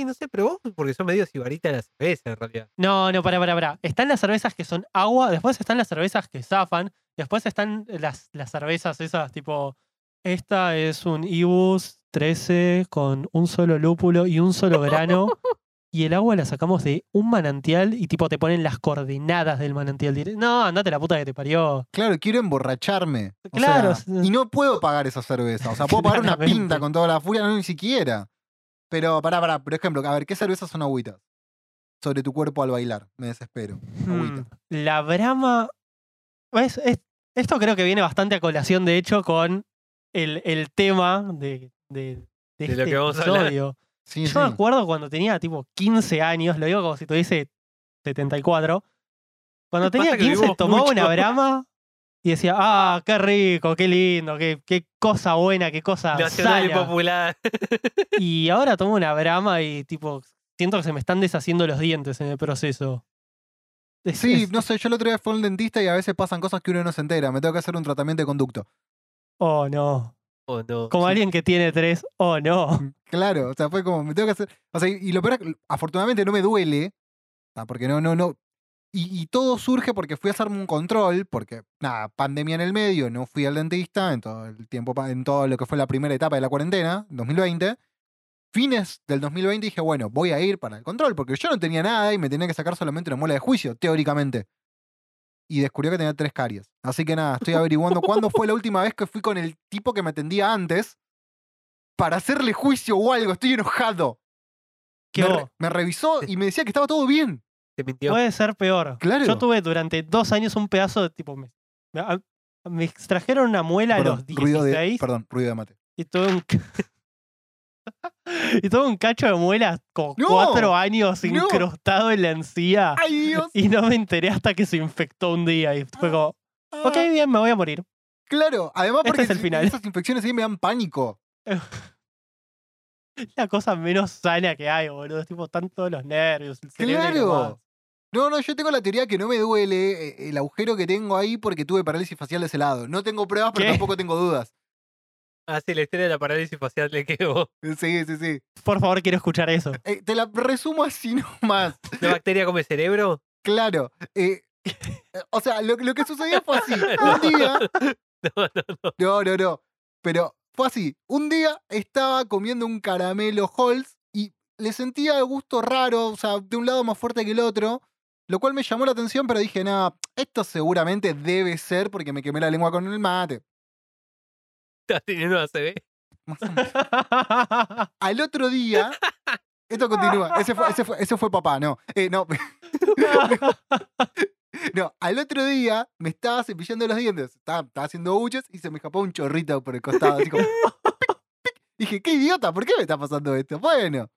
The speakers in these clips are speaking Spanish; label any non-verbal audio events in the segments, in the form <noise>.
Sí, no sé, pero vos, porque son medio sibarita de la cerveza en realidad. No, no, para, para, para. Están las cervezas que son agua, después están las cervezas que zafan, después están las, las cervezas esas tipo. Esta es un Ibus 13 con un solo lúpulo y un solo grano. <laughs> y el agua la sacamos de un manantial y tipo te ponen las coordenadas del manantial. No, andate la puta que te parió. Claro, quiero emborracharme. O Claro, sea, y no puedo pagar esa cerveza. O sea, puedo pagar una pinta con toda la furia, no ni siquiera. Pero, pará, pará, por ejemplo, a ver, ¿qué cervezas son agüitas? Sobre tu cuerpo al bailar. Me desespero. Agüita. Hmm, La Brahma. ¿ves? Es- esto creo que viene bastante a colación, de hecho, con el, el tema de, de, de De lo este que vamos a hablar. episodio. Sí, Yo sí. me acuerdo cuando tenía tipo 15 años, lo digo como si tuviese 74. Cuando tenía que 15 vivimos tomaba mucho. una Brahma y decía, ah, qué rico, qué lindo, qué, qué cosa buena, qué cosa Nacional y sana". popular. <laughs> Y ahora tomo una Brahma y tipo, siento que se me están deshaciendo los dientes en el proceso. Es- Sí, es- no sé, yo el otro día fui al dentista y a veces pasan cosas que uno no se entera. Me tengo que hacer un tratamiento de conducto. Oh, no. Oh, no. Como Sí. alguien que tiene tres, oh, no. Claro, o sea, fue como, me tengo que hacer. O sea, y lo peor es que afortunadamente no me duele. sea, porque no, no, no. Y, y todo surge porque fui a hacerme un control, porque, nada, pandemia en el medio, no fui al dentista en todo el tiempo, en todo lo que fue la primera etapa de la cuarentena, 2020. Fines del 2020 dije, bueno, voy a ir para el control, porque yo no tenía nada y me tenía que sacar solamente una muela de juicio, teóricamente. Y descubrió que tenía tres caries. Así que nada, estoy averiguando <laughs> cuándo fue la última vez que fui con el tipo que me atendía antes para hacerle juicio o algo. Estoy enojado. ¿Qué Me, vos? re- me revisó y me decía que estaba todo bien. Te mintió. Puede ser peor. Claro. Yo tuve durante dos años un pedazo de tipo. Me, me- a- me extrajeron una muela a los ruido de, 16 perdón, ruido de mate. y tuve un. <laughs> y tuve un cacho de muela como ¡No! cuatro años ¡No! incrustado en la encía. ¡Ay, Dios! Y no me enteré hasta que se infectó un día. Y fue como, ok, Ah, bien, me voy a morir. Claro, además Este porque es el si- final. esas infecciones ahí me dan pánico. <laughs> La cosa menos sana que hay, boludo. Es tipo, están todos los nervios, el cerebro. Claro. No, no, yo tengo la teoría que no me duele eh, el agujero que tengo ahí porque tuve parálisis facial de ese lado. No tengo pruebas, pero ¿Qué? tampoco tengo dudas. Ah, sí, la historia de la parálisis facial le quedó. Sí, sí, sí. Por favor, quiero escuchar eso. Eh, te la resumo así <laughs> nomás. ¿La bacteria come cerebro? Claro. eh, o sea, lo, lo que sucedió fue así. <laughs> Un día. No, no, no. No, no, no. Pero fue así. Un día estaba comiendo un caramelo Halls y le sentía el gusto raro, o sea, de un lado más fuerte que el otro, lo cual me llamó la atención, pero dije, no, esto seguramente debe ser porque me quemé la lengua con el mate. Estás teniendo ACV. Más o menos. Al otro día, esto continúa, ese fue, ese fue, ese fue papá, no. Eh, no. <laughs> No, al otro día me estaba cepillando los dientes, estaba, estaba haciendo buches y se me escapó un chorrito por el costado, así como... <laughs> Dije, qué idiota, ¿por qué me está pasando esto? Bueno,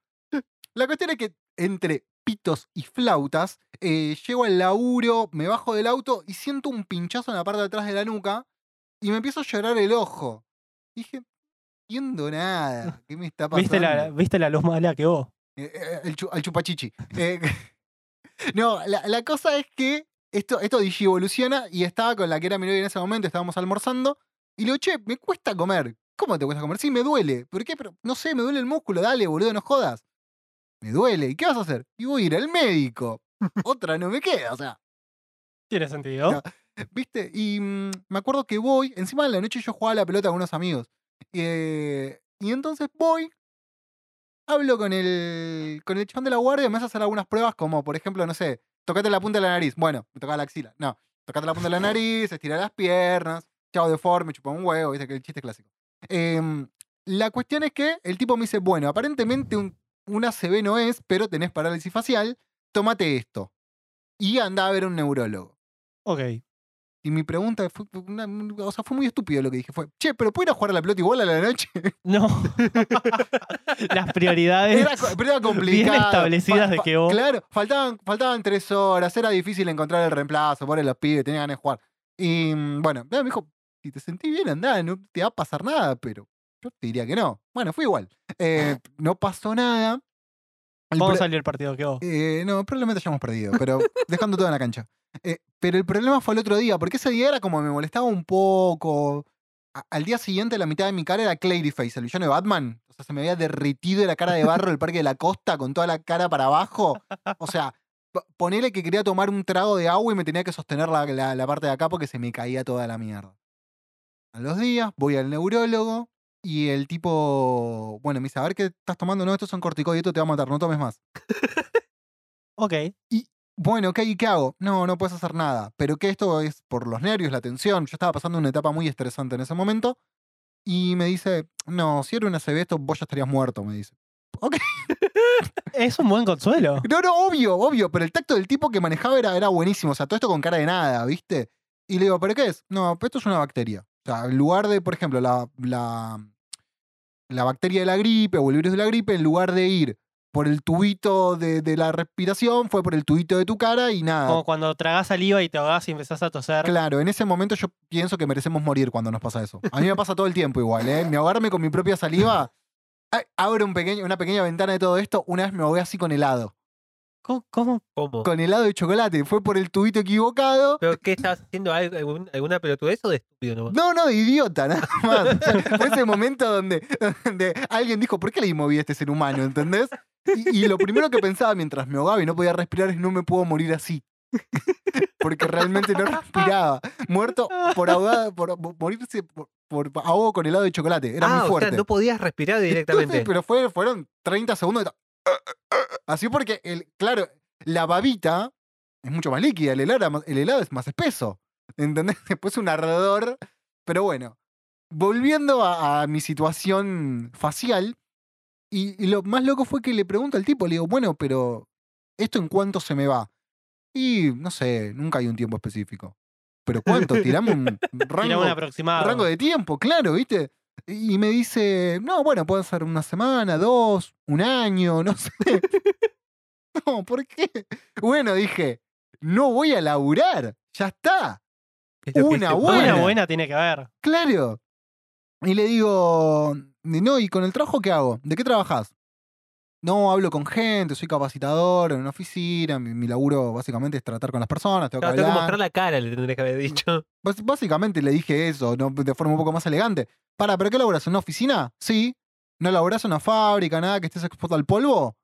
la cuestión es que entre pitos y flautas, eh, llego al laburo, me bajo del auto y siento un pinchazo en la parte de atrás de la nuca y me empiezo a llorar el ojo. Dije, no entiendo nada, ¿qué me está pasando? ¿Viste la, ¿Viste la luz mala que vos? Eh, eh, el chu- al chupachichi. <laughs> No, la, la cosa es que esto, esto digievoluciona y estaba con la que era mi novia en ese momento, estábamos almorzando, y le digo, che, me cuesta comer. ¿Cómo te cuesta comer? Sí, me duele. ¿Por qué? Pero no sé, me duele el músculo, dale, boludo, no jodas. Me duele. ¿Y qué vas a hacer? Y voy a ir al médico. Otra no me queda, o sea, Tiene sentido. No. ¿viste? Y mm, me acuerdo que voy, encima de la noche yo jugaba la pelota con unos amigos. Eh, y entonces voy, hablo con el, con el de la guardia, me hace hacer algunas pruebas como, por ejemplo, no sé, tocate la punta de la nariz. Bueno, me tocaba la axila. No, tocate la punta de la <laughs> nariz, estira las piernas, chao deforme, chupa un huevo, viste que el chiste clásico. Em, la cuestión es que el tipo me dice, bueno, aparentemente un, una CB no es, pero tenés parálisis facial. tomate esto. Y anda a ver a un neurólogo. Ok. Y mi pregunta fue, una- o sea, fue muy estúpido lo que dije. Fue, che, pero ¿puedo ir a jugar a la pelota igual a la noche? <laughs> No. <laughs> Las prioridades. Era, pero era complicado. establecidas de que vos- Claro, faltaban, faltaban tres horas, era difícil encontrar el reemplazo, por los pibes, tenían ganas de jugar. Y mm, bueno, me dijo, si te sentís bien, andá, no te va a pasar nada, pero yo te diría que no. Bueno, fui igual. Eh, <laughs> no pasó nada. El ¿Cómo salió el partido? ¿Qué vos? eh, no, probablemente hayamos perdido, pero dejando todo en la cancha. Eh, pero el problema fue el otro día, porque ese día era como me molestaba un poco. A- al día siguiente, la mitad de mi cara era Claryface, el villano de Batman. O sea, se me había derretido la cara de barro del Parque de la Costa con toda la cara para abajo. O sea, ponele que quería tomar un trago de agua y me tenía que sostener la, la- la parte de acá porque se me caía toda la mierda. A los días, voy al neurólogo y el tipo, bueno, me dice, a ver qué estás tomando, no, estos son corticoides, esto te va a matar, no tomes más. <laughs> Ok. Bueno, ok, ¿y qué hago? No, no puedes hacer nada. Pero que esto es por los nervios, la tensión. Yo estaba pasando una etapa muy estresante en ese momento. Y me dice, no, si era una CB esto, vos ya estarías muerto, me dice. Ok. <laughs> Es un buen consuelo. No, no, obvio, obvio. Pero el tacto del tipo que manejaba era, era buenísimo. O sea, todo esto con cara de nada, ¿viste? Y le digo, ¿pero qué es? No, pero esto es una bacteria. O sea, en lugar de, por ejemplo, la, la, la bacteria de la gripe o el virus de la gripe, en lugar de ir por el tubito de, de la respiración, fue por el tubito de tu cara y nada. Como cuando tragás saliva y te ahogás y empezás a toser. Claro, en ese momento yo pienso que merecemos morir cuando nos pasa eso. A mí me pasa todo el tiempo igual, ¿eh? Me ahogarme con mi propia saliva. Ay, Abro un pequeño, una pequeña ventana de todo esto. Una vez me ahogué así con helado. ¿Cómo? cómo? ¿Cómo? Con helado de chocolate. Fue por el tubito equivocado. ¿Pero qué estabas haciendo? ¿Algo- algún- ¿Alguna pelotudez o de estúpido nomás? No, no, de idiota, nada <laughs> más. Fue ese momento donde, donde alguien dijo, ¿por qué le movida a este ser humano? ¿Entendés? Y, y lo primero que pensaba mientras me ahogaba y no podía respirar es no me puedo morir así. <laughs> Porque realmente no respiraba. Muerto por ahogada, por, por morirse por, por ahogo con helado de chocolate. Era ah, muy fuerte. o sea, no podías respirar Entonces, directamente. pero fue, fueron 30 segundos. Así porque, el, claro, la babita es mucho más líquida, el helado, el helado es más espeso. ¿Entendés? <laughs> Después un ardor. Pero bueno, volviendo a, a mi situación facial, y, y lo más loco fue que le pregunto al tipo, le digo, bueno, pero ¿esto en cuánto se me va? Y no sé, nunca hay un tiempo específico. ¿Pero cuánto? Tiramos <laughs> un rango un aproximado. rango de tiempo, claro, ¿viste? Y me dice, no, bueno, puede ser una semana, dos, un año, no <laughs> sé. No, ¿por qué? Bueno, dije, no voy a laburar, ya está, una buena. Una buena tiene que haber. claro. Y le digo, no, ¿y con el trabajo qué hago? ¿De qué trabajas? No, hablo con gente, soy capacitador en una oficina, mi, mi laburo básicamente es tratar con las personas, tengo que Claro, tengo que mostrar la cara, le tendría que haber dicho. Básicamente le dije eso, ¿no? de forma un poco más elegante. Para, ¿pero qué laburas? ¿En una oficina? Sí. ¿No laburás en una fábrica, nada que estés expuesto al polvo?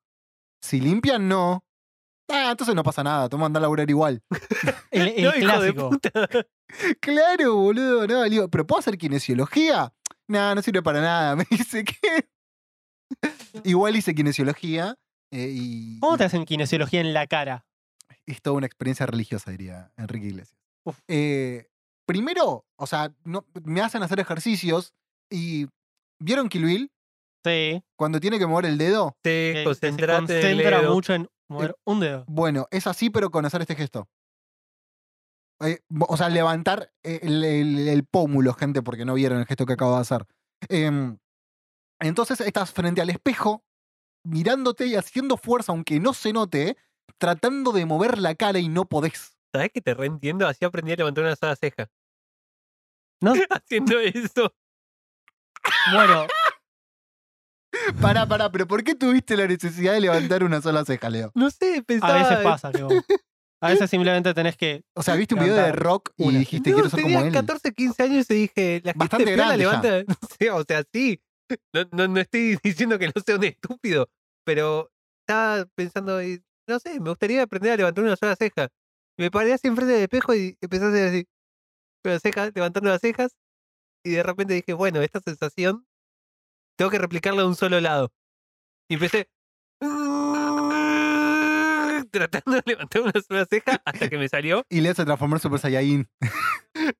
Si limpian, no. Ah, entonces no pasa nada, toma andar a laburar igual. <laughs> El, el <laughs> No, clásico. <laughs> claro, boludo, no. Le digo, ¿pero puedo hacer kinesiología? Nah, no sirve para nada. Me dice que. <laughs> igual hice kinesiología eh, y. ¿Cómo te hacen kinesiología en la cara? es toda una experiencia religiosa, diría Enrique Iglesias. Uf. Eh, primero, o sea, no, me hacen hacer ejercicios y. ¿Vieron Kill Bill? Sí. Cuando tiene que mover el dedo. Sí, que- que se concentrate concentra dedo. mucho en mover un dedo. Bueno, es así, pero con hacer este gesto. Eh, o sea, levantar el, el- el pómulo, gente, porque no vieron el gesto que acabo de hacer. Em, entonces estás frente al espejo, mirándote y haciendo fuerza, aunque no se note, tratando de mover la cara y no podés. ¿Sabes que te reentiendo? Así aprendí a levantar una sola ceja. ¿No? <laughs> Haciendo eso. Bueno, Pará, pará, pero ¿por qué tuviste la necesidad de levantar una sola ceja, Leo? No sé, pensaba. a veces pasa, vos- A veces <laughs> simplemente tenés que. O sea, viste un video de rock y una. dijiste No, quiero ser tenía como él. 14, 15 años y dije, la gente Bastante grande ya. levanta. <laughs> O sea, sí. No, no, no estoy <laughs> diciendo que no sea un estúpido, pero estaba pensando, y, no sé, me gustaría aprender a levantar una sola ceja. Me paré así enfrente del espejo y empecé a hacer así, con las cejas, levantando las cejas, y de repente dije, bueno, esta sensación tengo que replicarla de un solo lado. Y empecé <laughs> tratando de levantar una sola ceja hasta que me salió. <laughs> Y Leo se transformó en Super Saiyajin.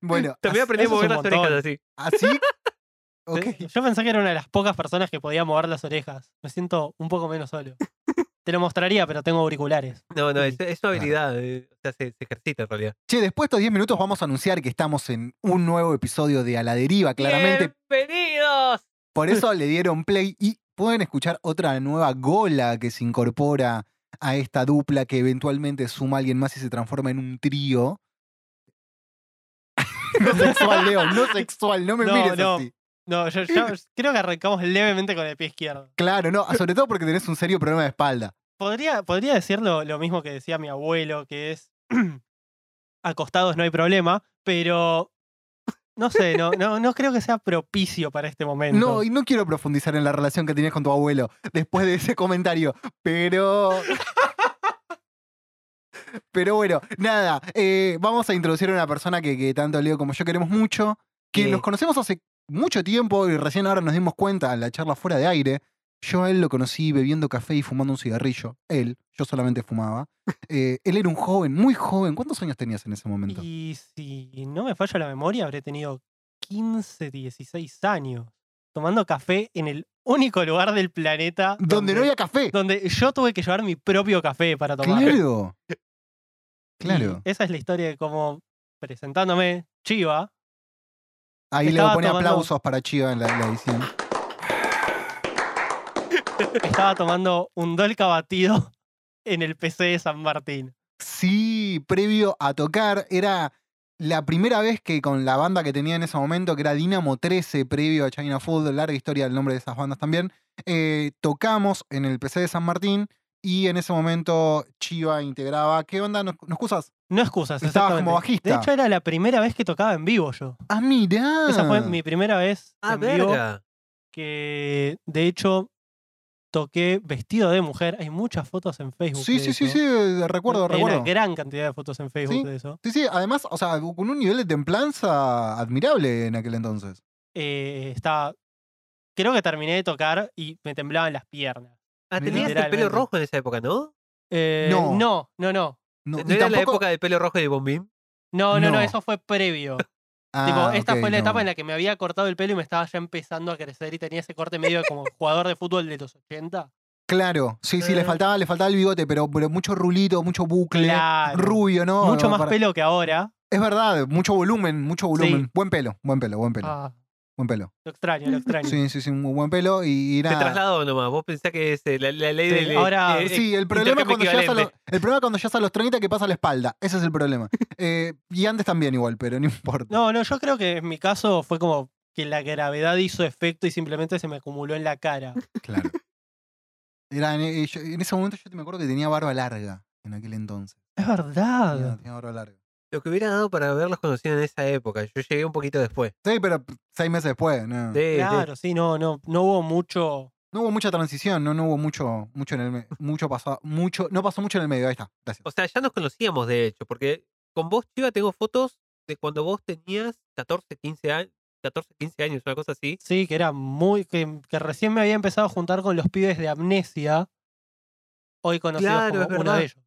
bueno, También aprendí a mover las orejas así. así. Ok. Yo pensé que era una de las pocas personas que podía mover las orejas. Me siento un poco menos solo. <laughs> Te lo mostraría, pero tengo auriculares. No, no, es, es una habilidad. eh, O sea, se, se ejercita en realidad. Che, después de estos 10 minutos vamos a anunciar que estamos en un nuevo episodio de A la Deriva, claramente. ¡Bienvenidos! Por eso <laughs> le dieron play y pueden escuchar otra nueva gola que se incorpora a esta dupla que eventualmente suma a alguien más y se transforma en un trío. <laughs> no sexual, Leo, no sexual, no me No, mires no. así. No, yo, yo creo que arrancamos levemente con el pie izquierdo. Claro, no, sobre todo porque tenés un serio problema de espalda. Podría, podría decir lo, lo mismo que decía mi abuelo, que es <clears throat> acostados no hay problema, pero no sé, no, no, no creo que sea propicio para este momento. No, y no quiero profundizar en la relación que tenías con tu abuelo después de ese comentario, pero... <laughs> Pero bueno, nada, eh, vamos a introducir a una persona que, que tanto Leo como yo queremos mucho, que Sí. nos conocemos hace mucho tiempo y recién ahora nos dimos cuenta en la charla fuera de aire. Yo a él lo conocí bebiendo café y fumando un cigarrillo. Él, yo solamente fumaba. <laughs> Eh, él era un joven, muy joven. ¿Cuántos años tenías en ese momento? Y si no me falla la memoria, habré tenido 15, 16 años tomando café en el único lugar del planeta Donde no había café. donde yo tuve que llevar mi propio café para tomar. Claro. <laughs> Y Claro. esa es la historia de cómo presentándome Chiva. Ahí le pone tomando- aplausos para Chiva en la, la edición. Estaba tomando un dolca batido en el PC de San Martín. Sí, previo a tocar, era la primera vez que con la banda que tenía en ese momento, que era Dinamo 13, previo a China Food, larga historia del nombre de esas bandas también, eh, tocamos en el PC de San Martín y en ese momento Chiva integraba. ¿Qué onda? ¿Nos, nos excusas? No excusas, Estabas como bajista. De hecho, era la primera vez que tocaba en vivo yo. Ah, mirá. Esa fue mi primera vez Ah, en vivo. Que de hecho toqué vestido de mujer. Hay muchas fotos en Facebook. Sí, de sí, sí, eso. sí, recuerdo, Hay recuerdo. una gran cantidad de fotos en Facebook Sí. de eso. Sí, sí, además, o sea, con un nivel de templanza admirable en aquel entonces. Eh, estaba. Creo que terminé de tocar y me temblaban las piernas. Ah, tenías el pelo rojo en esa época, ¿no? Eh, No. no, no, no. No, ¿No era la época del pelo rojo y de bombín? No, no, no, No. eso fue previo. Ah, tipo, esta fue la no. etapa en la que me había cortado el pelo y me estaba ya empezando a crecer y tenía ese corte medio como jugador de fútbol de los 80. Claro, sí, sí, le Eh. faltaba, le faltaba el bigote, pero, pero mucho rulito, mucho bucle, Claro. rubio, ¿no? Mucho más Para- pelo que ahora. Es verdad, mucho volumen, mucho volumen. Sí. Buen pelo, buen pelo, buen pelo, Ah, buen pelo. lo extraño, lo extraño. Sí, sí, sí, muy buen pelo y, y Te trasladó nomás. Vos pensás que es eh, la, la ley Sí, del. ahora- eh, Sí, el problema, es cuando llegas a los, el problema es cuando llegas a los 30 que pasa la espalda. Ese es el problema. <laughs> Eh, y antes también igual, pero no importa. No, no, yo creo que en mi caso fue como que la gravedad hizo efecto y simplemente se me acumuló en la cara. Claro. Era en, eh, ese momento yo me acuerdo que tenía barba larga en aquel entonces. Es Tenía, verdad. tenía barba larga. Lo que hubiera dado para haberlos conocido en esa época. Yo llegué un poquito después. Sí, pero seis meses después. No, Sí. Claro, sí, no, no, no hubo mucho. No hubo mucha transición, no, no hubo mucho, mucho en el mucho pasó, mucho, no pasó mucho en el medio, ahí está, gracias. O sea, ya nos conocíamos, de hecho, porque con vos, Chiva, tengo fotos de cuando vos tenías 14, 15 años. 14, 15 años, una cosa así. Sí, que era muy. Que, que recién me había empezado a juntar con los pibes de Amnesia. Hoy conocidos Claro, como uno de ellos.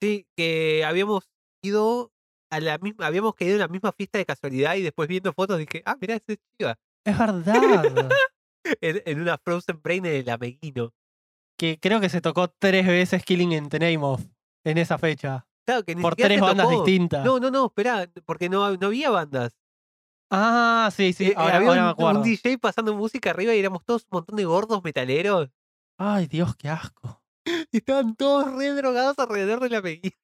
Sí, que habíamos ido a la misma, habíamos caído en la misma fiesta de casualidad y después viendo fotos dije, ah, mirá, ese es Chiva. Es <laughs> verdad. En, en una Frozen Brain en el Ameguino. que creo que se tocó tres veces Killing in the Name of en esa fecha. Claro, que ni Por tres bandas tocó. distintas. No, no, no, espera, porque no, no había bandas. Ah, sí, sí, Eh, ahora, había ahora un, me acuerdo. un DJ pasando música arriba y éramos todos un montón de gordos metaleros. Ay, Dios, qué asco. <gasps> Y estaban todos re drogados alrededor de la Ameguino.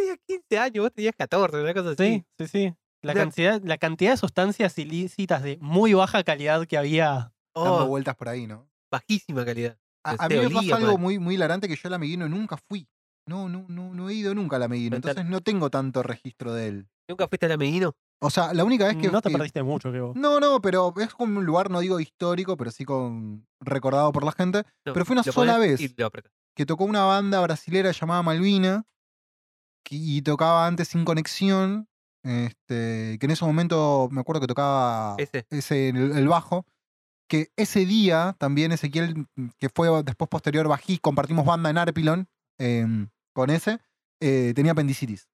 Yo tenía 15 años, vos tenías 14, una cosa así. Sí, sí, sí. La, O sea- cantidad, la cantidad de sustancias ilícitas de muy baja calidad que había. Dando Oh, vueltas por ahí, ¿no? bajísima calidad. A, a mí me olía pasa algo muy, muy hilarante que yo al Ameguino nunca fui. No, no, no, no he ido nunca al Ameguino, entonces no tengo tanto registro de él. ¿Nunca fuiste al Ameguino? O sea, la única vez que... no te que- perdiste mucho, que vos. No, no, pero es como un lugar, no digo histórico, pero sí con recordado por la gente, No, Pero fue una sola vez. que tocó una banda brasilera llamada Malvina y tocaba antes Sin Conexión, este, que en ese momento me acuerdo que tocaba Ese. ese, el, el bajo, que ese día también Ezequiel, mm, que fue después posterior bajista, compartimos banda en Arpilon em, con ese, eh, tenía apendicitis.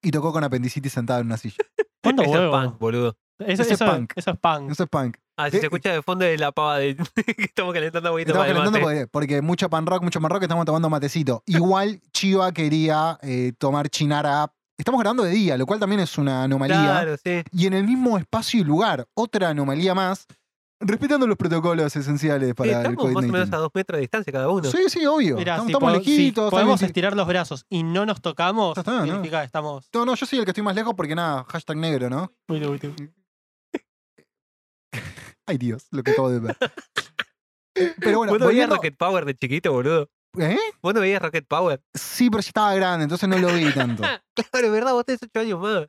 Y tocó con apendicitis sentado en una silla. ¿Cuánto Eso es punk, boludo. Eso, es punk. eso es punk. Eso es punk. Ah, si De- se escucha de fondo de la pava de <laughs> que estamos calentando agüita Estamos calentando mate. porque, porque mucho pan rock, mucho pan rock, estamos tomando matecito. <laughs> Igual Chiva quería eh, tomar chinara. Estamos grabando de día, lo cual también es una anomalía. Claro, sí. Y en el mismo espacio y lugar, otra anomalía más, respetando los protocolos esenciales Sí, para el estamos más o menos COVID-19. a dos metros de distancia cada uno. Sí, sí, obvio. Mira, estamos si, estamos po- si lejitos. podemos estirar los brazos y no nos tocamos, Ya está, ¿no? significa que estamos. No, no, yo soy el que estoy más lejos porque nada, hashtag negro, ¿no? Uy, uy, uy. <laughs> Ay Dios, lo que acabo de ver. Pero bueno, ¿Vos no veías Rocket Power de chiquito, boludo? ¿Eh? ¿Vos no veías Rocket Power? Sí, pero ya estaba grande, entonces no lo vi tanto. <laughs> Claro, es verdad, vos tenés 8 años más.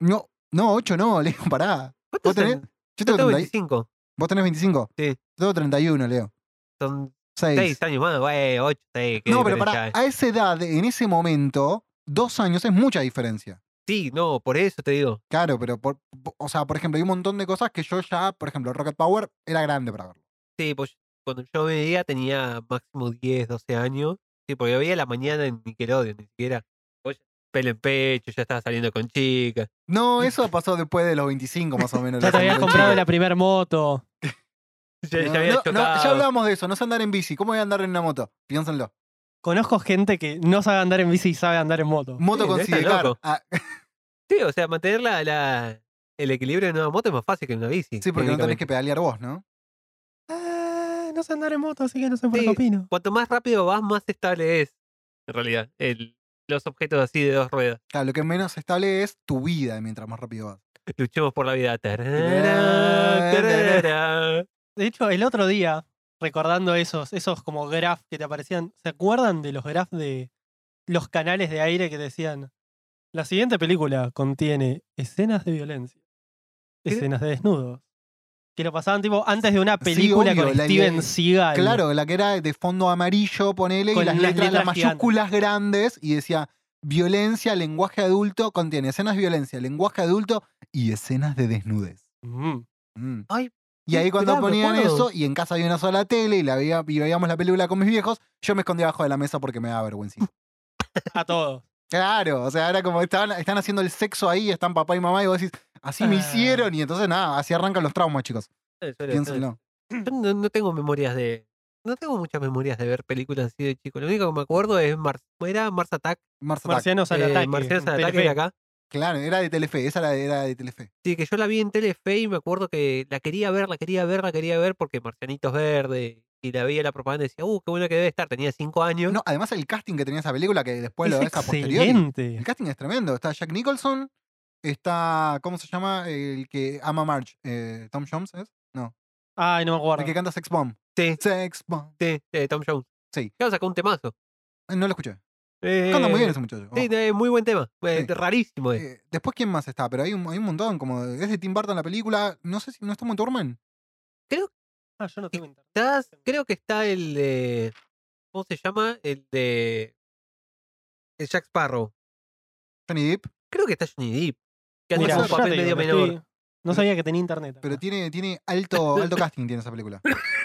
No, no, 8 no, <laughs> Leo, pará. ¿Vos ¿Cuántos tenés? Yo Yo tengo tengo 30 25. ¿Vos tenés 25? Sí. Yo tengo 31, Leo. Son 6. 6 años más, güey, 8, 6. No, pero para a esa edad, en ese momento, dos años es mucha diferencia. Sí, no, por eso te digo. Claro, pero, por, po- o sea, por ejemplo, hay un montón de cosas que yo ya, por ejemplo, Rocket Power era grande para verlo. Sí, pues cuando yo veía tenía máximo 10, 12 años. Sí, porque veía la mañana en Nickelodeon, ni siquiera. Vos ya- pelo en pecho, ya estaba saliendo con chicas. No, <laughs> eso pasó después de los 25 más o menos. Ya te habías comprado la primer moto. <laughs> Ya, ya No, había no, no, chocado. ya hablábamos de eso, no sé andar en bici. ¿Cómo voy a andar en una moto? Piénsenlo. Conozco gente que no sabe andar en bici y sabe andar en moto. Moto Sí, con sidecar. Ah, <laughs> Sí, o sea, mantener la, la- el equilibrio en una moto es más fácil que en una bici. sí, porque no tenés que pedalear vos, ¿no? Ah, no sé andar en moto, así que no sé por Sí. qué opino. Cuanto más rápido vas, más estable es, en realidad, el, los objetos así de dos ruedas. Claro, lo que menos estable es tu vida mientras más rápido vas. Luchemos por la vida. Tarara, tarara. De hecho, el otro día, recordando esos, esos como graph que te aparecían, ¿se acuerdan de los graphs de los canales de aire que decían? La siguiente película contiene escenas de violencia, escenas de desnudos. Que lo pasaban tipo antes de una Sí, película obvio, con la- Steven Seagal. Claro, la que era de fondo amarillo, ponele, y las las letras, las gigantes. mayúsculas grandes, y decía violencia, lenguaje adulto, contiene escenas de violencia, lenguaje adulto y escenas de desnudez. Mm. Mm. Ay, Y ahí Sí, cuando ponían eso, y en casa había una sola tele y, la veía, y veíamos la película con mis viejos, yo me escondía abajo de la mesa porque me daba vergüenza. <laughs> A todos. Claro, o sea, era como estaban, están haciendo el sexo ahí, están papá y mamá, y vos decís, así me Ah. hicieron, y entonces nada, así arrancan los traumas, chicos. suele- Piénsenlo. Yo no, no tengo memorias de. No tengo muchas memorias de ver películas así de chico. Lo único que me acuerdo es Mars, era Mars Attack. Mars Attack. Marcianos al eh, ataque. Marcianos al ataque de acá. Claro, era de Telefe, esa era, era de Telefe. Sí, que yo la vi en Telefe y me acuerdo que la quería ver, la quería ver, la quería ver porque Marcianitos Verde. Y la veía la propaganda y decía, uh, qué buena que debe estar. Tenía cinco años. No, además el casting que tenía esa película, que después lo es ves a posteriori. El casting es tremendo. Está Jack Nicholson, está, ¿cómo se llama? El que ama a Marge. Eh, ¿Tom Jones es? No. Ay, no me acuerdo. El que canta Sex Bomb. Sí, Sex Bomb. sí, eh, Tom Jones. Sí. Claro, sacó un temazo. Eh, No lo escuché. Eh, Canta muy bien ese muchacho. Sí, Oh. eh, muy buen tema. eh, Sí. Rarísimo. es. Eh, después, ¿quién más está? Pero hay un, hay un montón. Como es de Tim Burton la película. No sé si no está muy Turman. Ah, yo no tengo internet. Estás- creo que está el de. ¿Cómo se llama? El de. El Jack Sparrow. Johnny Depp. Creo que está Johnny Depp. Que hace un papel medio menor. estoy- No sabía que tenía internet. Pero acá. tiene, tiene alto, alto <laughs> casting tiene esa película.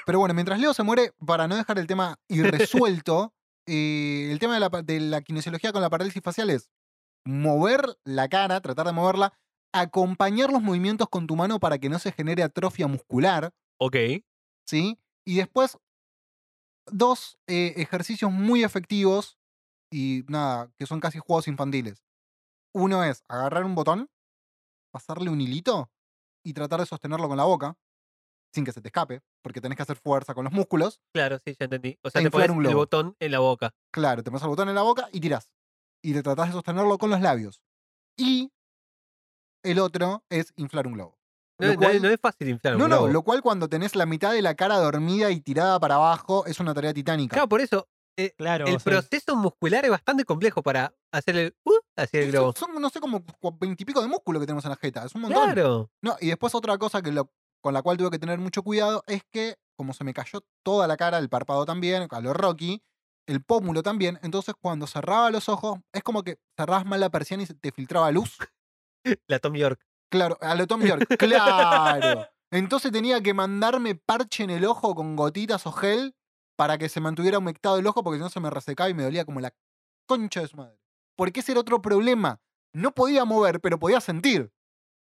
Pero bueno, mientras Leo se muere, para no dejar el tema <laughs> irresuelto, eh, el tema de la, de la kinesiología con la parálisis facial es mover la cara, tratar de moverla, acompañar los movimientos con tu mano para que no se genere atrofia muscular, Ok. ¿sí? Y después, dos eh, ejercicios muy efectivos y nada, que son casi juegos infantiles. Uno es agarrar un botón, pasarle un hilito y tratar de sostenerlo con la boca, sin que se te escape, porque tenés que hacer fuerza con los músculos. Claro, sí, ya entendí. O sea, E te inflar pones un el globo. botón en la boca. Claro, te pones el botón en la boca y tirás. Y te tratás de sostenerlo con los labios. Y el otro es inflar un globo. No, no- cual- no es fácil inflar un No, no, globo. lo cual cuando tenés la mitad de la cara dormida y tirada para abajo es una tarea titánica. Claro, por eso. eh, Claro, el sea, proceso muscular es bastante complejo para hacer el. Uh, hacia el globo. Son, son, no sé, como veintipico de músculo que tenemos en la jeta. Es un montón. Claro. No, y después otra cosa que lo- con la cual tuve que tener mucho cuidado es que, como se me cayó toda la cara, el párpado también, a lo Rocky, el pómulo también, entonces cuando cerraba los ojos, es como que cerrabas mal la persiana y se te filtraba luz. <laughs> La Tom York. Claro, a lo Tom York, claro. <laughs> Entonces tenía que mandarme parche en el ojo con gotitas o gel para que se mantuviera humectado el ojo porque si no se me resecaba y me dolía como la concha de su madre. Porque ese era otro problema. No podía mover, pero podía sentir.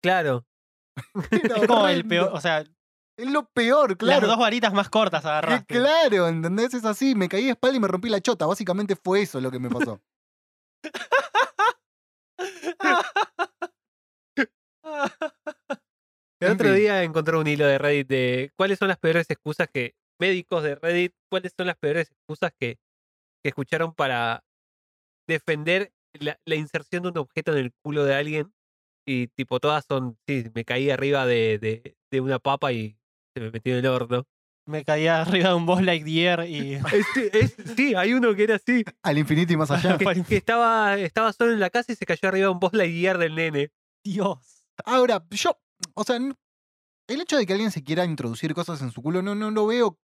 Claro. <laughs> Es como el horrendo. peor, o sea, Es lo peor, Las claro. dos varitas más cortas Que agarraste. claro, ¿entendés? Es así, me caí de espalda y me rompí la chota. Básicamente fue eso lo que me pasó. <laughs> El otro día encontré un hilo de Reddit de cuáles son las peores excusas que. Médicos de Reddit, cuáles son las peores excusas que, que escucharon para defender la, la inserción de un objeto en el culo de alguien. Y tipo, todas son. Sí, me caí arriba de, de, de una papa y se me metió en el horno. Me caía arriba de un boss Lightyear y. <laughs> Este, es- sí, hay uno que era así. <laughs> Al infinito y más allá. Que, que estaba, estaba solo en la casa y se cayó arriba de un boss Lightyear del nene. Dios. Ahora, yo, o sea, el hecho de que alguien se quiera introducir cosas en su culo no, no lo veo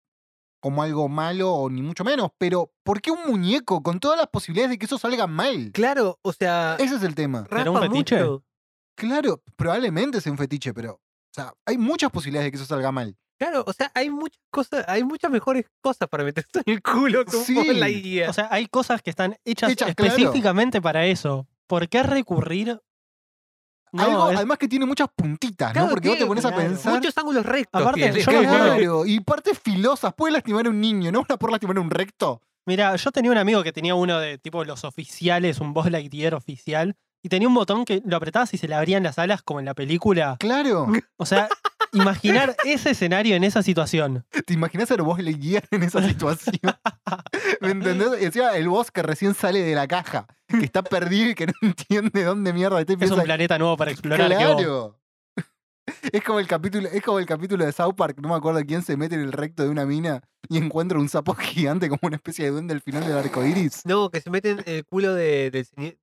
como algo malo o ni mucho menos, pero ¿por qué un muñeco con todas las posibilidades de que eso salga mal? Claro, o sea. Ese es el tema. Mucho. Claro, probablemente sea un fetiche, pero, o sea, hay muchas posibilidades de que eso salga mal. Claro, o sea, hay muchas cosas, hay muchas mejores cosas para meterse en el culo que un Sí, boss Lightyear. O sea, hay cosas que están hechas, Hechas, claro. específicamente para eso. ¿Por qué recurrir? No, Algo, es- además que tiene muchas puntitas, Claro, ¿no? Porque vos te pones a pensar. Muchos ángulos rectos. Aparte, tiene. yo Claro, y partes filosas. Puede lastimar a un niño, ¿no? Una por lastimar a un recto. Mira, yo tenía un amigo que tenía uno de tipo los oficiales, un boss Lightyear oficial, y tenía un botón que lo apretabas y se le abrían las alas como en la película. Claro. O sea, imaginar <laughs> ese escenario en esa situación. ¿Te imaginas ser vos Lightyear en esa situación? ¿Me entendés? Y encima el boss que recién sale de la caja, que está perdido y que no entiende dónde mierda está y Es piensa, un planeta nuevo para explorar. Claro. Es como el capítulo, es como el capítulo de South Park, no me acuerdo quién se mete en el recto de una mina y encuentra un sapo <laughs> gigante como una especie de duende al final del arco iris. No, que se meten en el culo de, del.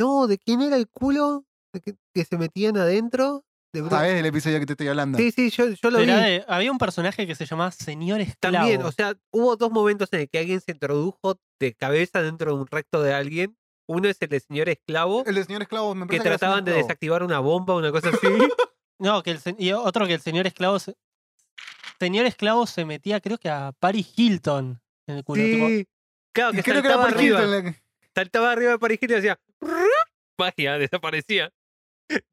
No, ¿de quién era el culo? ¿De que, que se metían adentro? De ¿Sabes del episodio que te estoy hablando? Sí, sí, yo, yo lo vi. De- había un personaje que se llamaba Señor Esclavo. También, o sea, hubo dos momentos en el que alguien se introdujo de cabeza dentro de un recto de alguien. Uno es el de señor esclavo, El de señor esclavo me que trataban de desactivar una bomba, una cosa así. <laughs> No, que el, y otro que el señor esclavo se, señor esclavo se metía, creo que a Paris Hilton en el culo. tipo, sí. Claro, Y que creo que era saltaba Paris arriba. Hilton la que- Saltaba arriba de Paris Hilton y hacía magia, desaparecía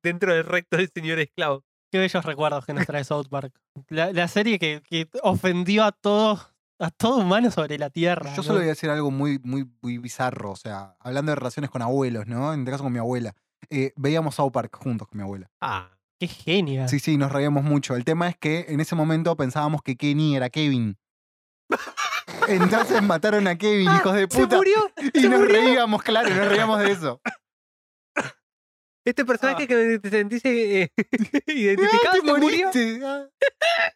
dentro del recto del señor esclavo. Qué bellos recuerdos que nos trae South Park. La, la serie que, que ofendió a todos, a todo humano sobre la Tierra. Yo ¿no? solo voy a decir algo muy, muy, muy bizarro, o sea, hablando de relaciones con abuelos, ¿no? En este caso con mi abuela. Eh, veíamos South Park juntos con mi abuela. Ah, Qué genia. Sí, sí, nos reíamos mucho. El tema es que en ese momento pensábamos que Kenny era Kevin. Entonces mataron a Kevin, hijos de Ah, ¿Se puta. murió? Y ¿Se nos murió? reíamos, claro, nos reíamos de eso. Este personaje Ah. que te sentís eh, <laughs> identificado te se murió. ah.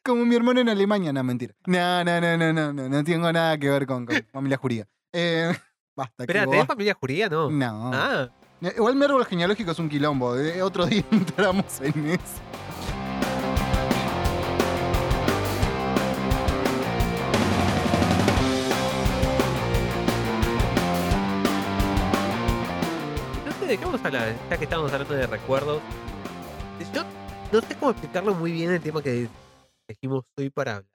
Como mi hermano en Alemania. No, mentira. No, no, no, no, no, no, no tengo nada que ver con, con <laughs> familia judía. Eh, <laughs> basta, Espera, ¿tenés familia judía? No. No. Ah, Eh, Igual mi árbol genealógico es un quilombo. eh, Otro día entramos en eso. De qué vamos a hablar, ya que estamos hablando de recuerdos. Yo no sé cómo explicarlo muy bien el tema que dijimos hoy para hablar.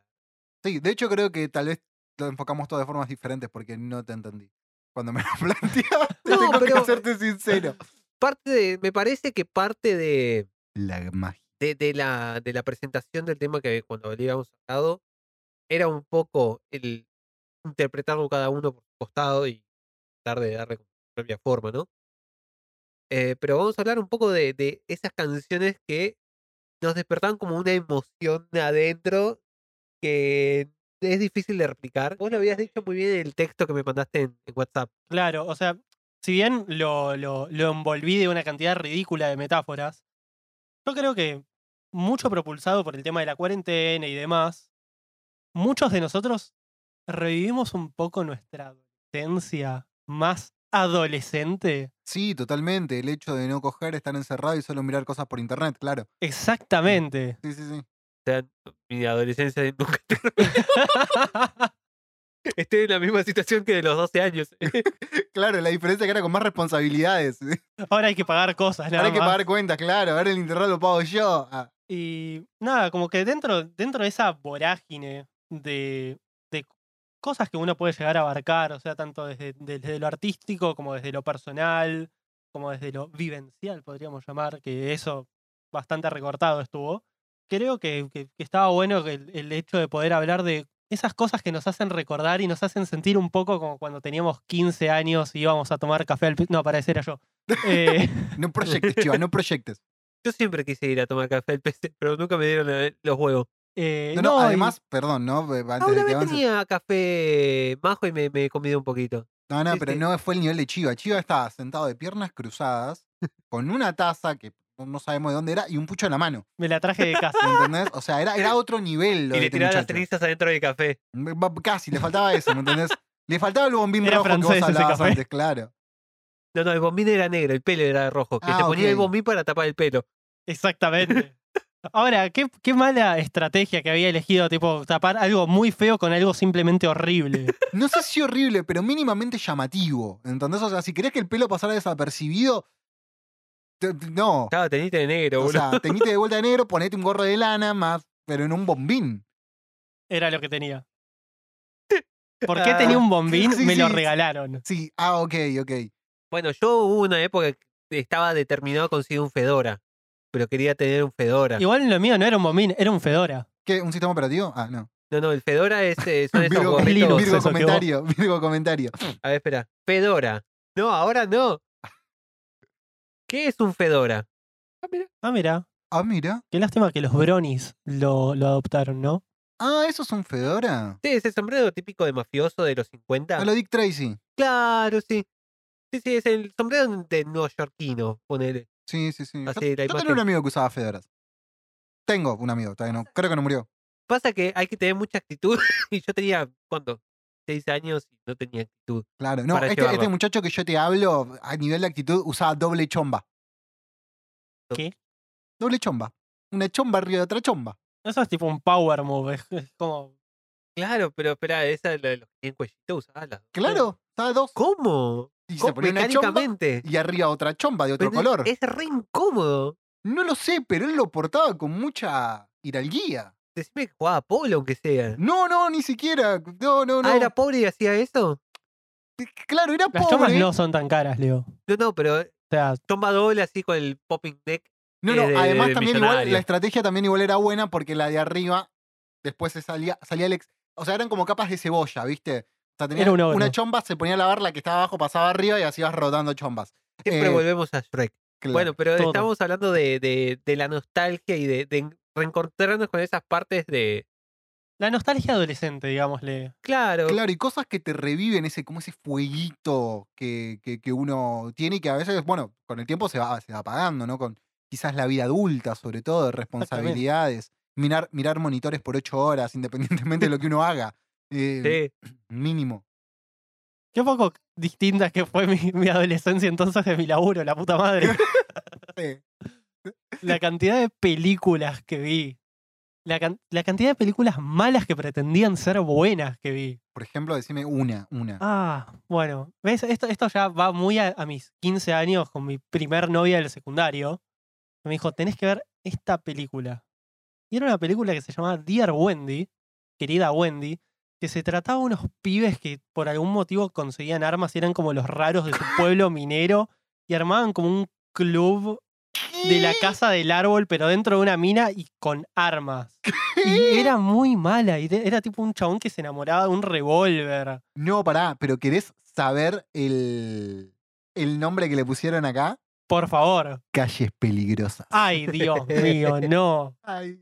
Sí, de hecho creo que tal vez lo enfocamos todo de formas diferentes porque no te entendí. Cuando me <laughs> lo planteaste, No, tengo que pero- serte sincero. <laughs> Parte de, me parece que parte de, La magia. de, de la, de la presentación del tema que cuando le habíamos sacado era un poco el interpretarlo cada uno por su costado y tratar de darle su propia forma, ¿no? Eh, pero vamos a hablar un poco de, de esas canciones que nos despertaban como una emoción de adentro que es difícil de replicar. Vos lo habías dicho muy bien en el texto que me mandaste en, en WhatsApp. Claro, o sea, si bien lo, lo, lo envolví de una cantidad ridícula de metáforas, yo creo que mucho propulsado por el tema de la cuarentena y demás, muchos de nosotros revivimos un poco nuestra adolescencia más adolescente. Sí, totalmente. El hecho de no coger, estar encerrado y solo mirar cosas por internet, claro. Exactamente. Sí, sí, sí. O sea, mi adolescencia <laughs> nunca <laughs> Estoy en la misma situación que de los 12 años. <laughs> Claro, la diferencia es que era con más responsabilidades. Ahora hay que pagar cosas, nada Ahora hay que más. pagar cuentas, claro. Ahora el internet lo pago yo. Ah, Y nada, como que dentro, dentro de esa vorágine de, de cosas que uno puede llegar a abarcar, o sea, tanto desde, desde lo artístico como desde lo personal, como desde lo vivencial, podríamos llamar, que eso bastante recortado estuvo. creo que, que- que estaba bueno que el, el hecho de poder hablar de esas cosas que nos hacen recordar y nos hacen sentir un poco como cuando teníamos 15 años y íbamos a tomar café al... No, para ese era yo. Eh, <laughs> No proyectes, Chiva, no proyectes. Yo siempre quise ir a tomar café al PC, pero nunca me dieron eh, los huevos. Eh, No, no, y- además, perdón, ¿no? Antes Ah, de una que vez tenía café majo y me, me he comido un poquito. No, no, Sí, pero sí. no fue el nivel de Chiva. Chiva estaba sentado de piernas cruzadas, con una taza que no- sabemos de dónde era y un pucho en la mano. me la traje de <laughs> casa. ¿Me entendés? O sea, era, era otro nivel. <laughs> Lo y le este tiraba las cenizas adentro del café. Casi, le faltaba eso, ¿me entendés? Le faltaba el bombín Era rojo que vos hablabas antes, claro. No, no, el bombín era negro, el pelo era rojo. Que Ah, se ponía el bombín para tapar el pelo. <laughs> Exactamente. Ahora, ¿qué, qué mala estrategia que había elegido, tipo, tapar algo muy feo con algo simplemente horrible. <laughs> No sé si horrible, pero mínimamente llamativo. ¿Entendés? O sea, si querés que el pelo pasara desapercibido, te- no. Estaba teniste de negro, O boludo. sea, teñite de vuelta de negro, <laughs> ponete un gorro de lana más, pero en un bombín. Era lo que tenía. <laughs> ¿Por qué tenía un bombín? Sí, Me lo regalaron. Sí, ah, ok, ok. Bueno, yo hubo una época que estaba determinado a conseguir un Fedora. Pero quería tener un Fedora. Igual lo mío no era un bombín, era un Fedora. ¿Qué? ¿Un sistema operativo? Ah, no. No, no, el Fedora es, eh, <laughs> son esos Virgo, comentario, Virgo comentario. <laughs> A ver, espera. Fedora. No, ahora no. ¿Qué es un Fedora? Ah, mira. Ah, mira. Qué lástima que los Bronies lo, lo adoptaron, ¿no? Ah, ¿eso es un Fedora? Sí, ese sombrero típico de mafioso de los 50. A lo Dick Tracy. Claro, sí. Sí, sí, es el sombrero de neoyorquino, ponele. Sí, sí, sí. Yo, Así, yo tenía un amigo que usaba Fedoras. Tengo un amigo, todavía no. Creo que no murió. Pasa que hay que tener mucha actitud. <laughs> y yo tenía, ¿cuánto? Seis años y no tenía actitud. Claro. No, este, este muchacho que yo te hablo, a nivel de actitud, usaba doble chomba. ¿Qué? Doble chomba. Una chomba arriba de otra chomba. Eso es tipo un power move. Es, como. Claro, pero espera, esa es la de los que tienen cuellito usaba las dos. Claro, usaba dos. ¿Cómo? Y se ponía una chomba y arriba otra chomba de otro Pero color. Es re incómodo. No lo sé, pero él lo portaba con mucha hidalguía. Decime que jugaba polo, aunque sea. No, no, ni siquiera. No, no, no. Ah, ¿era pobre y hacía eso? Claro, era Las chomas pobre. no son tan caras, Leo. No, no, pero O sea, chomba doble así con el popping neck. No, no, eh, de- además de también igual, la estrategia también igual era buena porque la de arriba después se salía, salía el ex. O sea, eran como capas de cebolla, ¿viste? O sea, tenías Era un ogro. una chomba, se ponía a lavar la que estaba abajo, pasaba arriba y así ibas rotando chombas. Siempre Eh, volvemos a Shrek. Claro. Bueno, pero todo. estamos hablando de, de, de la nostalgia y de, de reencontrarnos con esas partes de. la nostalgia adolescente, digámosle. Claro, Claro, y cosas que te reviven ese, como ese fueguito que, que, que uno tiene y que a veces, bueno, con el tiempo se va, se va apagando, ¿no? Con quizás la vida adulta, sobre todo, de responsabilidades. Mirar, mirar monitores por ocho horas, <laughs> independientemente de lo que uno haga. Eh, sí. <clears throat> Mínimo. Qué poco distinta que fue mi, mi adolescencia entonces de mi laburo, la puta madre. <laughs> Sí. <laughs> la cantidad de películas que vi. La, can- la cantidad de películas malas que pretendían ser buenas que vi. Por ejemplo, decime una, una. Ah, bueno. ¿Ves? Esto, esto ya va muy a, a mis 15 años con mi primer novia del secundario. Me dijo, tenés que ver esta película. Y era una película que se llamaba Dear Wendy, querida Wendy, que se trataba de unos pibes que por algún motivo conseguían armas y eran como los raros de su <laughs> pueblo minero y armaban como un club de la casa del árbol, pero dentro de una mina y con armas. Y era muy mala. Y era tipo un chabón que se enamoraba de un revólver. No, pará, pero ¿querés saber el, el nombre que le pusieron acá? Por favor. Calles peligrosas. Ay, Dios mío, <laughs> no. Ay,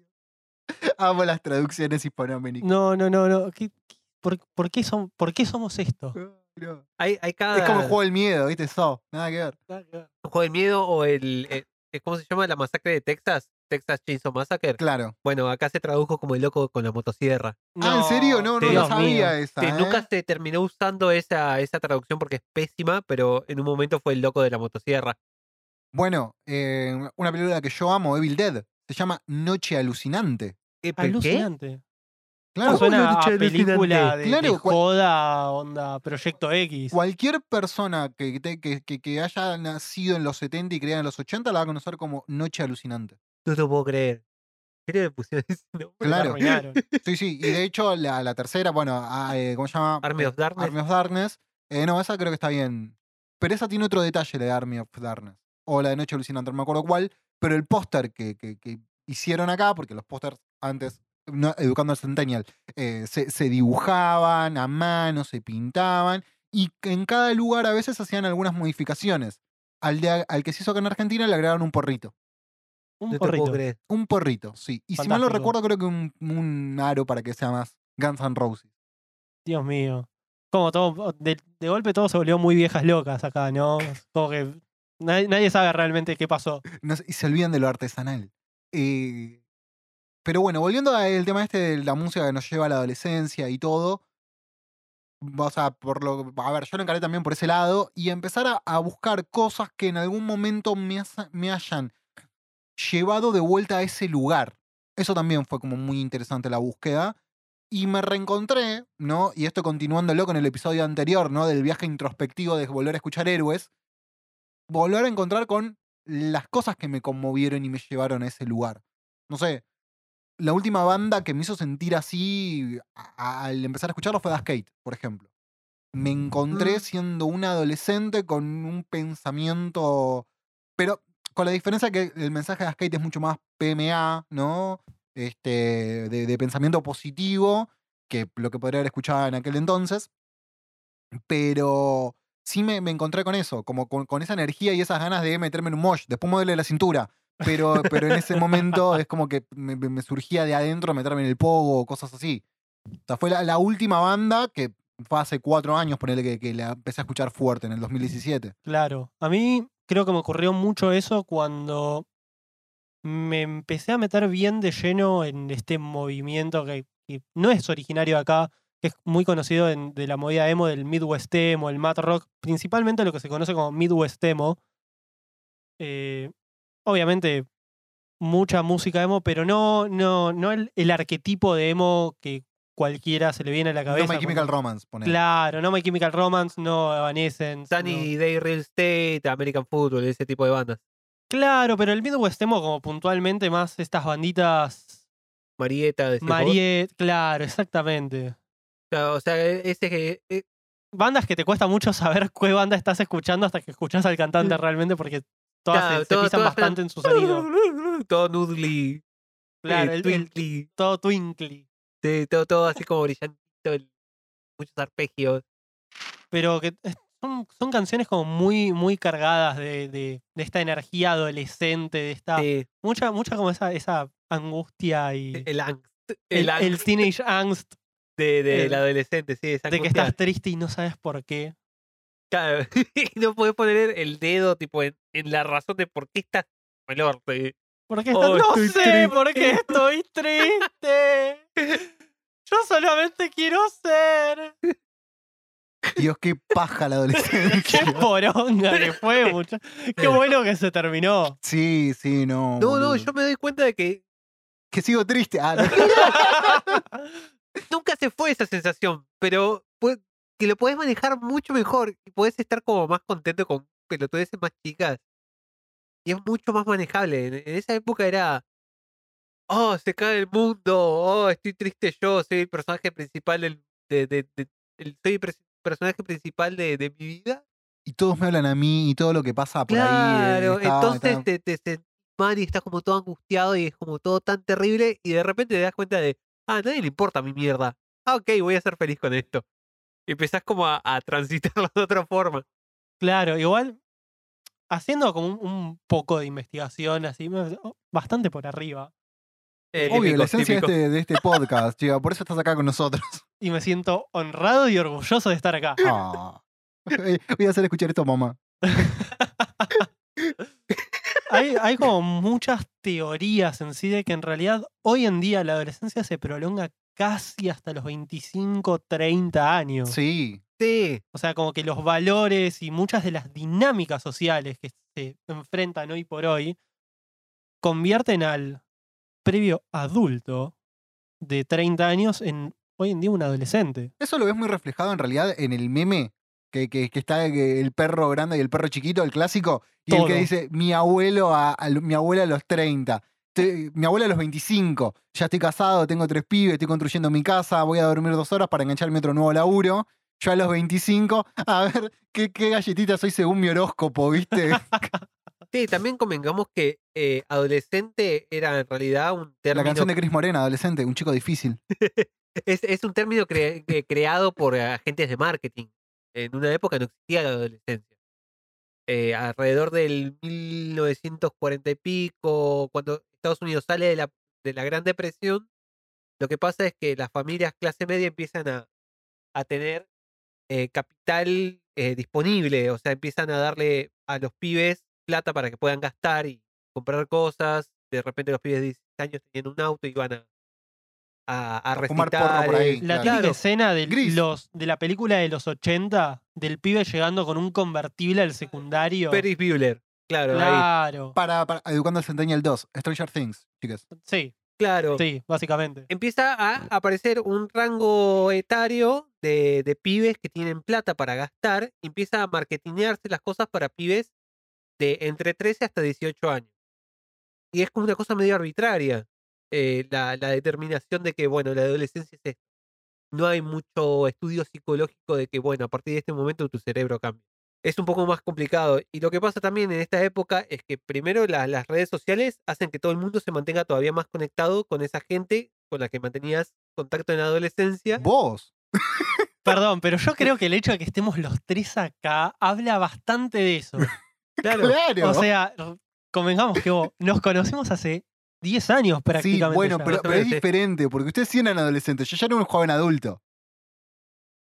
<laughs> amo las traducciones hispanoamericanas. No, no, no, no. ¿Qué- qué- por, por qué son, ¿Por qué somos esto? No. Hay, hay cada. Es como el juego del miedo, ¿viste? So, nada que ver. el juego del miedo o el, el- el- ¿Cómo se llama? La masacre de Texas. Texas Chainsaw Massacre. Claro. Bueno, acá se tradujo como el loco con la motosierra. ah, ¿en serio? No, no, no sabía mío. esa. Sí, ¿eh? nunca se terminó usando esa, esa traducción porque es pésima, pero en un momento fue el loco de la motosierra. Bueno, eh, una película que yo amo, Evil Dead, se llama Noche Alucinante. Alucinante. Claro, ¿Cómo Suena noche a película de, Claro, de joda, onda, Proyecto X. cualquier persona que, te- que, que- que haya nacido en los 70 y creada en los 80 la va a conocer como Noche Alucinante. No te lo puedo creer. ¿Qué le pusieron <laughs> ese nombre? La Claro. <laughs> Sí, sí, y de hecho la, la tercera, bueno, ah, eh, ¿cómo se llama? Army of Darkness. Army of Darkness. Eh, no, esa creo que está bien. Pero esa tiene otro detalle, la de Army of Darkness. O la de Noche Alucinante, no me acuerdo cuál. Pero el póster que, que- que hicieron acá, porque los pósters antes, no, educando al Centennial, eh, se, se dibujaban a mano, se pintaban, y en cada lugar a veces hacían algunas modificaciones. Al, de- al que se hizo acá en Argentina le agregaron un porrito. Un porrito. Un porrito, sí. Y si mal no Fantástico. recuerdo, creo que un, un aro para que sea más Guns N' Roses. Dios mío. Como todo, de, de golpe todo se volvió muy viejas locas acá, ¿no? Como que nadie, nadie sabe realmente qué pasó. Y se olvidan de lo artesanal. Eh, pero bueno, volviendo al tema este de la música que nos lleva a la adolescencia y todo. O sea, por lo, a ver, yo lo encaré también por ese lado y empezar a, buscar cosas que en algún momento me, me hayan llevado de vuelta a ese lugar. Eso también fue como muy interesante la búsqueda. Y me reencontré, ¿no? Y esto continuándolo con el episodio anterior, ¿no? Del viaje introspectivo de volver a escuchar héroes. Volver a encontrar con las cosas que me conmovieron y me llevaron a ese lugar. No sé, la última banda que me hizo sentir así al empezar a escucharlo fue Das Skate, por ejemplo. Me encontré siendo un adolescente con un pensamiento, pero con la diferencia que el mensaje de Das Skate es mucho más PMA, ¿no? Este, de, de pensamiento positivo que lo que podría haber escuchado en aquel entonces. Pero sí me, encontré con eso, como con, esa energía y esas ganas de meterme en un mosh. Después duele la cintura. Pero, en ese momento es como que me, surgía de adentro meterme en el pogo cosas así. O sea, fue la, la última banda que fue hace cuatro años, ponerle que, que la empecé a escuchar fuerte en el 2017. Claro. A mí creo que me ocurrió mucho eso cuando me empecé a meter bien de lleno en este movimiento que, que no es originario de acá, que es muy conocido en- de la movida emo, del Midwest emo, el Mat Rock, principalmente lo que se conoce como Midwest emo. Eh, obviamente mucha música emo, pero no, no, no el, el arquetipo de emo que cualquiera se le viene a la cabeza. No My Chemical Romance, ponele. Claro, no My Chemical Romance, no Evanescence. no- Sunny Day Real Estate, American Football, ese tipo de bandas. Claro, pero el Midwest emo como puntualmente más estas banditas Marieta. Mariet, claro, exactamente. O sea, sea, ese que. eh, Bandas que te cuesta mucho saber qué banda estás escuchando hasta que escuchas al cantante realmente porque todas se- claro, se, todo- pisan todas bastante en suenan su sonido. <laughs> Todo noodly. Claro, eh, el- el- twinkly. todo twinkly. sí, todo, todo así como brillantito. el- muchos arpegios. Pero que son, son canciones como muy, muy cargadas de, de- de esta energía adolescente, de esta. Sí, Mucha, mucha como esa, esa angustia y. el angst. el, El, el angst teenage angst de, del el- adolescente, sí, esa de que estás triste y no sabes por qué. Claro, <laughs> y no puedes poner el dedo tipo en, en la razón de por qué estás el orto. y- ¿Por qué estás- Oh, no sé triste. por qué estoy triste. Yo solamente quiero ser. Dios, qué paja la <laughs> adolescencia. Qué poronga que fue, <laughs> mucha- Qué bueno que se terminó. Sí, sí, no. No, no, yo me doy cuenta de que Que sigo triste. Ah, no. Nunca se fue esa sensación, pero que lo podés manejar mucho mejor y podés estar como más contento con pelotudeces más chicas. Y es mucho más manejable. En, en esa época era. Oh, se cae el mundo. Oh, estoy triste yo. Soy el personaje principal del. De, de- de- el- soy el pres- personaje principal de, de mi vida. y todos me hablan a mí y todo lo que pasa por ahí. Claro, eh, está- entonces está- te, te sentís mal y estás como todo angustiado y es como todo tan terrible y de repente te das cuenta de, ah, a nadie le importa mi mierda. Ah, ok, voy a ser feliz con esto. Y empezás como a, a transitarlo de otra forma. Claro, igual haciendo como un, un poco de investigación así, oh, bastante por arriba. Eh, Obvio, típico, la esencia de este, de este podcast, chica, por eso estás acá con nosotros. <laughs> Y me siento honrado y orgulloso de estar acá. Ah. <laughs> Voy a hacer escuchar esto a mamá. <laughs> hay, hay como muchas teorías en sí de que en realidad hoy en día la adolescencia se prolonga casi hasta los 25, 30 años. Sí. Sí, O sea, como que los valores y muchas de las dinámicas sociales que se enfrentan hoy por hoy convierten al previo adulto de 30 años en hoy en día un adolescente. Eso lo ves muy reflejado en realidad en el meme que, que, que está el perro grande y el perro chiquito, el clásico, y el que dice mi abuelo a, mi abuela a los 30. te- mi abuela a los 25, ya estoy casado, tengo tres pibes, estoy construyendo mi casa, voy a dormir dos horas para engancharme otro nuevo laburo. Yo a los 25, a ver qué, qué galletita soy según mi horóscopo, ¿viste? <laughs> Sí, también convengamos que eh, adolescente era en realidad un La término. canción de Chris Morena, adolescente, un chico difícil. <laughs> es, es un término cre- creado por agentes de marketing. En una época no existía la adolescencia. Eh, alrededor del 1940 y pico, cuando Estados Unidos sale de la, de la Gran Depresión, lo que pasa es que las familias clase media empiezan a, a tener eh, capital eh, disponible, o sea, empiezan a darle a los pibes plata para que puedan gastar y comprar cosas. De repente los pibes de 16 años tenían un auto y iban a, a, a porro por ahí. La Claro. típica Claro. escena de, los, de la película de los 80, del pibe llegando con un convertible al secundario. Ferris Bueller, claro, ahí. claro. Para, para Educando al Centennial 2, Stranger Things, chicas. Sí, Claro. sí, básicamente. Empieza a aparecer un rango etario de, de pibes que tienen plata para gastar. y Empieza a marketinearse las cosas para pibes de entre 13 hasta 18 años. Y es como una cosa medio arbitraria. Eh, la, la determinación de que, bueno, la adolescencia es esto. No hay mucho estudio psicológico de que, bueno, a partir de este momento tu cerebro cambia. Es un poco más complicado. Y lo que pasa también en esta época es que primero la- las redes sociales hacen que todo el mundo se mantenga todavía más conectado con esa gente con la que mantenías contacto en la adolescencia. Vos. Perdón, pero yo <laughs> creo que el hecho de que estemos los tres acá habla bastante de eso. <laughs> Claro. Claro. O sea, convengamos que vos, nos conocimos hace 10 años sí, prácticamente. bueno, ya. pero, pero es diferente, porque ustedes sí eran adolescentes, yo ya era un joven adulto.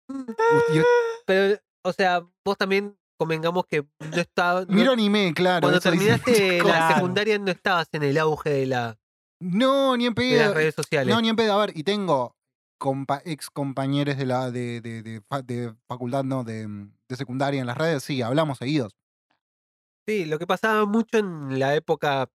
<laughs> Pero, o sea, vos también convengamos que no estabas. no- miro anime, claro. cuando terminaste la secundaria no estabas en el auge de, la, No, ni en de las pedo. redes sociales. No, ni en pedo. A ver, y tengo compa- ex compañeros de la de, de, de de facultad, no, de, de secundaria en las redes, sí, hablamos seguidos. Sí, lo que pasaba mucho en la época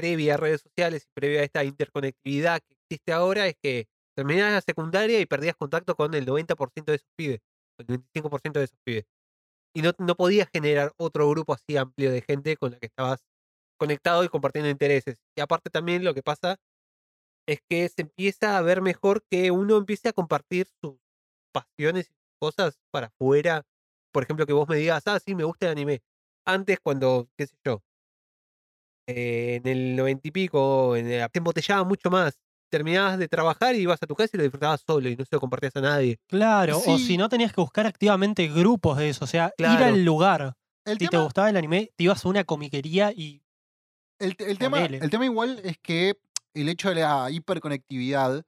previa a redes sociales y previa a esta interconectividad que existe ahora es que terminabas la secundaria y perdías contacto con el 90% de esos pibes, el 25% de esos pibes. Y no, no podías generar otro grupo así amplio de gente con la que estabas conectado y compartiendo intereses. Y aparte también lo que pasa es que se empieza a ver mejor que uno empiece a compartir sus pasiones y cosas para afuera. Por ejemplo, que vos me digas, ah, sí, me gusta el anime. Antes, cuando, qué sé yo, eh, en el noventa y pico, en el- te embotellaba mucho más. Terminabas de trabajar y ibas a tu casa y lo disfrutabas solo y no se lo compartías a nadie. Claro, o Sí. si no tenías que buscar activamente grupos de eso, o sea, ir al lugar. El Si te gustaba el anime, te ibas a una comiquería y el, el tema, el tema igual es que el hecho de la hiperconectividad,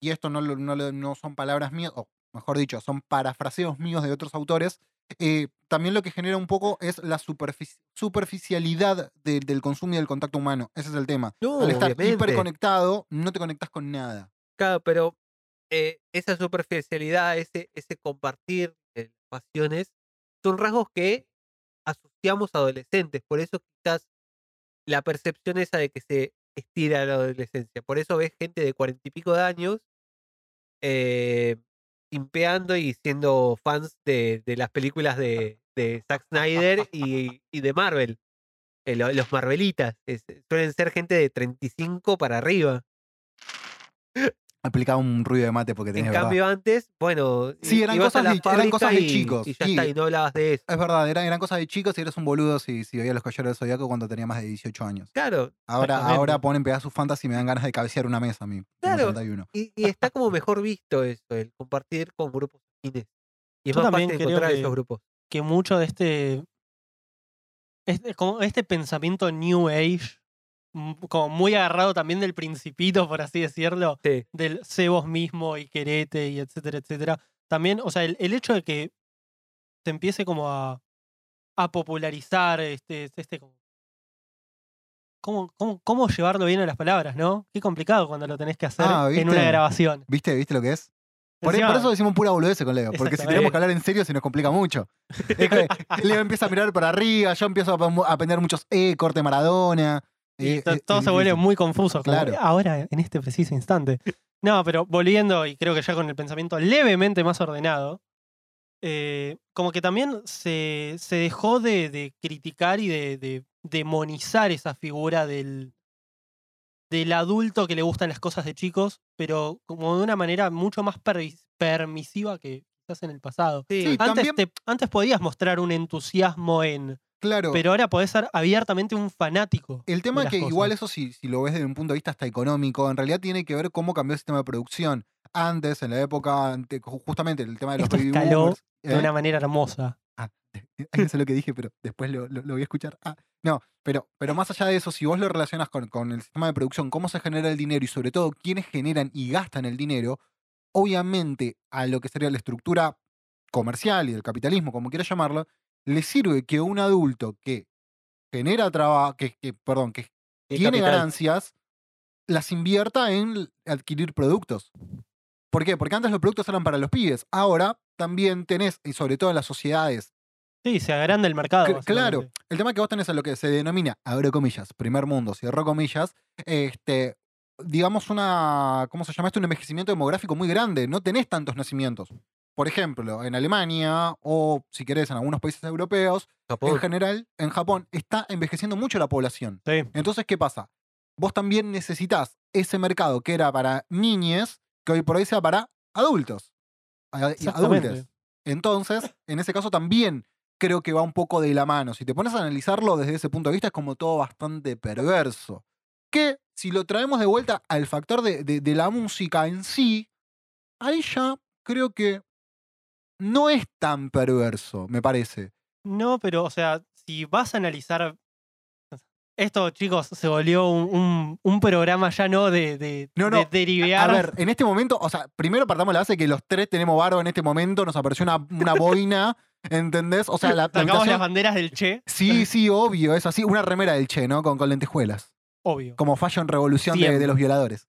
y esto no, no, no son palabras mías, o mejor dicho, son parafraseos míos de otros autores, eh, también lo que genera un poco es la superfici- superficialidad de- del consumo y del contacto humano. Ese es el tema. No, Al estar obviamente. hiperconectado, no te conectas con nada. Claro, pero eh, esa superficialidad, ese, ese compartir eh, pasiones, son rasgos que asociamos a adolescentes. Por eso quizás la percepción esa de que se estira la adolescencia. Por eso ves gente de cuarenta y pico de años eh, impeando y siendo fans de, las películas de, Zack Snyder y, de Marvel. Eh, lo- los Marvelitas. suelen ser gente de 35 para arriba. Aplicaba un ruido de mate porque En tenés verdad. cambio, antes, bueno, Sí, eran cosas de- eran fábrica cosas de y- chicos, Y ya sí. está, y no hablabas de eso. Es verdad, eran, eran cosas de chicos y eres un boludo si, si veías los caballeros del zodiaco cuando tenía más de 18 años. Claro, Ahora, ahora ponen pedazos fantasy y me dan ganas de cabecear una mesa a mí. Claro. 31. y, y está como mejor visto eso, el compartir con grupos afines. Y es Yo más también fácil creo encontrar que- esos grupos. que mucho de este, este como este pensamiento New Age, como muy agarrado también del principito, por así decirlo, Sí, del sé vos mismo y querete y etcétera, etcétera. También, o sea, el, el hecho de que se empiece como a, a popularizar este, este. ¿Cómo, cómo, cómo llevarlo bien a las palabras, no? Qué complicado cuando lo tenés que hacer Ah, en una grabación. ¿Viste? ¿Viste lo que es? Por, Encima- por eso decimos pura boludez con Leo, porque si tenemos que hablar en serio se nos complica mucho. Es que <laughs> Leo empieza a mirar para arriba, yo empiezo a aprender muchos E, corte Maradona. Y eh, to- eh, todo se vuelve muy confuso. como, Claro. "Eh, ahora, en este preciso instante. No, pero volviendo, y creo que ya con el pensamiento levemente más ordenado, eh, como que también se, se dejó de, de criticar y de, de demonizar esa figura del, del adulto que le gustan las cosas de chicos, pero como de una manera mucho más permis- permisiva que quizás en el pasado. sí, Sí, Antes, también- te- antes podías mostrar un entusiasmo en Claro. Pero ahora podés ser abiertamente un fanático. El tema es que igual eso si, si lo ves desde un punto de vista hasta económico, en realidad tiene que ver cómo cambió el sistema de producción. Antes, en la época, ante- justamente el tema de los Esto baby escaló boomers, De ¿eh? una manera hermosa. Ah, <laughs> no sé lo que dije, pero después lo, lo- lo voy a escuchar. Ah, no, pero, pero más allá de eso, si vos lo relacionas con, con el sistema de producción, cómo se genera el dinero y sobre todo quiénes generan y gastan el dinero, obviamente a lo que sería la estructura comercial y del capitalismo, como quieras llamarlo, le sirve que un adulto que genera trabajo, que, que, perdón, que tiene capital. ganancias, las invierta en adquirir productos. ¿Por qué? Porque antes los productos eran para los pibes. Ahora también tenés, y sobre todo en las sociedades Sí, se agranda el mercado. Cl- Claro, el tema que vos tenés a lo que se denomina, abro comillas, primer mundo, cierro comillas, este, digamos una, ¿cómo se llama esto? Un envejecimiento demográfico muy grande, no tenés tantos nacimientos. Por ejemplo, en Alemania o, si querés, en algunos países europeos, Japón. en general, en Japón, está envejeciendo mucho la población. Sí. Entonces, ¿qué pasa? Vos también necesitas ese mercado que era para niñes, que hoy por hoy sea para adultos. a- y Exactamente. adultes. Entonces, en ese caso también creo que va un poco de la mano. Si te pones a analizarlo desde ese punto de vista, es como todo bastante perverso. Que si lo traemos de vuelta al factor de, de- de la música en sí, ahí ya creo que no es tan perverso, me parece. No, pero, o sea, si vas a analizar. Esto, chicos, se volvió un, un- un programa ya no de, de, No, no, de derivar. A ver, en este momento, o sea, primero partamos la base que los tres tenemos barba en este momento, nos apareció una, una <laughs> boina, ¿entendés? O sea, la, Sacamos las banderas del Che, Sí, sí, obvio, es así. Una remera del Che, ¿no? Con, con lentejuelas. obvio. Como Fashion Revolución de, de los violadores.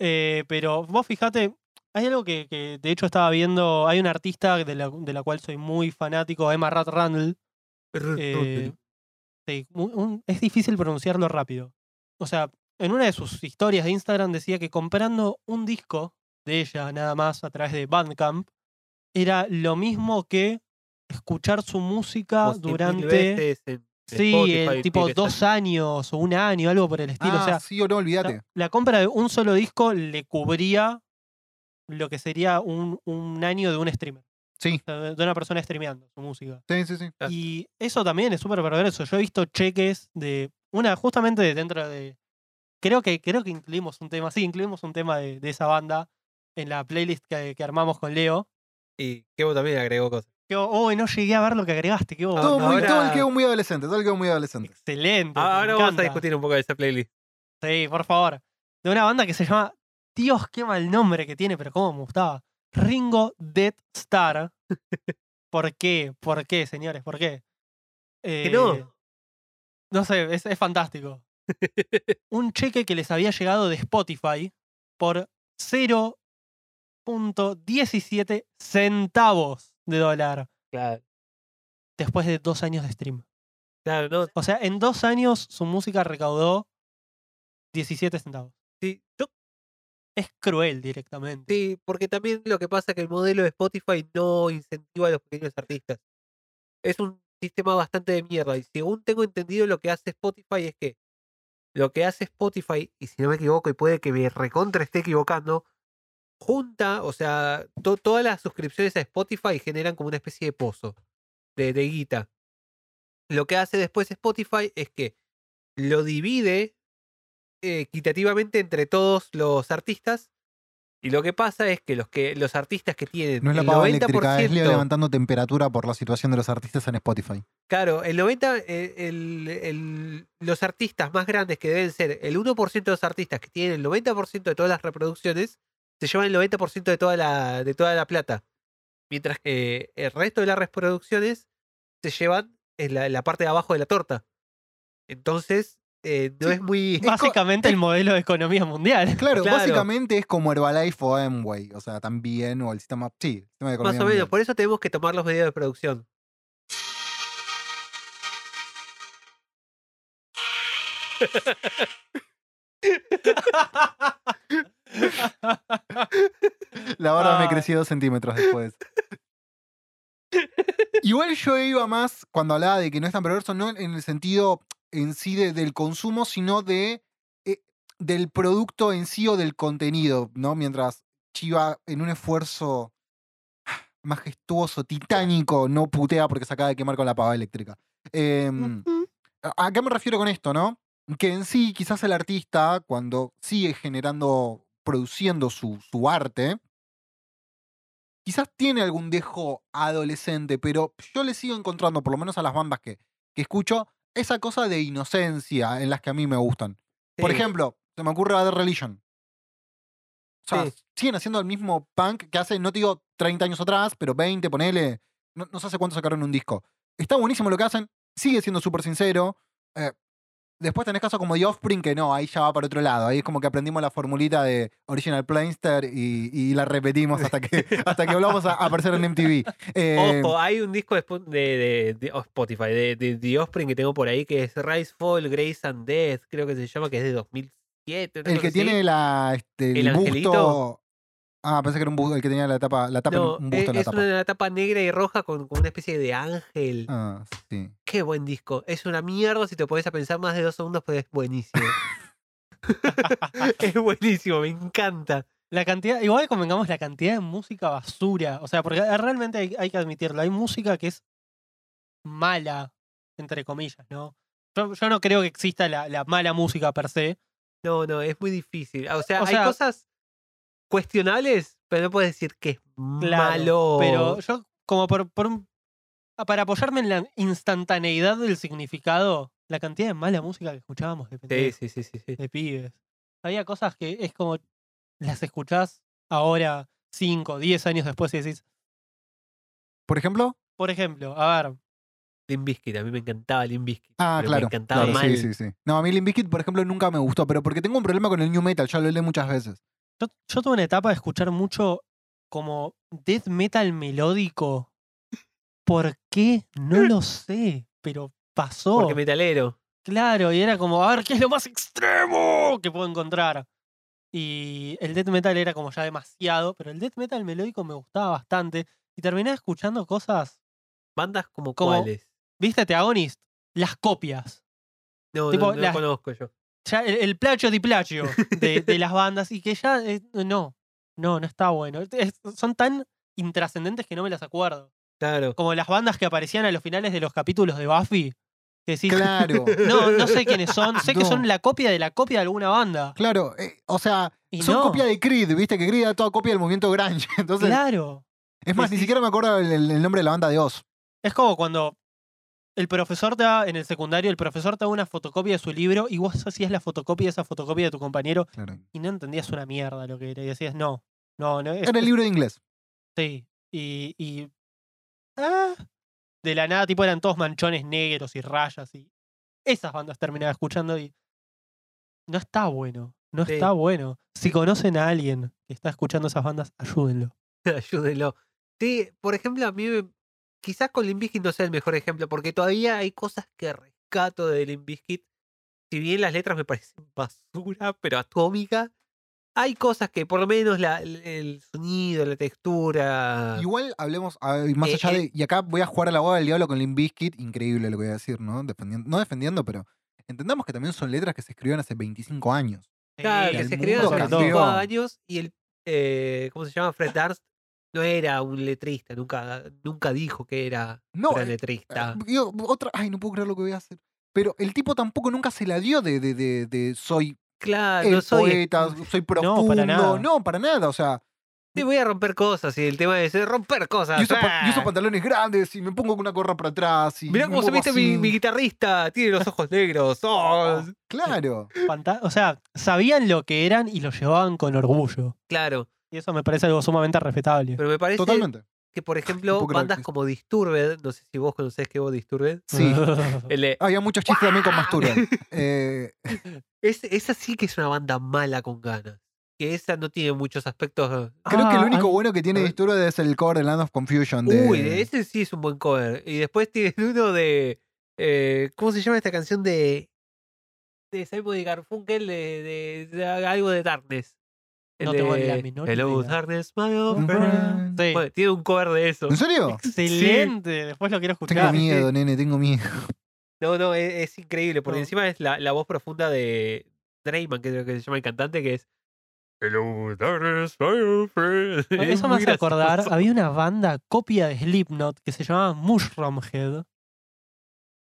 Eh, pero vos fijate, hay algo que, que de hecho estaba viendo. Hay una artista de la, de la cual soy muy fanático, Emma Rat Randall. eh, sí, un- un- es difícil pronunciarlo rápido. O sea, en una de sus historias de Instagram decía que comprando un disco de ella nada más a través de Bandcamp era lo mismo que escuchar su música durante sí, Spotify, el tipo dos años o un año, algo por el estilo. ah, o sea, sí o no, la, olvídate. la compra de un solo disco le cubría lo que sería un, un año de un streamer. Sí, o sea, de una persona streameando su música. sí, sí, sí. Y eso también es súper perverso. Yo he visto cheques de. Una, justamente de dentro de. Creo que, creo que incluimos un tema. Sí, incluimos un tema de, de esa banda en la playlist que, que armamos con Leo. Y Kevo también agregó cosas. Que, oh, no llegué a ver lo que agregaste. Qué Todo, no, muy, ahora- todo el quedó muy adolescente, todo el quedó muy adolescente. Excelente. Ah, ahora vamos a discutir un poco de esa playlist. Sí, por favor. De una banda que se llama. Dios, qué mal nombre que tiene, pero cómo me gustaba. Ringo Dead Star. <laughs> ¿Por qué? ¿Por qué, señores? ¿Por qué? Que Eh, no. No sé, es, es fantástico. <laughs> Un cheque que les había llegado de Spotify por 0.17 centavos de dólar Claro, después de dos años de stream. claro, no. O sea, en dos años su música recaudó 17 centavos. Sí, yo Es cruel directamente. Sí, porque también lo que pasa es que el modelo de Spotify no incentiva a los pequeños artistas. Es un sistema bastante de mierda. Y según tengo entendido, lo que hace Spotify es que lo que hace Spotify, y si no me equivoco, y puede que me recontra esté equivocando, junta, o sea, to- todas las suscripciones a Spotify generan como una especie de pozo de, de guita. Lo que hace después Spotify es que lo divide equitativamente entre todos los artistas. Y lo que pasa es que los que los artistas que tienen No es la el pava 90%, eléctrica, es levantando temperatura por la situación de los artistas en Spotify. claro, el 90 eh, el- el- los artistas más grandes que deben ser el 1% de los artistas que tienen el 90% de todas las reproducciones se llevan el 90% de toda la de toda la plata. Mientras que el resto de las reproducciones se llevan en la, en la parte de abajo de la torta. Entonces, eh, no Sí, es muy Básicamente el modelo de economía mundial. <laughs> Claro, Claro. básicamente es como Herbalife o Amway, o sea, también, o el sistema, sí, el sistema de economía Más o menos, mundial. por eso tenemos que tomar los medios de producción. <laughs> La barba me Ah. creció dos centímetros después. Igual yo iba más cuando hablaba de que no es tan perverso, no en el sentido en sí de- del consumo, sino de eh, del producto en sí o del contenido, ¿no? Mientras Chiva en un esfuerzo majestuoso, titánico, no putea porque se acaba de quemar con la pava eléctrica. Em, ¿A a qué me refiero con esto, no? Que en sí, quizás el artista, cuando sigue generando, produciendo su, su arte, quizás tiene algún dejo adolescente, pero yo le sigo encontrando, por lo menos a las bandas que, que escucho, esa cosa de inocencia en las que a mí me gustan. Por ejemplo, se me ocurre Bad Religion. O sea, Sí. siguen haciendo el mismo punk que hace, no te digo 30 años atrás, pero 20, ponele. No, no sé hace cuánto sacaron un disco. Está buenísimo lo que hacen, sigue siendo súper sincero. Eh, después tenés casos como The Offspring, que no, ahí ya va para otro lado. Ahí es como que aprendimos la formulita de Original Plainster y, y la repetimos hasta que, <laughs> hasta que volvamos a aparecer en MTV. Eh, Ojo, hay un disco de, oh, Spotify, de, de The Offspring que tengo por ahí, que es Rise, Fall, Grace and Death, creo que se llama, que es de 2007. una el que tiene la, este, ¿El el, busto. Ah, pensé que era un busto, el que tenía la tapa, la tapa No, un e- busto en la es tapa. una tapa negra y roja con, con una especie de ángel. Ah, sí. Qué buen disco. Es una mierda si te pones a pensar más de dos segundos, pero es buenísimo. <laughs> es buenísimo, me encanta. La cantidad, igual convengamos la cantidad de música basura. O sea, porque realmente hay, hay que admitirlo. Hay música que es mala, entre comillas, ¿no? Yo, yo no creo que exista la, la mala música per se. No, no, es muy difícil. O sea, O hay sea- cosas cuestionables, pero no puedes decir que es Claro, malo. Pero yo, como por, por un- para apoyarme en la instantaneidad del significado, la cantidad de mala música que escuchábamos de Sí, pendejos, sí, sí, de pibes. Había cosas que es como las escuchás ahora, 5, 10 años después y decís, Por ejemplo. por ejemplo, a ver, Limp Bizkit, a mí me encantaba Limp Bizkit. Ah, claro. Me encantaba claro, mal. sí, sí, sí. No, a mí Limp Bizkit, por ejemplo, nunca me gustó, pero porque tengo un problema con el new metal, ya lo hablé muchas veces. Yo, yo tuve una etapa de escuchar mucho como death metal melódico. ¿Por qué? No lo sé, pero pasó. Porque metalero. Claro, y era como, a ver, ¿qué es lo más extremo que puedo encontrar? Y el death metal era como ya demasiado, pero el death metal melódico me gustaba bastante. Y terminé escuchando cosas, Bandas como, Como- cuáles. ¿viste, The Agonist? Las copias. No, tipo, no, no las- conozco yo. Ya el, el plagio di plagio de, de las bandas y que ya eh, no, no, no está bueno. Es- son tan intrascendentes que no me las acuerdo. Claro. Como las bandas que aparecían a los finales de los capítulos de Buffy. Que decís, Claro. <laughs> no, no sé quiénes son, sé que son la copia de la copia de alguna banda. Claro, eh, o sea, Y son no. copia de Creed, viste que Creed era toda copia del movimiento grunge. <laughs> Entonces, Claro. es más, ni siquiera me acuerdo el, el- el nombre de la banda de Oz. Es como cuando el profesor te da, en el secundario, el profesor te da una fotocopia de su libro y vos hacías la fotocopia de esa fotocopia de tu compañero Claro. y no entendías una mierda lo que era. Y decías, no, no, no. es- Era el libro de inglés. Sí. Y. y ah, de la nada, tipo, eran todos manchones negros y rayas. Y esas bandas terminaba escuchando y. No está bueno. No Sí. está bueno. Si conocen a alguien que está escuchando esas bandas, ayúdenlo. <laughs> Ayúdenlo. Sí, por ejemplo, a mí me- quizás con Limp Bizkit no sea el mejor ejemplo, porque todavía hay cosas que rescato de Limp Bizkit. Si bien las letras me parecen <laughs> basura, pero atómica, hay cosas que por lo menos la- el, el sonido, la textura. Igual hablemos más Eh, allá eh. de. Y acá voy a jugar a la boda del diablo con Limp Bizkit. Increíble lo que voy a decir, ¿no? Defendiendo, no defendiendo, pero entendamos que también son letras que se escribieron hace 25 años. Claro, que se escribieron hace cambió. 5 años y el. eh, ¿Cómo se llama? Fred Durst no era un letrista, nunca, nunca dijo que era No, un gran eh, letrista. Eh, digo, otra, ay, no puedo creer lo que voy a hacer. Pero el tipo tampoco nunca se la dio de, de, de, de soy Claro, el no soy. poeta, soy profundo. para nada. No, para nada. O sea, Sí, voy a romper cosas y el tema es eh, romper cosas. y uso, pa- y uso pantalones grandes y me pongo con una gorra para atrás. Y Mirá cómo se viste mi, guitarrista, tiene los ojos negros. ¡oh! Claro. <laughs> Fanta- o sea, sabían lo que eran y lo llevaban con orgullo. Claro, Y eso me parece algo sumamente respetable. pero me parece Totalmente. que, por ejemplo, bandas que- como Disturbed, no sé si vos conocés que vos Disturbed, Sí. <laughs> el de- Había muchos chistes también con Mastura. <laughs> Eh, es, esa sí que es una banda mala con ganas. Que esa no tiene muchos aspectos. creo que Ah, lo único ah, bueno que tiene. Disturbed es el cover de Land of Confusion. De... Uy, ese sí es un buen cover. Y después tienen <laughs> uno de. eh, ¿Cómo se llama esta canción de. de Simon y Garfunkel? De, de, de algo de Darkness. El No tengo la menor Hello, idea. Darkness, my old friend. Sí. Bueno, tiene un cover de eso. ¿En serio? Excelente. Después lo quiero Tengo escuchar. miedo, nene, tengo miedo. No, no, es, es increíble, porque No. encima es la, la voz profunda de Drayman, que creo que se llama el cantante, que es Hello, darkness, my old friend. Es Eso me hace acordar, había una banda copia de Slipknot que se llamaba Mushroom Head.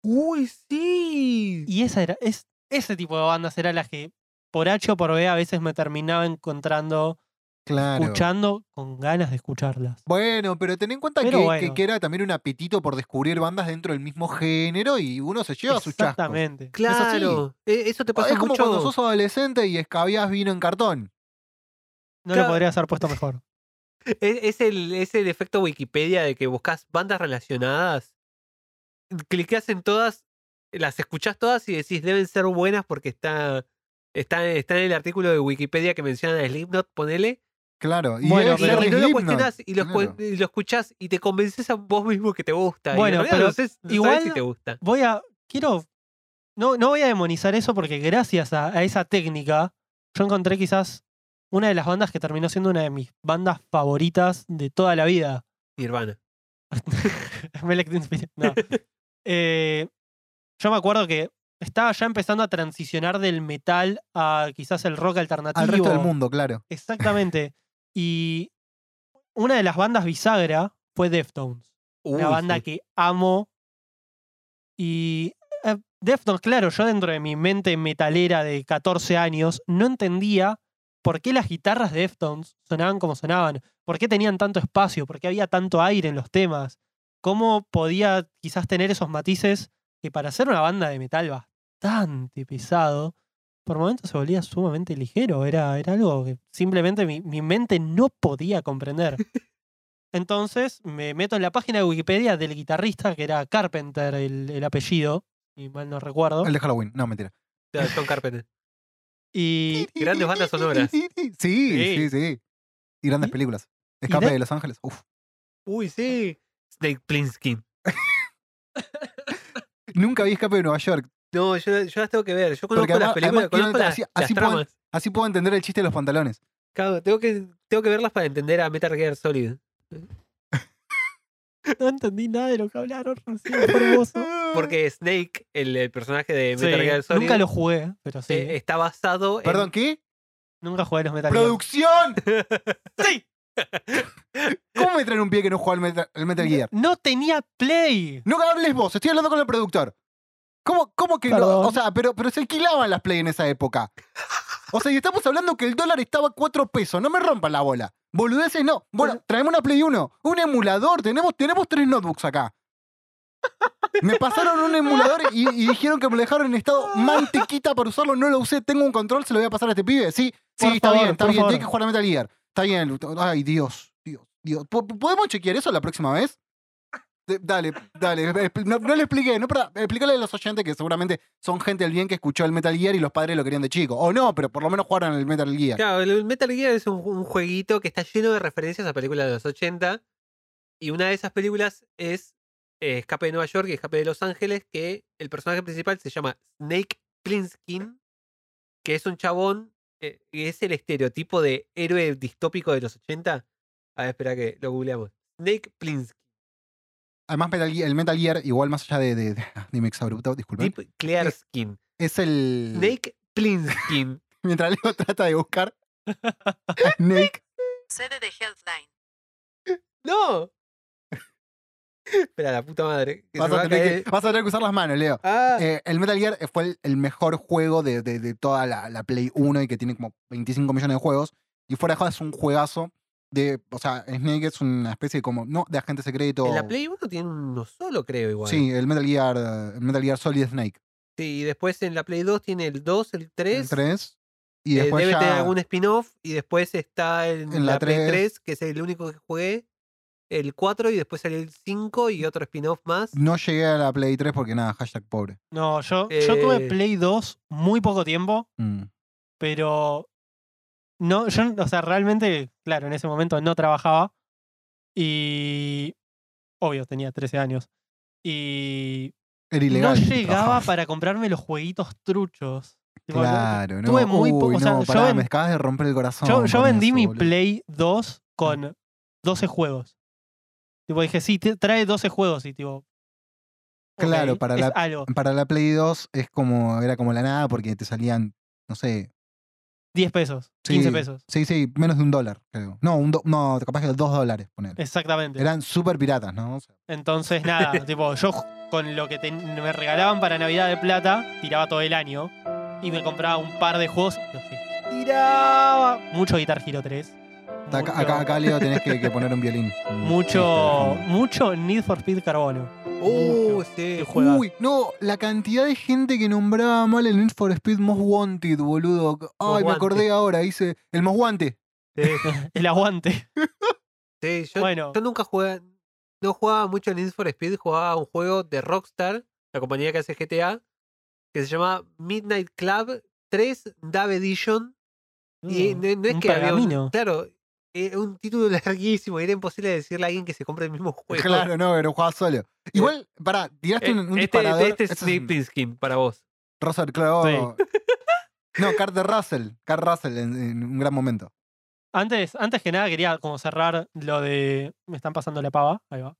Uy, sí. Y esa era, es, ese tipo de bandas eran las que por H o por B a veces me terminaba encontrando, Claro. escuchando con ganas de escucharlas. Bueno, pero ten en cuenta que, bueno. que- que era también un apetito por descubrir bandas dentro del mismo género y uno se lleva sus chascos. Exactamente. Claro. E- Eso te Es pasa como mucho. cuando sos adolescente y escabias vino en cartón. No Claro. lo podrías haber puesto mejor. Es, <laughs> es el, es el efecto Wikipedia de que buscas bandas relacionadas, cliqueas en todas, las escuchás todas y decís deben ser buenas porque está, está, está en el artículo de Wikipedia que menciona a Slipknot, ponele. Claro. Y Bueno, debe Y, pero- ser y no lo Slipknot, cuestionás y lo, claro. y lo escuchás y te convences a vos mismo que te gusta. Bueno, pero no sé- no sabés igual- si te gusta. Voy a. Quiero. No, no voy a demonizar eso porque gracias a, a esa técnica, yo encontré quizás una de las bandas que terminó siendo una de mis bandas favoritas de toda la vida. Nirvana. <laughs> <laughs> No. <laughs> Eh, yo me acuerdo que estaba ya empezando a transicionar del metal a quizás el rock alternativo. Al resto del mundo, claro. Exactamente. <laughs> y una de las bandas bisagra fue Deftones. Una Uy, banda sí. que amo. Y eh, Deftones, claro, yo dentro de mi mente metalera de 14 años no entendía por qué las guitarras de Deftones sonaban como sonaban, por qué tenían tanto espacio, por qué había tanto aire en los temas, cómo podía quizás tener esos matices que para ser una banda de metal bastante pesado, por momentos se volvía sumamente ligero, era, era algo que simplemente mi, mi mente no podía comprender. <laughs> Entonces me meto en la página de Wikipedia del guitarrista, que era Carpenter el, el apellido, y mal no recuerdo. El de Halloween. No, mentira. John Carpenter. Y <laughs> Grandes bandas sonoras. <laughs> Sí, sí, sí. Y grandes ¿Y? películas. Escape de- de Los Ángeles. Uf. Uy, sí. Snake Plissken. Nunca vi Escape de Nueva York. No, yo, yo las tengo que ver. Yo conozco Porque las películas, conozco las, así- las así puedo- tramas. Así puedo entender el chiste de los pantalones. Claro, tengo que, tengo que verlas para entender a Metal Gear Solid. <laughs> no entendí nada de lo que hablaron recién, hermoso. <laughs> Porque Snake, el, el personaje de Sí, Metal Gear Solid, nunca lo jugué, pero sí. eh, está basado en... Perdón, ¿qué? nunca jugué los Metal Gear. ¡Producción! <laughs> ¡Sí! ¿Cómo me traen un pie que no juega al Metal, al Metal Gear? No tenía Play. No hables vos, estoy hablando con el productor. ¿Cómo, cómo que no? O sea, pero, pero se alquilaban las Play en esa época. O sea, y estamos hablando que el dólar estaba a 4 pesos. No me rompan la bola. Boludeces no. Bueno, traemos una Play 1. Un emulador. Tenemos, tenemos tres notebooks acá. Me pasaron un emulador y, y dijeron que me lo dejaron en estado mantequita para usarlo. No lo usé. Tengo un control, se lo voy a pasar a este pibe. Sí, sí, Por está favor, bien, está bien. favor. Tiene que jugar a Metal Gear. Está bien. Ay, Dios, Dios, Dios. ¿Po- ¿Podemos chequear eso la próxima vez? Dale, dale. No, no le expliqué, no para explicarle a los oyentes que seguramente son gente del bien que escuchó el Metal Gear y los padres lo querían de chico. O no, pero por lo menos jugaron el Metal Gear. Claro, el Metal Gear es un, jueguito que está lleno de referencias a películas de los 80. Y una de esas películas es eh, Escape de Nueva York y Escape de Los Ángeles, que el personaje principal se llama Snake Plissken, que es un chabón, eh, que es el estereotipo de héroe distópico de los 80. A ver, espera que lo googleamos. Snake Plissken. Además, Metal Gear- el Metal Gear, igual más allá de, de, de, de mi exabrupto, disculpen, Deep Clear Skin. es el. Snake Plissken. <laughs> Mientras Leo <laughs> trata de buscar <laughs> Snake. Sede de Healthline. ¡No! Espera, la puta madre. Vas a, tener que, vas a tener que usar las manos, Leo. Ah, Eh, el Metal Gear fue el, el mejor juego de, de- de toda la, la Play 1 y que tiene como 25 millones de juegos. Y fuera de joda es un juegazo de. O sea, Snake es una especie como. No, de agente secreto. en la Play 1 tiene uno solo, creo, igual. Sí, el Metal Gear. eh, El Metal Gear Solid Snake. Sí, y después en la Play 2 tiene el 2, el 3. El 3. Y eh, después debe ya. tener algún spin-off. Y después está en, En la la, Play 3. 3, que es el único que jugué. El 4 y después salió el 5 y otro spin-off más. No llegué a la Play 3 porque nada, hashtag pobre. No, yo, yo tuve Eh. Play 2 muy poco tiempo, Mm. pero no, yo, o sea, realmente, claro, en ese momento no trabajaba y obvio, tenía 13 años y Era ilegal. no llegaba para comprarme los jueguitos truchos. Tipo, Claro, no. tuve muy Uy, o sea, no, yo pará, ven- me acabas de romper el corazón. yo, yo con vendí eso, mi boludo. Play 2 con 12 juegos. Tipo, dije, sí, te- trae 12 juegos y tipo... Claro, ok, para es la- algo. Para la Play 2 es como, era como la nada porque te salían, no sé, 10 pesos, Sí, 15 pesos. Sí, sí, menos de un dólar, creo. No, un do- no capaz que dos dólares, poner. Exactamente. Eran súper piratas, ¿no? O sea, Entonces, nada, <laughs> tipo, yo con lo que ten- me regalaban para Navidad de plata, tiraba todo el año y me compraba un par de juegos. No sé, tiraba mucho Guitar Hero 3. acá, mucho- acá, acá, Leo, tenés que, que poner un violín. <laughs> Mucho, este, mucho Need for Speed Carbono. Juegazo. Uy, no, la cantidad de gente que nombraba mal el Need for Speed Most Wanted, boludo. Ay, me acordé ahora, dice el Most Wanted. Sí, <laughs> El aguante. sí, yo, Bueno. yo nunca jugué, no jugaba mucho en Need for Speed, jugaba un juego de Rockstar, la compañía que hace GTA, que se llama Midnight Club 3 Dave Edition. Y no, no es un que había un- pergamino. claro, eh, un título <laughs> larguísimo, era imposible decirle a alguien que se compre el mismo <laughs> juego. Claro, no, pero jugaba solo. Igual, pará, tiraste Eh, un, un este, disparador. este es Snake Skin para vos. Russell, claro. <laughs> No, Carter Russell. Carter Russell en, en un gran momento. Antes, antes que nada quería como cerrar lo de. Me están pasando la pava, ahí va.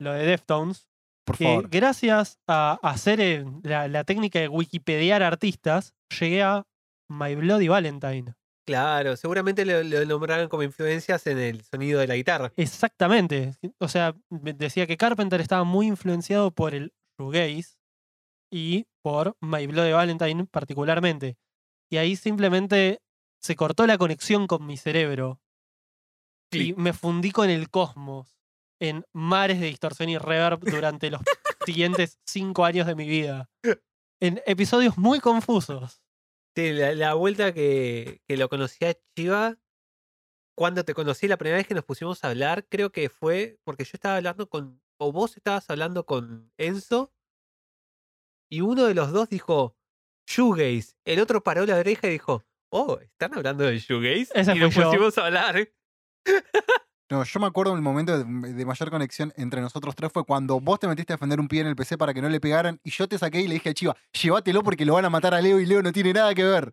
Lo de Deftones. Por Que favor. gracias a hacer eh, la, la técnica de wikipediar artistas, llegué a My Bloody Valentine. Claro, seguramente lo, lo nombraron como influencias en el sonido de la guitarra. Exactamente. O sea, decía que Carpenter estaba muy influenciado por el shoegaze y por My Bloody Valentine particularmente. Y ahí simplemente se cortó la conexión con mi cerebro. Y me fundí con el cosmos en mares de distorsión y reverb durante los <laughs> siguientes cinco años de mi vida. En episodios muy confusos. Sí, la, la vuelta que, que lo conocí a Chiva, cuando te conocí la primera vez que nos pusimos a hablar, creo que fue porque yo estaba hablando con, o vos estabas hablando con Enzo, y uno de los dos dijo, Shoegaze, el otro paró la oreja y dijo, oh, ¿están hablando de Shoegaze? Y nos yo. pusimos a hablar. <laughs> No, yo me acuerdo el momento de, de mayor conexión entre nosotros tres fue cuando vos te metiste a defender un pie en el PC para que no le pegaran y yo te saqué y le dije a Chiva, llévatelo porque lo van a matar a Leo y Leo no tiene nada que ver.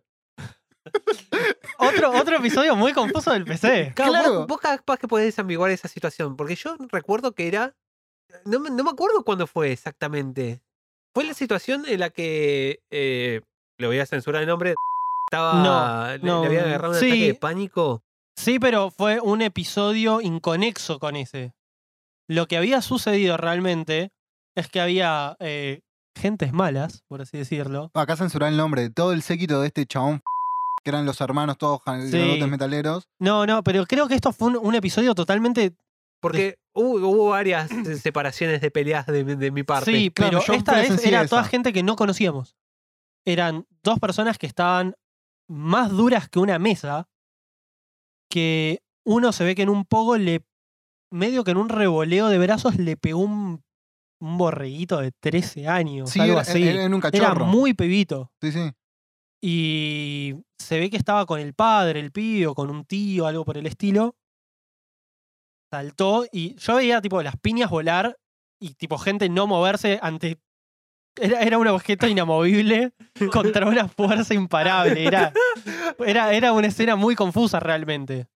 <laughs> Otro, otro episodio muy confuso del PC. Claro, Claro. Vos, vos capaz que podés desambiguar esa situación, porque yo recuerdo que era. No, me- no me acuerdo cuándo fue exactamente. Fue la situación en la que. Eh, le voy a censurar el nombre. Estaba. le- le, no, había agarrado un sí. ataque de pánico. Sí, pero fue un episodio inconexo con ese. Lo que había sucedido realmente es que había eh, gentes malas, por así decirlo. Acá censurar el nombre de todo el séquito de este chabón <laughs> que eran los hermanos todos Sí. metaleros. No, no, pero creo que esto fue un, un episodio totalmente. Porque hubo, hubo varias eh, <clears throat> separaciones de peleas de, mi- de mi parte. Sí, pero esta vez era toda gente que no conocíamos. Eran dos personas que estaban más duras que una mesa. Que uno se ve que en un poco le. medio que en un revoleo de brazos le pegó un, un borreguito de 13 años. Sí, algo era, así. era un muy pebito. Sí, sí. Y se ve que estaba con el padre, el pibe, o con un tío, algo por el estilo. Saltó y yo veía tipo las piñas volar y tipo gente no moverse ante. Era, era un objeto inamovible <laughs> contra una fuerza imparable. Era, era, era una escena muy confusa realmente.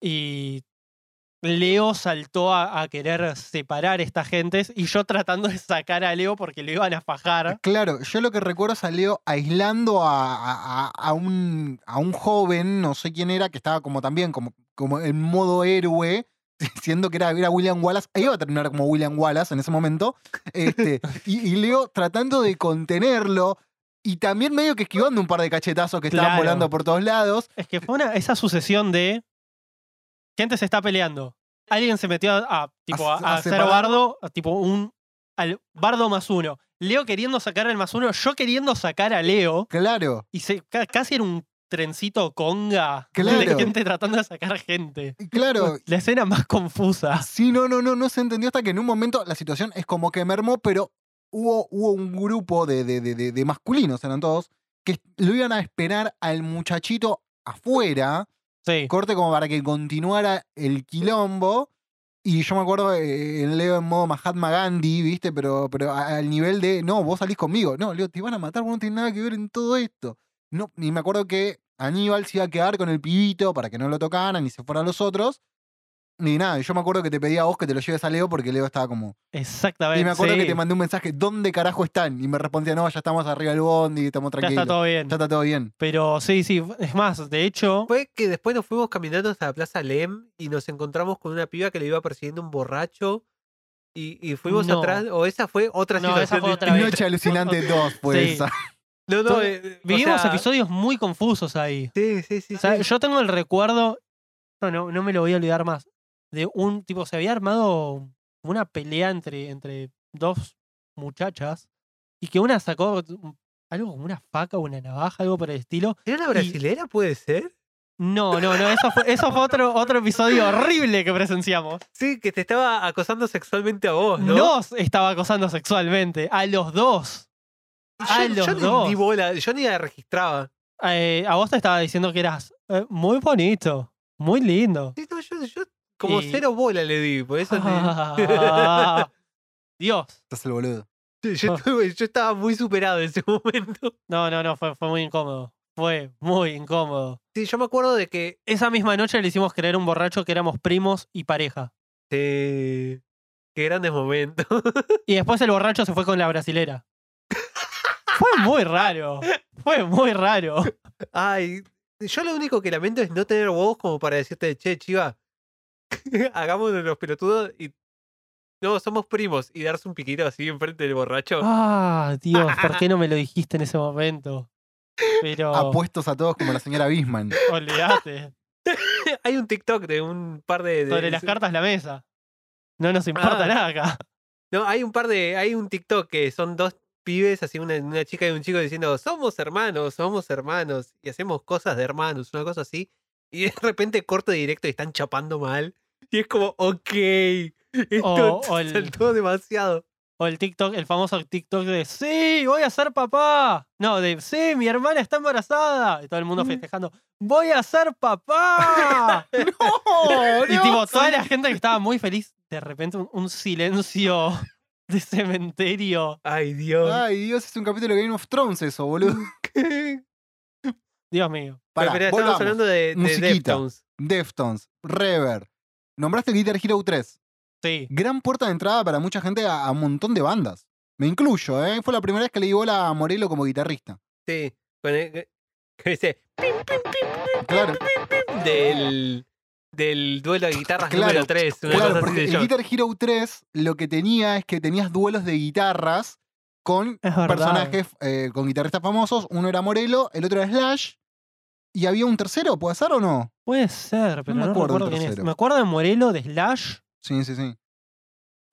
Y Leo saltó a, querer separar a estas gentes y yo tratando de sacar a Leo porque lo iban a fajar. Claro, yo lo que recuerdo es a Leo aislando a, a- un, a un joven, no sé quién era, que estaba como también como, como en modo héroe, <laughs> siendo que era, era William Wallace. Ahí iba a terminar como William Wallace en ese momento. Este, y Leo tratando de contenerlo y también medio que esquivando un par de cachetazos que estaban Claro. volando por todos lados. Es que fue una, esa sucesión de gente se está peleando. Alguien se metió a, a, tipo, a, A- hacer bardo, tipo un al bardo más uno. Leo queriendo sacar el más uno, yo queriendo sacar a Leo. Claro, Y se, ca- casi era un trencito conga Claro. de gente tratando de sacar gente. claro. La escena más confusa. Sí, no, no, no, no se entendió hasta que en un momento la situación es como que mermó, pero hubo, hubo un grupo de, de, de- de- masculinos, eran todos, que lo iban a esperar al muchachito afuera, Sí. corte como para que continuara el quilombo. Y yo me acuerdo eh, en Leo en modo Mahatma Gandhi, ¿viste? Pero, pero al nivel de, no, vos salís conmigo. No, Leo, te van a matar, vos no tenés nada que ver en todo esto. No, y me acuerdo que Aníbal se iba a quedar con el pibito para que no lo tocaran y se fueran los otros. Y nada, yo me acuerdo que te pedía a vos que te lo lleves a Leo porque Leo estaba como. Exactamente. Y me acuerdo que te mandé un mensaje, ¿dónde carajo están? Y me respondía, no, ya estamos arriba del bondi, estamos Ya tranquilos. está todo bien. Ya está todo bien. Pero sí, sí. Es más, de hecho. Fue que después nos fuimos caminando hasta la Plaza Lem y nos encontramos con una piba que le iba persiguiendo un borracho. Y, y fuimos No. atrás. O esa fue otra No, esa situación. fue otra vez. Noche alucinante <laughs> 2, pues. Sí. esa. No, no, eh, o Vivimos sea, episodios muy confusos ahí. Sí, sí, sí. O sea, sí. yo tengo el recuerdo, no, no, no me lo voy a olvidar más, de un tipo, se había armado una pelea entre, entre dos muchachas y que una sacó algo como una faca o una navaja, algo por el estilo. ¿Era una brasilera, puede ser? No, no, no, eso fue, eso fue otro, otro episodio horrible que presenciamos. Sí, que te estaba acosando sexualmente a vos, ¿no? Nos estaba acosando sexualmente, a los dos. a yo, los yo dos. Ni, bola, yo ni la registraba. Eh, a vos te estaba diciendo que eras eh, muy bonito, muy lindo. Sí, no, yo, yo como Y- cero bola le di, por eso Ah, <laughs> Dios. Estás el boludo. <laughs> yo, estaba muy superado en ese momento. No, no, no, fue, fue muy incómodo. Fue muy incómodo. Sí, yo me acuerdo de que Esa misma noche le hicimos creer a un borracho que éramos primos y pareja. eh, qué grandes momentos. <laughs> Y después el borracho se fue con la brasilera. Fue muy raro. Fue muy raro. Ay, yo lo único que lamento es no tener huevos como para decirte, che, chiva, <laughs> hagámonos los pelotudos y no, somos primos y darse un piquito así enfrente del borracho. Ah, Dios, ¿por qué no me lo <laughs> dijiste en ese momento? Pero. Apuestos a todos como la señora Bisman. <laughs> Olvídate. Hay un TikTok de un par de... de- Sobre las cartas la mesa. No nos importa Ah. nada acá. No, hay un par de... Hay un TikTok que son dos pibes, así una, una chica y un chico diciendo, somos hermanos, somos hermanos y hacemos cosas de hermanos, una cosa así. Y de repente corto directo y están chapando mal. Y es como, ok, esto O- o el- saltó demasiado. O el TikTok, el famoso TikTok de sí, voy a ser papá. No, de sí, mi hermana está embarazada. Y todo el mundo festejando, voy a ser papá. <laughs> ¡No! <laughs> y tipo, toda la gente que estaba muy feliz, de repente un, un silencio <laughs> de cementerio. Ay, Dios. Ay, Dios, es un capítulo de Game of Thrones eso, boludo. Dios mío. Pará, Pero, espera, estamos hablando de, de. Deftones. Deftones, Rever. Nombraste Guitar Hero 3. Sí. Gran puerta de entrada para mucha gente a, a un montón de bandas. Me incluyo, ¿eh? Fue la primera vez que le di bola a Morelo como guitarrista. Sí. Con el- que que dice Claro, del, del duelo de guitarras Claro, número 3. Una claro cosa así porque de el. Guitar Hero 3 lo que tenía es que tenías duelos de guitarras con personajes, eh, con guitarristas famosos. Uno era Morelo, el otro era Slash. ¿Y había un tercero? ¿Puede ser o no? Puede ser, pero me no, acuerdo del recuerdo quién es. Me acuerdo de Morelo, de Slash. Sí, sí, sí.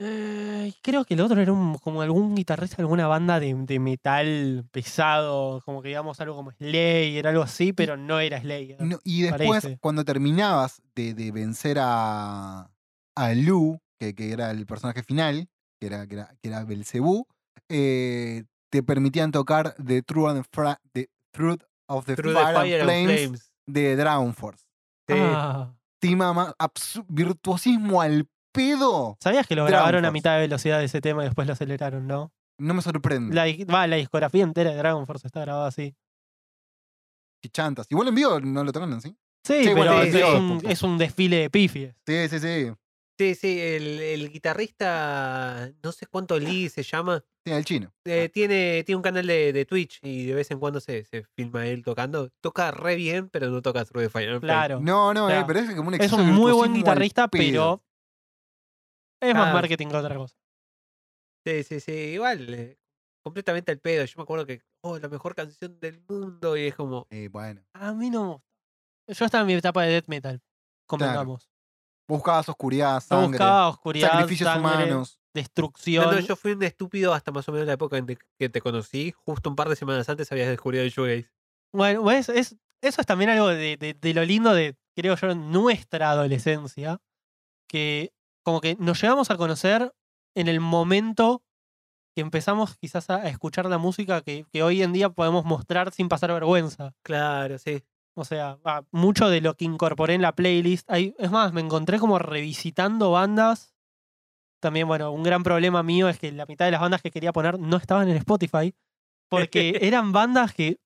Eh, creo que el otro era un- como algún guitarrista de alguna banda de, de metal pesado, como que digamos algo como Slayer, algo así, pero no era Slayer. No, y después, Parece. cuando terminabas de, de vencer a, a Lu, que, que era el personaje final, que era, que era, que era Belcebú, eh, te permitían tocar The Truth, and Fra- the Truth of the Through Fire, the Fire and and Flames, de Dragon Force. Sí. Ah, Tema más absu- virtuosismo al pedo. ¿Sabías que lo Dragon grabaron a mitad de velocidad de ese tema y después lo aceleraron, no? No me sorprende. La, va, la discografía entera de Dragon Force está grabada así. Qué chantas. Igual en vivo no lo tocan así. Sí, Sí, pero bueno, es, sí, sí. un, es un desfile de pifies. Sí, sí, sí. Sí, sí, el, el guitarrista, no sé cuánto Lee se llama, Sí, el chino. eh, tiene, tiene un canal de, de Twitch y de vez en cuando se, se filma él tocando. Toca re bien, pero no toca and Flames. Claro. No, no, O sea, eh, pero es como un es un muy buen guitarrista, pero es más Ah. marketing que otra cosa. Sí, sí, sí, igual, eh, completamente al pedo. Yo me acuerdo que, oh, la mejor canción del mundo y es como, Eh, bueno. A mí no me gusta. Yo estaba en mi etapa de death metal. Convengamos. Buscabas oscuridad, sangre, buscaba oscuridad, sacrificios sangre, humanos. destrucción. No, no, yo fui un estúpido hasta más o menos la época en que te conocí. Justo un par de semanas antes habías descubierto el shoegaze. Bueno, ¿ves? Es, eso es también algo de, de- de lo lindo de, creo yo, nuestra adolescencia. Que como que nos llegamos a conocer en el momento que empezamos quizás a escuchar la música que, que hoy en día podemos mostrar sin pasar vergüenza. Claro, sí. O sea, va, mucho de lo que incorporé en la playlist. Hay, es más, me encontré como revisitando bandas. También, bueno, un gran problema mío es que la mitad de las bandas que quería poner no estaban en Spotify. Porque <laughs> eran bandas que.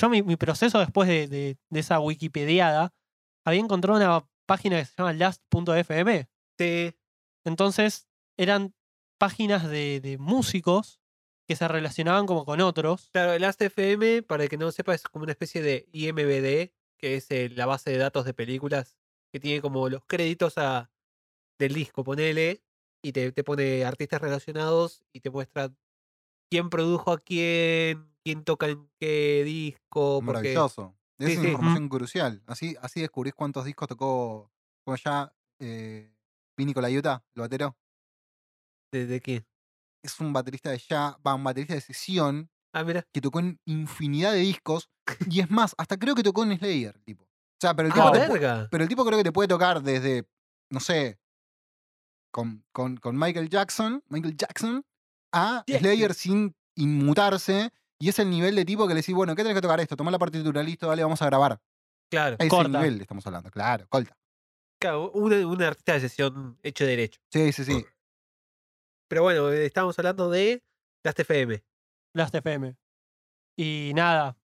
Yo, mi, mi proceso después de, de- de esa Wikipediada, había encontrado una página que se llama last.fm. Sí. Entonces eran páginas de, de músicos que se relacionaban como con otros. Claro, el Last.fm, para el que no lo sepa, es como una especie de IMBD, que es eh, la base de datos de películas, que tiene como los créditos a, del disco, ponele, y te, te pone artistas relacionados y te muestra quién produjo a quién, quién toca en qué disco. porque- Maravilloso. Esa Sí, es sí. información crucial. Así, así descubrís cuántos discos tocó como ya eh, Vini Colaiuta, el batero. ¿De, de quién? Es un baterista de ya, va, un baterista de sesión Ah, mira. que tocó en infinidad de discos. <laughs> Y es más, hasta creo que tocó en Slayer, tipo. O sea, pero el ¡Ah, tipo, te verga! pero el tipo creo que te puede tocar desde, no sé, con, con, con Michael Jackson, Michael Jackson, a. Slayer sin inmutarse. Y es el nivel de tipo que le decís, bueno, ¿qué tenés que tocar esto? Toma la partitura, listo, dale, vamos a grabar. Claro, A ese Corta. nivel estamos hablando, claro, colta. claro un, un artista de sesión hecho derecho. Sí, sí, <clears throat> sí. Pero bueno, eh, estábamos hablando de Last.fm. Last.fm. Y nada,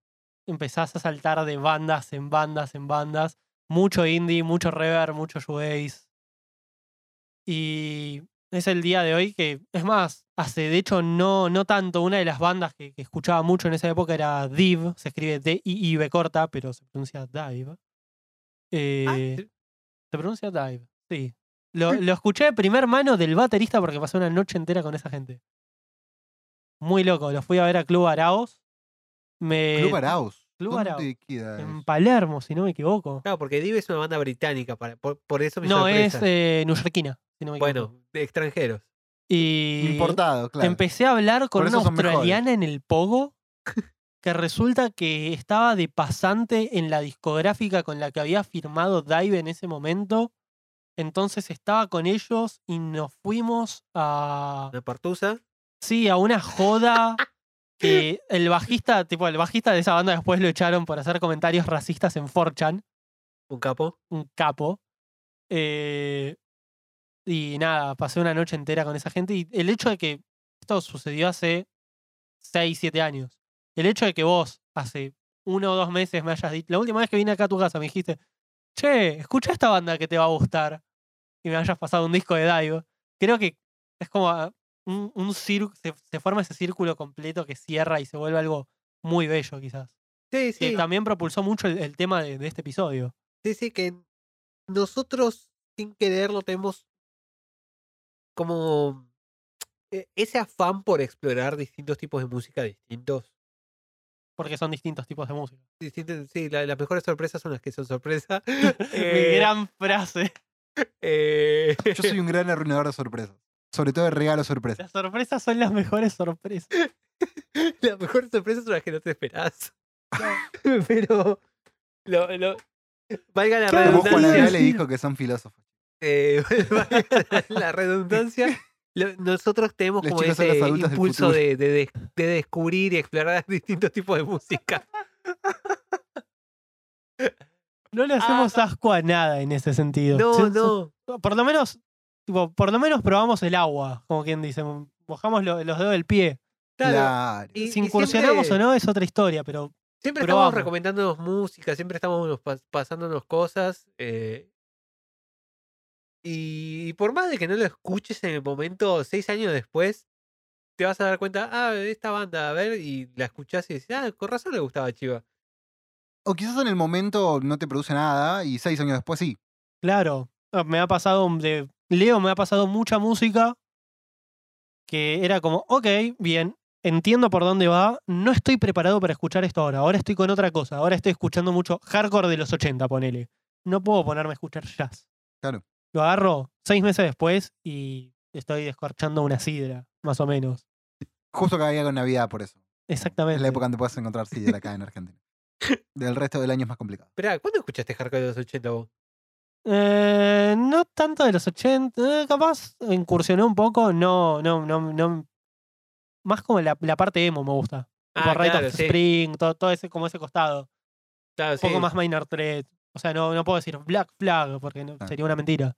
empezás a saltar de bandas en bandas en bandas. Mucho indie, mucho reverb, mucho shoegaze. Y es el día de hoy que, es más, hace de hecho no, no tanto. Una de las bandas que, que escuchaba mucho en esa época era Div. Se escribe D-I-I-V corta, pero se pronuncia Dive. Eh, Ah, sí. se pronuncia Dive, sí. Lo, lo escuché de primer mano del baterista porque pasé una noche entera con esa gente. Muy loco. Lo fui a ver a Club Araos. Me, Club Arauz. Eh, Club ¿Dónde Arauz. queda En eso? Palermo, si no me equivoco. Claro, porque Div es una banda británica, para, por, por eso mi No, es sorpresa. eh, neoyorquina, si no me equivoco. Bueno, de extranjeros. y Importado, claro. empecé a hablar con Por una eso son mejores. australiana en el Pogo <laughs> que resulta que estaba de pasante en la discográfica con la que había firmado Dive en ese momento. Entonces estaba con ellos y nos fuimos a... Una partusa. Sí, a una joda que el bajista, tipo, el bajista de esa banda después lo echaron por hacer comentarios racistas en 4chan, Un capo. un capo. Eh, y nada, pasé una noche entera con esa gente y el hecho de que esto sucedió hace 6, 7 años. El hecho de que vos hace uno o dos meses me hayas dicho, la última vez que vine acá a tu casa me dijiste, che, escucha esta banda que te va a gustar y me hayas pasado un disco de Dive, creo que es como ah, un, un círculo, se, se forma ese círculo completo que cierra y se vuelve algo muy bello quizás. Sí, Que sí. también propulsó mucho el, el tema de, de este episodio. Sí, sí, que nosotros sin quererlo tenemos como eh, ese afán por explorar distintos tipos de música distintos. Porque son distintos tipos de música. distintos sí, la- las mejores sorpresas son las que son sorpresa. <laughs> Mi <laughs> Eh, gran frase. <laughs> eh, Yo soy un <laughs> gran arruinador de sorpresas. Sobre todo de regalos sorpresas. Las sorpresas son las mejores sorpresas. <laughs> las mejores sorpresas son las que no te esperás. Pero lo, lo- valga la Juan redundancia. Adrián le dijo que son filósofos. eh, valga la redundancia. lo- nosotros tenemos Los como ese impulso de, de descubrir y explorar distintos tipos de música. No le hacemos asco a nada en ese sentido. Ah. No, Se- se- no. Por lo menos, tipo, por lo menos probamos el agua, como quien dice. Mojamos lo- los dedos del pie. Claro. Claro. Y- si y incursionamos siempre- o no es otra historia, pero Siempre Probamos. estamos recomendándonos música, siempre estamos nos pas- pasándonos cosas. eh, y, por más de que no lo escuches en el momento, seis años después, te vas a dar cuenta, ah, esta banda, a ver, y la escuchás y decís, ah, con razón le gustaba Chiva. O quizás en el momento no te produce nada y seis años después sí. claro, ah, me ha pasado de Leo, me ha pasado mucha música que era como, ok, bien, entiendo por dónde va, no estoy preparado para escuchar esto ahora, ahora estoy con otra cosa, ahora estoy escuchando mucho hardcore de los 80, ponele. No puedo ponerme a escuchar jazz. Claro. Lo agarro seis meses después y estoy descorchando una sidra, más o menos. Justo caía con Navidad por eso. Exactamente. Es la época donde puedes encontrar sidra acá en <laughs> Argentina. Del resto del año es más complicado. Esperá, ¿cuándo escuchaste hardcore de los 80 vos? Eh, no tanto de los 80, eh, capaz incursioné un poco, no, no, no, no. Más como la, la parte emo me gusta. Ah, Rite claro, of sí. Spring, todo, todo ese, como ese costado. Claro, Un poco sí. más minor threat. O sea, no, no puedo decir Black Flag porque no- Ah. sería una mentira.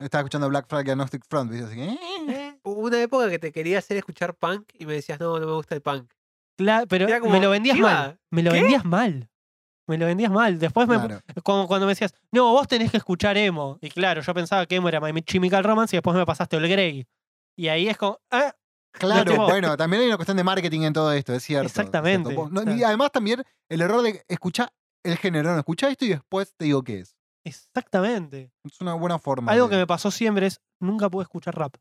Estaba escuchando Black Flag y Agnostic Front, ¿viste? Así que. eh, Hubo una época que te quería hacer escuchar punk y me decías, no, no me gusta el punk. Cla- pero como, me lo vendías "Chiva, mal. Me lo ¿qué?". vendías mal. Me lo vendías mal. Después me, Claro. como cuando me decías, no, vos tenés que escuchar emo. Y claro, yo pensaba que emo era My Chemical Romance y después me pasaste el Grey. Y ahí es como, ah, Claro, bueno, también hay una cuestión de marketing en todo esto, es cierto. es cierto. Exactamente, no, claro. Y además también el error de escuchar el género, no, escuchá esto y después te digo qué es. exactamente. Es una buena forma. Algo de- que me pasó siempre es, nunca pude escuchar rap.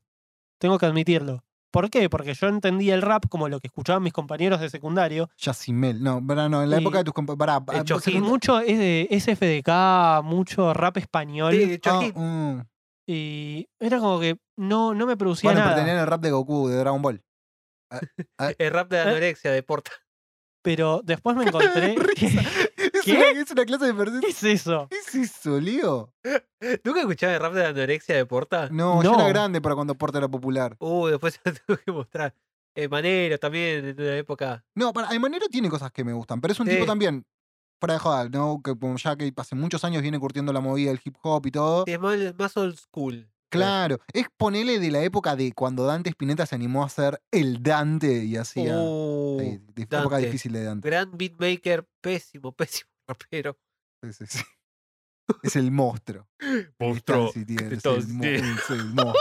Tengo que admitirlo. ¿Por qué? Porque yo entendía el rap como lo que escuchaban mis compañeros de secundario. Yacimel. No, pará, no, en la Y- época de tus compañeros. Chojín. Y mucho es de SFDK, mucho rap español. Sí, Chojín. mm. Y era como que no, no me producía Bueno, pero nada. tenían el rap de Goku, de Dragon Ball. <laughs> El rap de ¿Eh? anorexia de Porta. Pero después me <laughs> encontré. ¿Qué? Una, es una clase de ¿Qué percepción. es eso? ¿Qué es eso, Leo? ¿Nunca escuchabas el rap de anorexia de Porta? No, yo era grande para cuando Porta era popular. Uh, después <laughs> te lo tengo que mostrar. Eh, Manero también, en una época. No, para, Aymanero tiene cosas que me gustan, pero es un Sí. tipo también, fuera de joda, ¿no? Que como ya que hace muchos años viene curtiendo la movida del hip hop y todo. Es más, más old school. Claro, es ponele de la época de cuando Dante Spinetta se animó a ser el Dante y hacía. Uh, sí, de- época difícil de Dante. gran beatmaker, pésimo, pésimo <laughs> rapero. Sí, sí, sí. Es el monstruo. Monstruo. Stancy es, todos el, mo- es el <laughs> monstruo.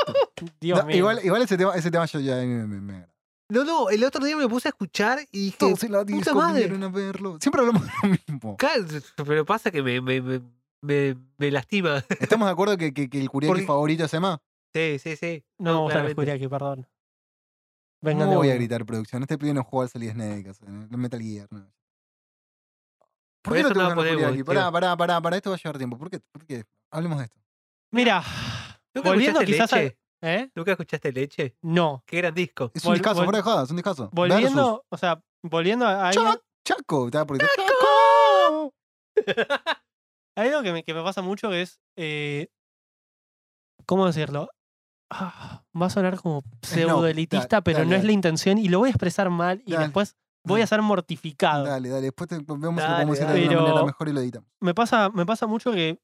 Dios No, mío. igual, igual ese tema, ese tema yo ya me, me, me. No, no, el otro día me puse a escuchar y dije, Todos en la puta disco madre. a verlo. Siempre hablamos de lo mismo. Claro, pero pasa que me, me, me, me, me lastima. ¿Estamos de acuerdo que, que, que el Kuriaki Porque- favorito es Emma? Sí, sí, sí. No me gusta el claramente. aquí, perdón. Vengan No voy a gritar producción. Este pibe no juega al Solid Snake, o sea, el Metal Gear. No. ¿Por qué no eso te no gustan los Kuriaki? Pará, pará, pará, pará, esto va a llevar tiempo. ¿Por qué? ¿Por qué? Hablemos de esto. Mira, ¿Nunca volviendo quizás a. ¿Eh? ¿Nunca escuchaste Leche? No. Qué gran disco. Es un Vol- discazo, fuera de joda, es un discazo. Volviendo, o sea, volviendo a Chaco, estaba por ahí. ¡Chaco! <laughs> hay algo que me, que me pasa mucho que es. eh, ¿Cómo decirlo? Ah, va a sonar como pseudo elitista, da- pero dale, no es la intención y lo voy a expresar mal y Dale, después voy a ser mortificado. Dale, dale. Después te- vemos Dale, podemos hacer de una manera mejor y lo editamos. me pasa, me pasa mucho que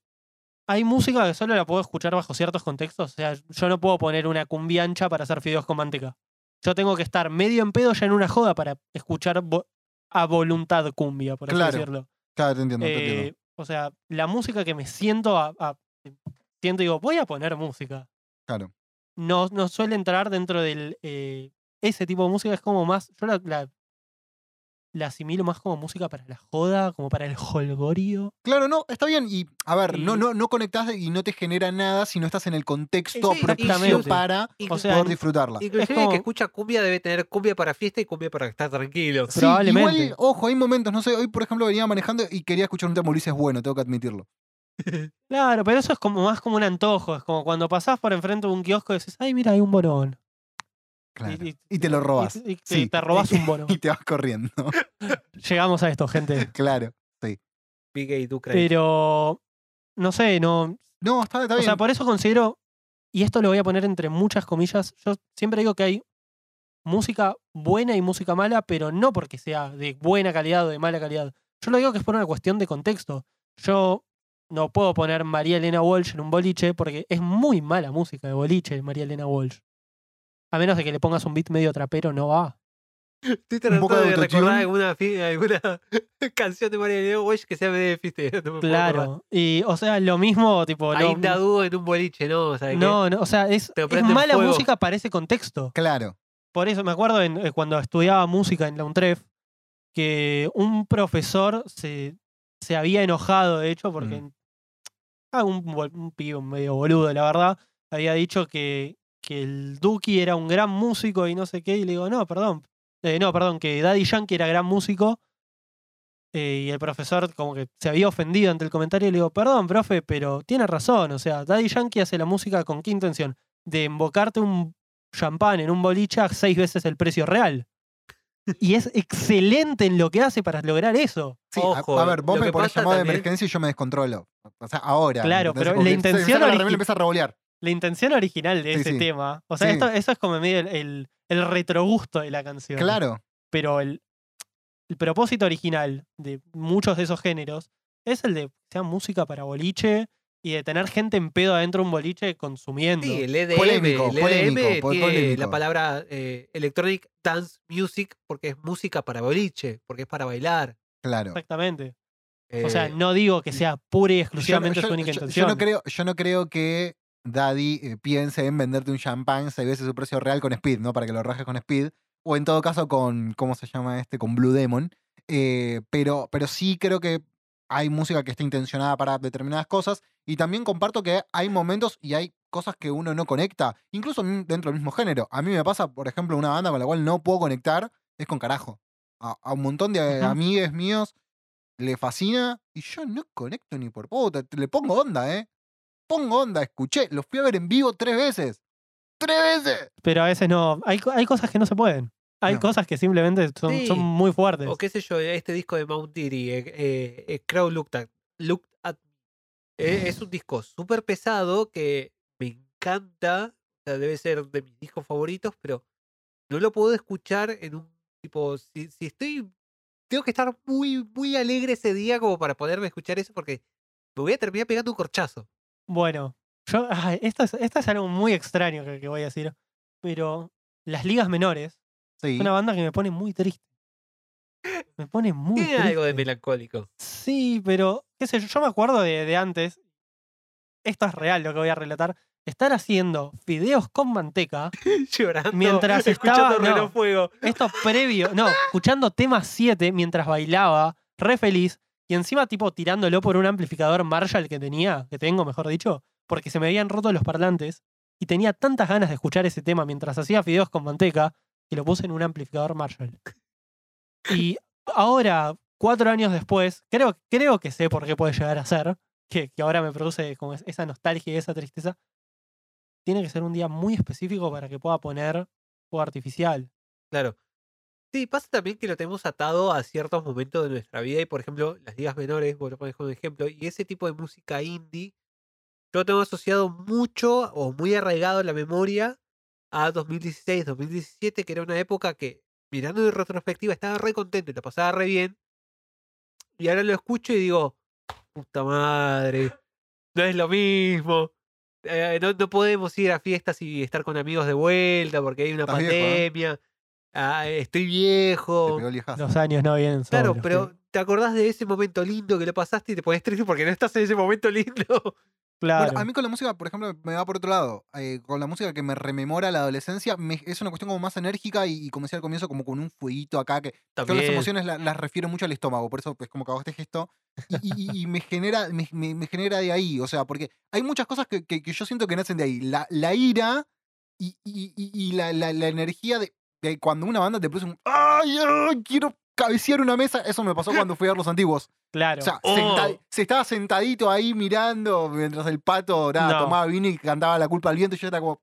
hay música que solo la puedo escuchar bajo ciertos contextos. O sea, yo no puedo poner una cumbia ancha para hacer fideos con manteca. Yo tengo que estar medio en pedo ya en una joda para escuchar vo- a voluntad cumbia, por así Claro, decirlo. Claro, te entiendo, te Eh, entiendo. o sea, la música que me siento a, a- siento y digo, voy a poner música. Claro. No, no suele entrar dentro del eh, ese tipo de música, es como más, yo la, la, la asimilo más como música para la joda, como para el holgorio. Claro, no, está bien. Y, a ver, no, Y- no, no conectás y no te genera nada si no estás en el contexto Sí, propicio para Inclu- O sea, poder disfrutarla. Inclusive es el como- que escucha cumbia debe tener cumbia para fiesta y cumbia para estar tranquilo. Sí, probablemente. igual, ojo, hay momentos, no sé, hoy por ejemplo venía manejando y quería escuchar un tema Ulises bueno, tengo que admitirlo. Claro, pero eso es como más como un antojo. Es como cuando pasás por enfrente de un kiosco y dices, ay, mira, hay un bonón. Claro. Y- Y, te lo robas. Y, y te- Sí. te robás un bono. <laughs> Y te vas corriendo. <laughs> Llegamos a esto, gente. <laughs> claro. Big Gay Do Cry. Pero, no sé, no. No, está, está O bien. sea, por eso considero, y esto lo voy a poner entre muchas comillas, yo siempre digo que hay música buena y música mala, pero no porque sea de buena calidad o de mala calidad. Yo lo digo que es por una cuestión de contexto. Yo no puedo poner María Elena Walsh en un boliche porque es muy mala música de boliche María Elena Walsh. A menos de que le pongas un beat medio trapero, no va. Estoy un poco tratando de de recordar alguna, <laughs> canción de María Elena Walsh que sea medio de fiesta. <laughs> No me. Claro. Y, o sea, lo mismo, tipo. no- Ainda dudo en un boliche, ¿no? ¿Sabes qué? no, no, o sea, es, es mala fuego. música para ese contexto. Claro. Por eso me acuerdo en- eh, cuando estudiaba música en la UNTREF que un profesor se, se había enojado, de hecho, porque Mm. ah, un pibe medio boludo, la verdad, había dicho que, que el Duki era un gran músico y no sé qué, y le digo, no, perdón, eh, no, perdón, que Daddy Yankee era gran músico. eh, y el profesor como que se había ofendido ante el comentario y le digo, perdón, profe, pero tiene razón. O sea, Daddy Yankee hace la música con qué intención? De embocarte un champán en un boliche a seis veces el precio real. Y es excelente en lo que hace para lograr eso. Sí, a- Ojo, a, ver, vos me que pones llamado de emergencia y yo me descontrolo. O sea, ahora. Claro, pero la se- intención la remera y origi- empieza a revolear. La intención original de Sí, ese sí. tema. O sea, Sí. esto, eso es como medio el, el, el retrogusto de la canción. Claro. Pero el, el propósito original de muchos de esos géneros es el de que sea música para boliche y de tener gente en pedo adentro de un boliche consumiendo. Sí, el EDM. Polémico, el EDM polémico, po- tiene polémico. la palabra eh, Electronic Dance Music porque es música para boliche, porque es para bailar. Claro. Exactamente. O sea, Eh, no digo que sea pura y exclusivamente yo- su única yo- yo intención. no creo, yo no creo que Daddy eh, piense en venderte un champán seis veces su precio real con Speed, ¿no? Para que lo rajes con Speed. O en todo caso con, ¿cómo se llama este? Con Blue Demon. Eh, pero, pero sí creo que hay música que está intencionada para determinadas cosas. Y también comparto que hay momentos y hay cosas que uno no conecta, incluso dentro del mismo género. A mí me pasa, por ejemplo, una banda con la cual no puedo conectar, es con carajo. A, a un montón de Ujú. amigues míos le fascina y yo no conecto ni por puta. Le pongo onda, ¿eh? Pongo onda, escuché, los fui a ver en vivo tres veces. ¡Tres veces! Pero a veces no. Hay, hay cosas que no se pueden. Hay No. cosas que simplemente son, Sí. son muy fuertes. O qué sé yo, este disco de Mount Diri, eh, eh, eh, Crowd Looked at, Looked at eh, es un disco súper pesado que me encanta. O sea, debe ser de mis discos favoritos, pero no lo puedo escuchar en un tipo. Si, si estoy. Tengo que estar muy, muy alegre ese día como para poderme escuchar eso porque me voy a terminar pegando un corchazo. Bueno, yo, ay, esto, es, esto es algo muy extraño que, que voy a decir. Pero las ligas menores Sí. es una banda que me pone muy triste. Me pone muy Tiene triste. algo de melancólico. Sí, pero qué sé yo, yo me acuerdo de, de antes. Esto es real lo que voy a relatar. Estar haciendo fideos con manteca. <laughs> Llorando. Mientras escuchando estaba- no. fuego. Esto previo, no, escuchando tema 7 mientras bailaba, re feliz, y encima tipo tirándolo por un amplificador Marshall que tenía, que tengo, mejor dicho, porque se me habían roto los parlantes, y tenía tantas ganas de escuchar ese tema mientras hacía fideos con manteca, que lo puse en un amplificador Marshall. Y ahora, cuatro años después, creo, creo que sé por qué puede llegar a ser, que, que ahora me produce como es- esa nostalgia y esa tristeza. Tiene que ser un día muy específico para que pueda poner fuego artificial. Claro. Sí, pasa también que lo tenemos atado a ciertos momentos de nuestra vida y, por ejemplo, las ligas menores, vos lo pones como ejemplo, y ese tipo de música indie, yo tengo asociado mucho o muy arraigado en la memoria a 2016, 2017, que era una época que, mirando en retrospectiva, estaba re contento y lo pasaba re bien. Y ahora lo escucho y digo, puta madre, no es lo mismo. eh, no, no podemos ir a fiestas y estar con amigos de vuelta porque hay una Estás viejo, ¿eh? Ah, estoy Te viejo. Los años no vienen Claro, pero sí. te acordás de ese momento lindo que lo pasaste y te pones triste porque no estás en ese momento lindo. <laughs> Claro. Bueno, a mí con la música, por ejemplo, me va por otro lado. Eh, con la música que me rememora la adolescencia, me- es una cuestión como más enérgica y, y como decía al comienzo, como con un fueguito acá, que yo las También. emociones la- las refiero mucho al estómago, por eso es como que hago este gesto. Y, y- y me genera me, me- me genera de ahí, o sea, porque hay muchas cosas que, que- que yo siento que nacen de ahí. La, la ira y, y- y- y la, la- la energía de cuando una banda te produce un ¡Ay, ay, quiero cabecear una mesa! Eso me pasó cuando fui a ver los antiguos. claro. O sea, Oh. senta- se estaba sentadito ahí mirando mientras el pato nada, No. tomaba vino y cantaba la culpa al viento y yo era como,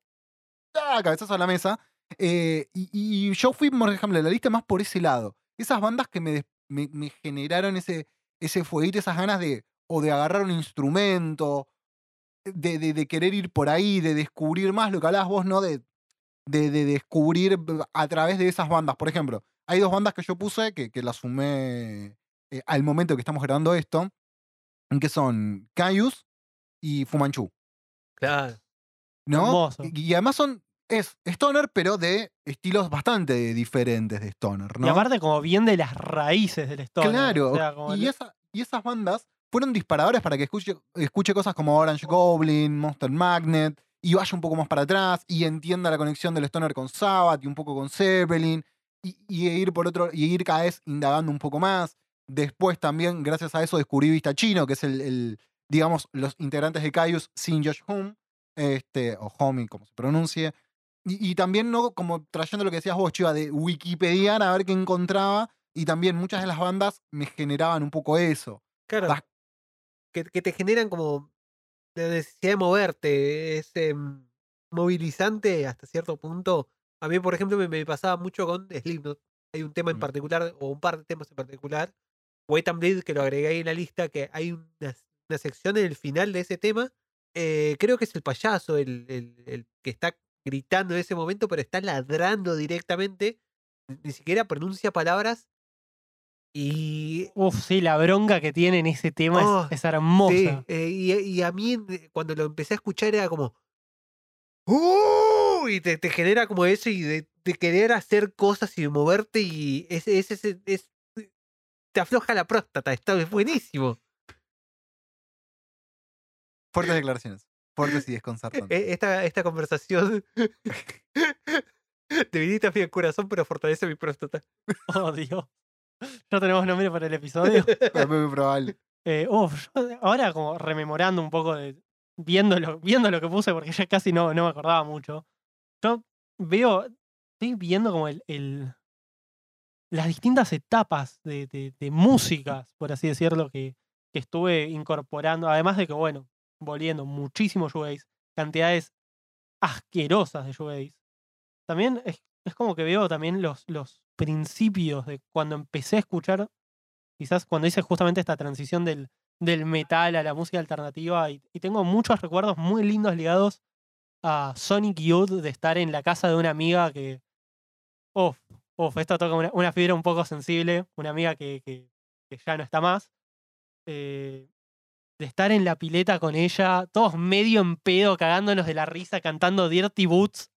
¡ah! cabezazo a la mesa. Eh, y, y yo fui, por ejemplo, en la lista más por ese lado. Esas bandas que me, me, me generaron ese, ese fueguito, esas ganas de, o de agarrar un instrumento, de, de- de querer ir por ahí, de descubrir más lo que hablabas vos, ¿no? De, de, de descubrir a través de esas bandas. Por ejemplo, hay dos bandas que yo puse que, que las sumé eh, al momento que estamos grabando esto, que son Caius y Fumanchu, Claro. ¿no? Hermoso. Y, y además son, es Stoner, pero de estilos bastante diferentes de Stoner, ¿no? Y aparte como bien de las raíces del stoner. Claro, o sea, como y, el- esa- y esas bandas fueron disparadores para que escuche, escuche cosas como Orange Goblin, Monster Magnet, y vaya un poco más para atrás, y entienda la conexión del Stoner con Sabbath y un poco con Zeppelin, y, y ir por otro, y ir cada vez indagando un poco más. Después también, gracias a eso, descubrí Vista Chino, que es el, el, digamos, los integrantes de Caius sin Josh Home, este, o Homie, como se pronuncie. Y, y también, ¿no? Como trayendo lo que decías vos, Chiva, de Wikipediar a ver qué encontraba. Y también muchas de las bandas me generaban un poco eso. Claro. Que te generan como la necesidad de moverte, es em, movilizante hasta cierto punto. A mí, por ejemplo, me, me pasaba mucho con Slipknot. Hay un tema en particular, o un par de temas en particular. Wait and Bleed, que lo agregué ahí en la lista, que hay una, una sección en el final de ese tema. eh, creo que es el payaso el, el- el que está gritando en ese momento, pero está ladrando directamente. Ni siquiera pronuncia palabras. Y Uf, sí, la bronca que tiene en ese tema es- Oh, es, hermosa. Sí, eh, y, y a mí cuando lo empecé a escuchar era como. ¡Uh! Y te, te genera como eso y de, de querer hacer cosas y de moverte y es, es, es, es- te afloja la próstata, está es buenísimo. Fuertes declaraciones. Fuertes y desconcertantes. E- Esta, esta conversación <laughs> debilita mi corazón, pero fortalece mi próstata. <laughs> Oh, Dios. <laughs> Ya tenemos nombre para el episodio. <laughs> Es muy probable. Eh, uf, ahora como rememorando un poco de. Viendo lo, viendo lo que puse, porque ya casi no, no me acordaba mucho. Yo veo. Estoy viendo como el. el- las distintas etapas de, de- de músicas, por así decirlo, que, que estuve incorporando. Además de que, bueno, volviendo muchísimo shoegaze, cantidades asquerosas de shoegaze. También es, es como que veo también los, los principios de cuando empecé a escuchar quizás cuando hice justamente esta transición del, del metal a la música alternativa y, tengo muchos recuerdos muy lindos ligados a Sonic Youth de estar en la casa de una amiga que, uf, uf, esto toca una, fibra un poco sensible, una amiga que, que- que ya no está más, eh, de estar en la pileta con ella, todos medio en pedo, cagándonos de la risa, cantando Dirty Boots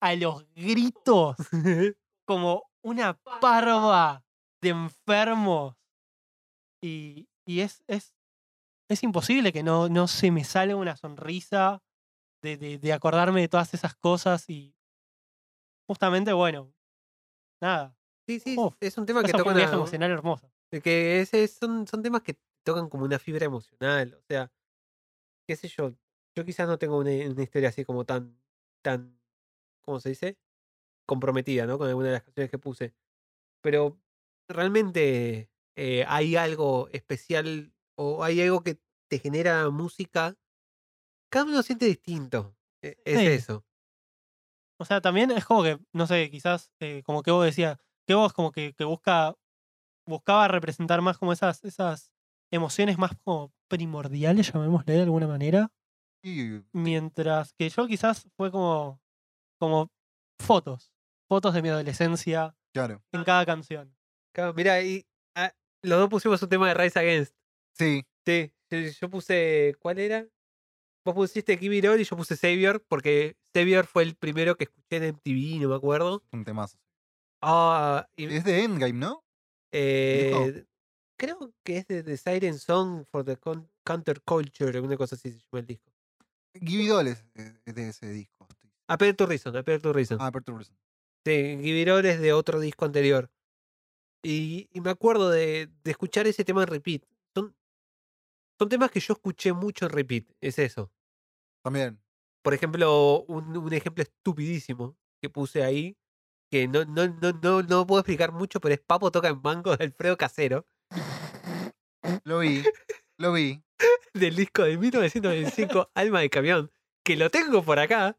a los gritos, como una parva de enfermos. Y, y es, es, es imposible que no, no se me salga una sonrisa de, de, de acordarme de todas esas cosas y justamente, bueno, nada, Sí, sí, Uf, es un tema que toca un viaje emocional hermoso. que ese son, son temas que tocan como una fibra emocional. O sea, qué sé yo. Yo quizás no tengo una, una historia así como tan, tan, ¿cómo se dice? Comprometida, ¿no? Con alguna de las canciones que puse. Pero realmente eh, hay algo especial o hay algo que te genera música. Cada uno siente distinto. E- Es Sí. eso. O sea, también es como que, no sé, quizás, eh, como que vos decías, que vos como que, que busca, buscaba representar más como esas, esas emociones más como primordiales, llamémosle de alguna manera. Y Mientras que yo quizás fue como, como fotos, fotos de mi adolescencia claro. en cada canción. Claro, mira, y ah, los dos pusimos un tema de Rise Against. Sí. Sí, yo, yo puse. ¿Cuál era? Vos pusiste Give It All y yo puse Savior, porque Savior fue el primero que escuché en MTV, no me acuerdo. Un temazo. Ah, y, Es de Endgame, ¿no? eh, creo que es de The Siren Song for the Counterculture, alguna cosa así se llama el disco. Give It All es de ese disco. To Reason, to Reason. Ah, Aperture Reason. Sí, Give It All es de otro disco anterior. Y, y me acuerdo de, de escuchar ese tema en repeat. Son, son temas que yo escuché mucho en repeat, es eso. También. por ejemplo, un, un ejemplo estupidísimo que puse ahí, que no, no, no, no, no puedo explicar mucho, pero es Papo toca en mango de Alfredo Casero, Lo vi. Lo vi. <laughs> del disco de 1925, Alma de Camión, que lo tengo por acá,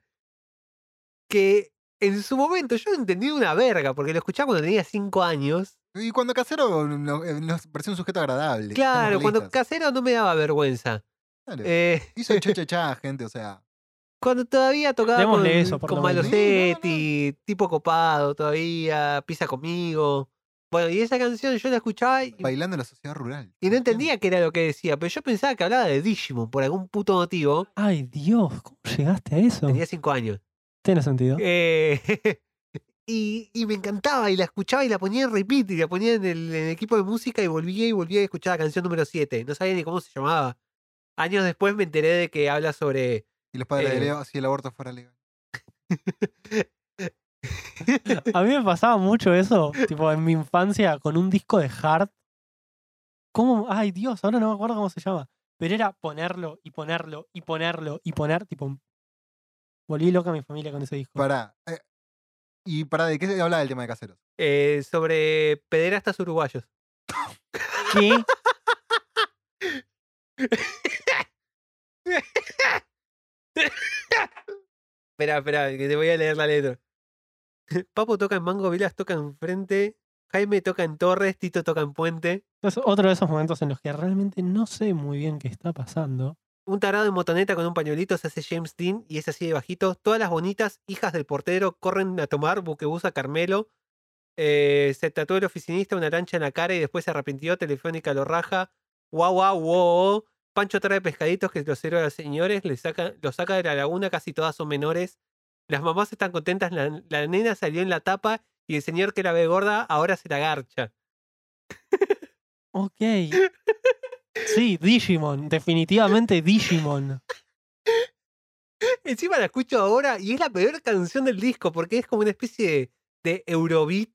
que en su momento yo entendí una verga, porque lo escuchaba cuando tenía 5 años. Y cuando Casero no- eh, nos pareció un sujeto agradable. Claro, cuando. Casero no me daba vergüenza. Claro. Eh, Hizo cha cha cha, gente, o sea. cuando todavía tocaba con, Démosle con menos. Malosetti, tipo copado todavía, pisa conmigo. Bueno, y esa canción yo la escuchaba y, Bailando en la sociedad rural. y no entendía qué era lo que decía, pero yo pensaba que hablaba de Digimon por algún puto motivo. Ay, Dios, ¿cómo llegaste a eso? Tenía cinco años. Tiene sentido. Eh, <laughs> y, y me encantaba y la escuchaba y la ponía en repeat y la ponía en el, en el equipo de música y volvía y volvía a escuchar la canción número 7. No sabía ni cómo se llamaba. Años después me enteré de que habla sobre Y los padres Eh. de Leo, si el aborto fuera legal. <laughs> A mí me pasaba mucho eso, tipo en mi infancia, con un disco de Hard. ¿Cómo? Ay, Dios, ahora no me acuerdo cómo se llama. Pero era ponerlo y ponerlo y ponerlo y poner, tipo. Volví loca a mi familia con ese disco. Para. ¿Y para de qué se habla el tema de caseros? eh, sobre pederastas uruguayos. ¿Qué? Espera, espera, que te voy a leer la letra. <laughs> Papo toca en Mango, Vilas toca en Frente, Jaime toca en Torres, Tito toca en Puente. Es otro de esos momentos en los que realmente no sé muy bien qué está pasando. Un tarado en motoneta con un pañuelito se hace James Dean y es así de bajito. Todas las bonitas hijas del portero corren a tomar buquebús a Carmelo. Eh, se tatuó el oficinista una lancha en la cara y después se arrepintió. Telefónica lo raja. Guau, guau, guau. Pancho trae pescaditos que los sirve a los señores. Le saca, los saca de la laguna, casi todas son menores. Las mamás están contentas. La, la nena salió en la tapa y el señor que la ve gorda ahora se la garcha. Ok. <laughs> Sí, Digimon, definitivamente Digimon. Encima la escucho ahora y es la peor canción del disco porque es como una especie de, Eurobeat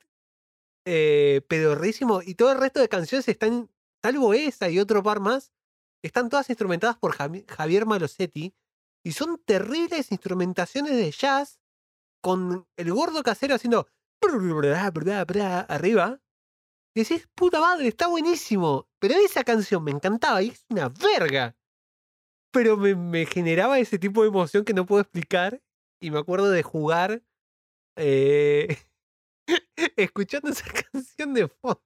eh, pedorrísimo y todo el resto de canciones están, salvo esa y otro par más, están todas instrumentadas por Javi- Javier Malosetti y son terribles instrumentaciones de jazz con el gordo casero haciendo arriba. Decís, puta madre, está buenísimo. Pero esa canción me encantaba y es una verga. Pero me, me generaba ese tipo de emoción que no puedo explicar. Y me acuerdo de jugar eh, <laughs> escuchando esa <laughs> canción de fondo.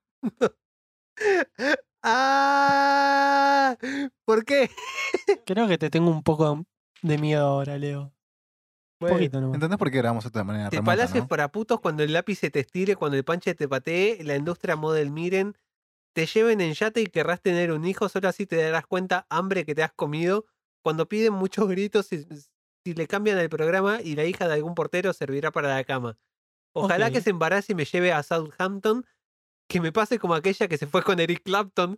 <laughs> ¡Ah! ¿Por qué? Creo que te tengo un poco de miedo ahora, Leo. Un poquito nomás. ¿Entendés por qué grabamos de manera Te remota, palaces no? para putos cuando el lápiz se te estire, cuando el panche te patee, la industria model miren, te lleven en yate y querrás tener un hijo, solo así te darás cuenta hambre que te has comido. Cuando piden muchos gritos, si, si le cambian el programa y la hija de algún portero servirá para la cama. Ojalá que se embarace y me lleve a Southampton, que me pase como aquella que se fue con Eric Clapton.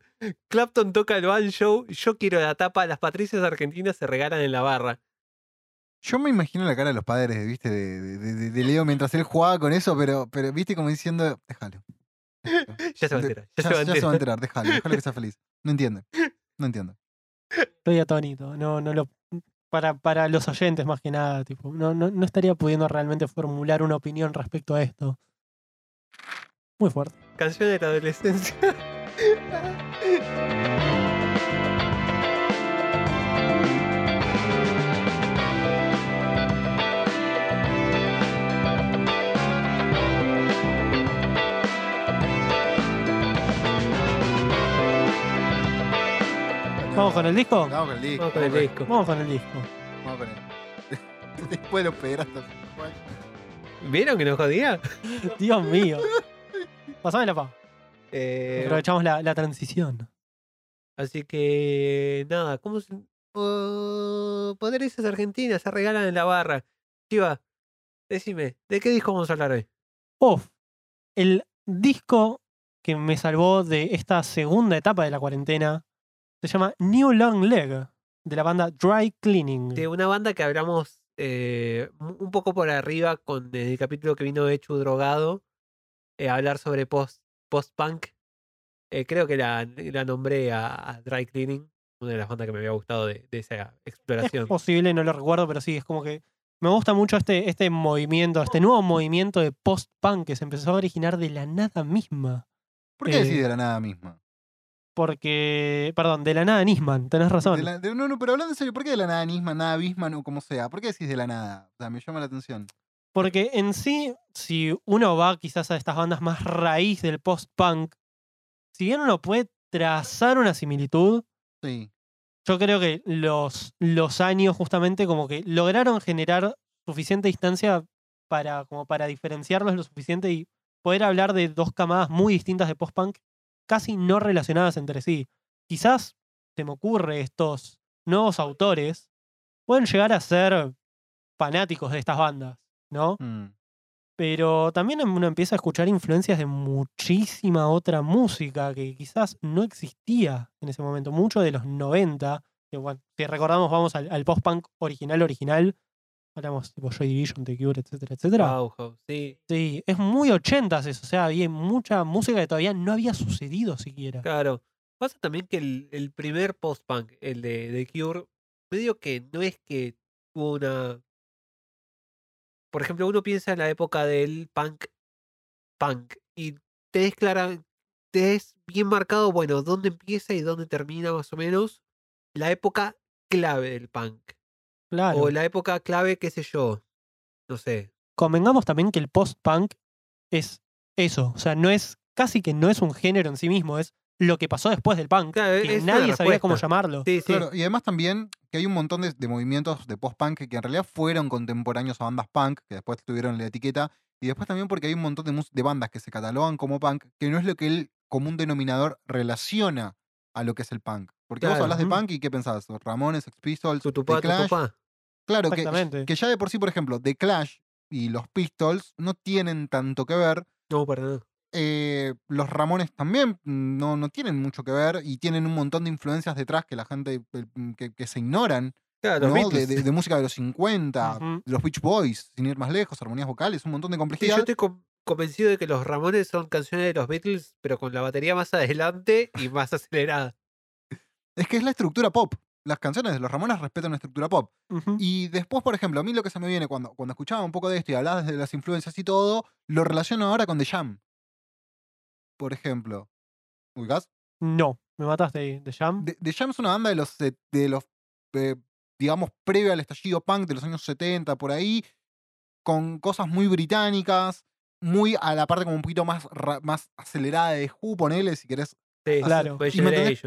Clapton toca el banjo, yo quiero la tapa, las patricias argentinas se regalan en la barra. Yo me imagino la cara de los padres, ¿viste? De, de- de- de Leo mientras él jugaba con eso, pero, pero ¿viste? Como diciendo, déjalo. <laughs> Ya se va a enterar, ya, se va a ya se va a enterar. enterar, déjalo, déjalo que sea feliz. No entiende. No entiende. Estoy atónito. No, no lo. Para, para los oyentes, más que nada, tipo, no, no, no estaría pudiendo realmente formular una opinión respecto a esto. Muy fuerte. Canción de la adolescencia. <laughs> ¿Vamos con el disco? Vamos con el disco. Vamos con el disco. Vamos con el disco. Vamos con él. <laughs> Después de los pederastas. ¿Vieron que nos jodía? Dios mío. Pasame la pa. Eh, Aprovechamos la, la transición. así que nada, ¿cómo se... Oh, poderes argentinas se regalan en la barra. Chiva, decime, ¿de qué disco vamos a hablar hoy? Uf. El disco que me salvó de esta segunda etapa de la cuarentena se llama New Long Leg, de la banda Dry Cleaning. De una banda que hablamos eh, un poco por arriba con el capítulo que vino hecho drogado, eh, a hablar sobre post, post-punk. Eh, creo que la, la nombré a, a Dry Cleaning, una de las bandas que me había gustado de, de esa Es exploración. posible, no lo recuerdo, pero sí, es como que me gusta mucho este, este movimiento, este nuevo movimiento de post-punk que se empezó a originar de la nada misma. ¿Por qué Eh, decís de la nada misma? Porque, perdón, de la nada Nisman, tenés razón. De la- de- no, no, pero hablando en serio, ¿por qué de la nada Nisman, nada Bisman o como sea? ¿Por qué decís de la nada? O sea, me llama la atención. Porque en sí, si uno va quizás a estas bandas más raíz del post-punk, si bien uno puede trazar una similitud, Sí. yo creo que los, los años justamente como que lograron generar suficiente distancia para, como para diferenciarlos lo suficiente y poder hablar de dos camadas muy distintas de post-punk, casi no relacionadas entre sí. Quizás se me ocurre estos nuevos autores pueden llegar a ser fanáticos de estas bandas, ¿no? Mm. Pero también uno empieza a escuchar influencias de muchísima otra música que quizás no existía en ese momento. Mucho de los 90, que bueno, si recordamos, vamos al, al post-punk original, original. Hablamos tipo Joy Division, The Cure, etcétera, etcétera. Bauhaus, sí. Sí, es muy ochentas eso. O sea, había mucha música que todavía no había sucedido siquiera. Claro. Pasa también que el, el primer post-punk, el de, de Cure, medio que no es que tuvo una. Por ejemplo, uno piensa en la época del punk, punk, y te es clara, te es bien marcado, bueno, dónde empieza y dónde termina más o menos la época clave del punk. Claro. O la época clave, qué sé yo, no sé. Convengamos también que el post-punk es eso. O sea, no es, casi que no es un género en sí mismo, es lo que pasó después del punk. Claro, que nadie sabía cómo llamarlo. Sí, sí. Claro, y además también que hay un montón de, de movimientos de post-punk que en realidad fueron contemporáneos a bandas punk, que después tuvieron la etiqueta, y después también porque hay un montón de, de bandas que se catalogan como punk, que no es lo que el común denominador relaciona a lo que es el punk. Porque vos Claro. hablas de Ujú. punk y ¿qué pensás? Ramones, Sex Pistols, Tutupá, The Clash. tutupá. Claro, que, que ya de por sí, por ejemplo, The Clash y los Pistols no tienen tanto que ver, No, para nada. eh, los Ramones también mm, no, no tienen mucho que ver y tienen un montón de influencias detrás que la gente mm, que, que se ignoran, Claro, ¿no? De, de- de música de los 50, Ujú. de los Beach Boys, sin ir más lejos, armonías vocales, un montón de Sí, complejidad. yo estoy con- convencido de que los Ramones son canciones de los Beatles, pero con la batería más <laughs> adelante y más acelerada. Es que es la estructura pop. Las canciones de los Ramones respetan una estructura pop. Y después, por ejemplo, a mí lo que se me viene cuando, cuando escuchaba un poco de esto y hablaba de las influencias y todo, lo relaciono ahora con The Jam. Por ejemplo. ¿Ubicás? No, me mataste ahí. ¿The Jam? The, The Jam es una banda de los, de los eh, digamos, previo al estallido punk de los años 70, por ahí, con cosas muy británicas, muy a la parte como un poquito más, más acelerada de Who, ponele, si querés. Sí, Claro. My ¿Y me.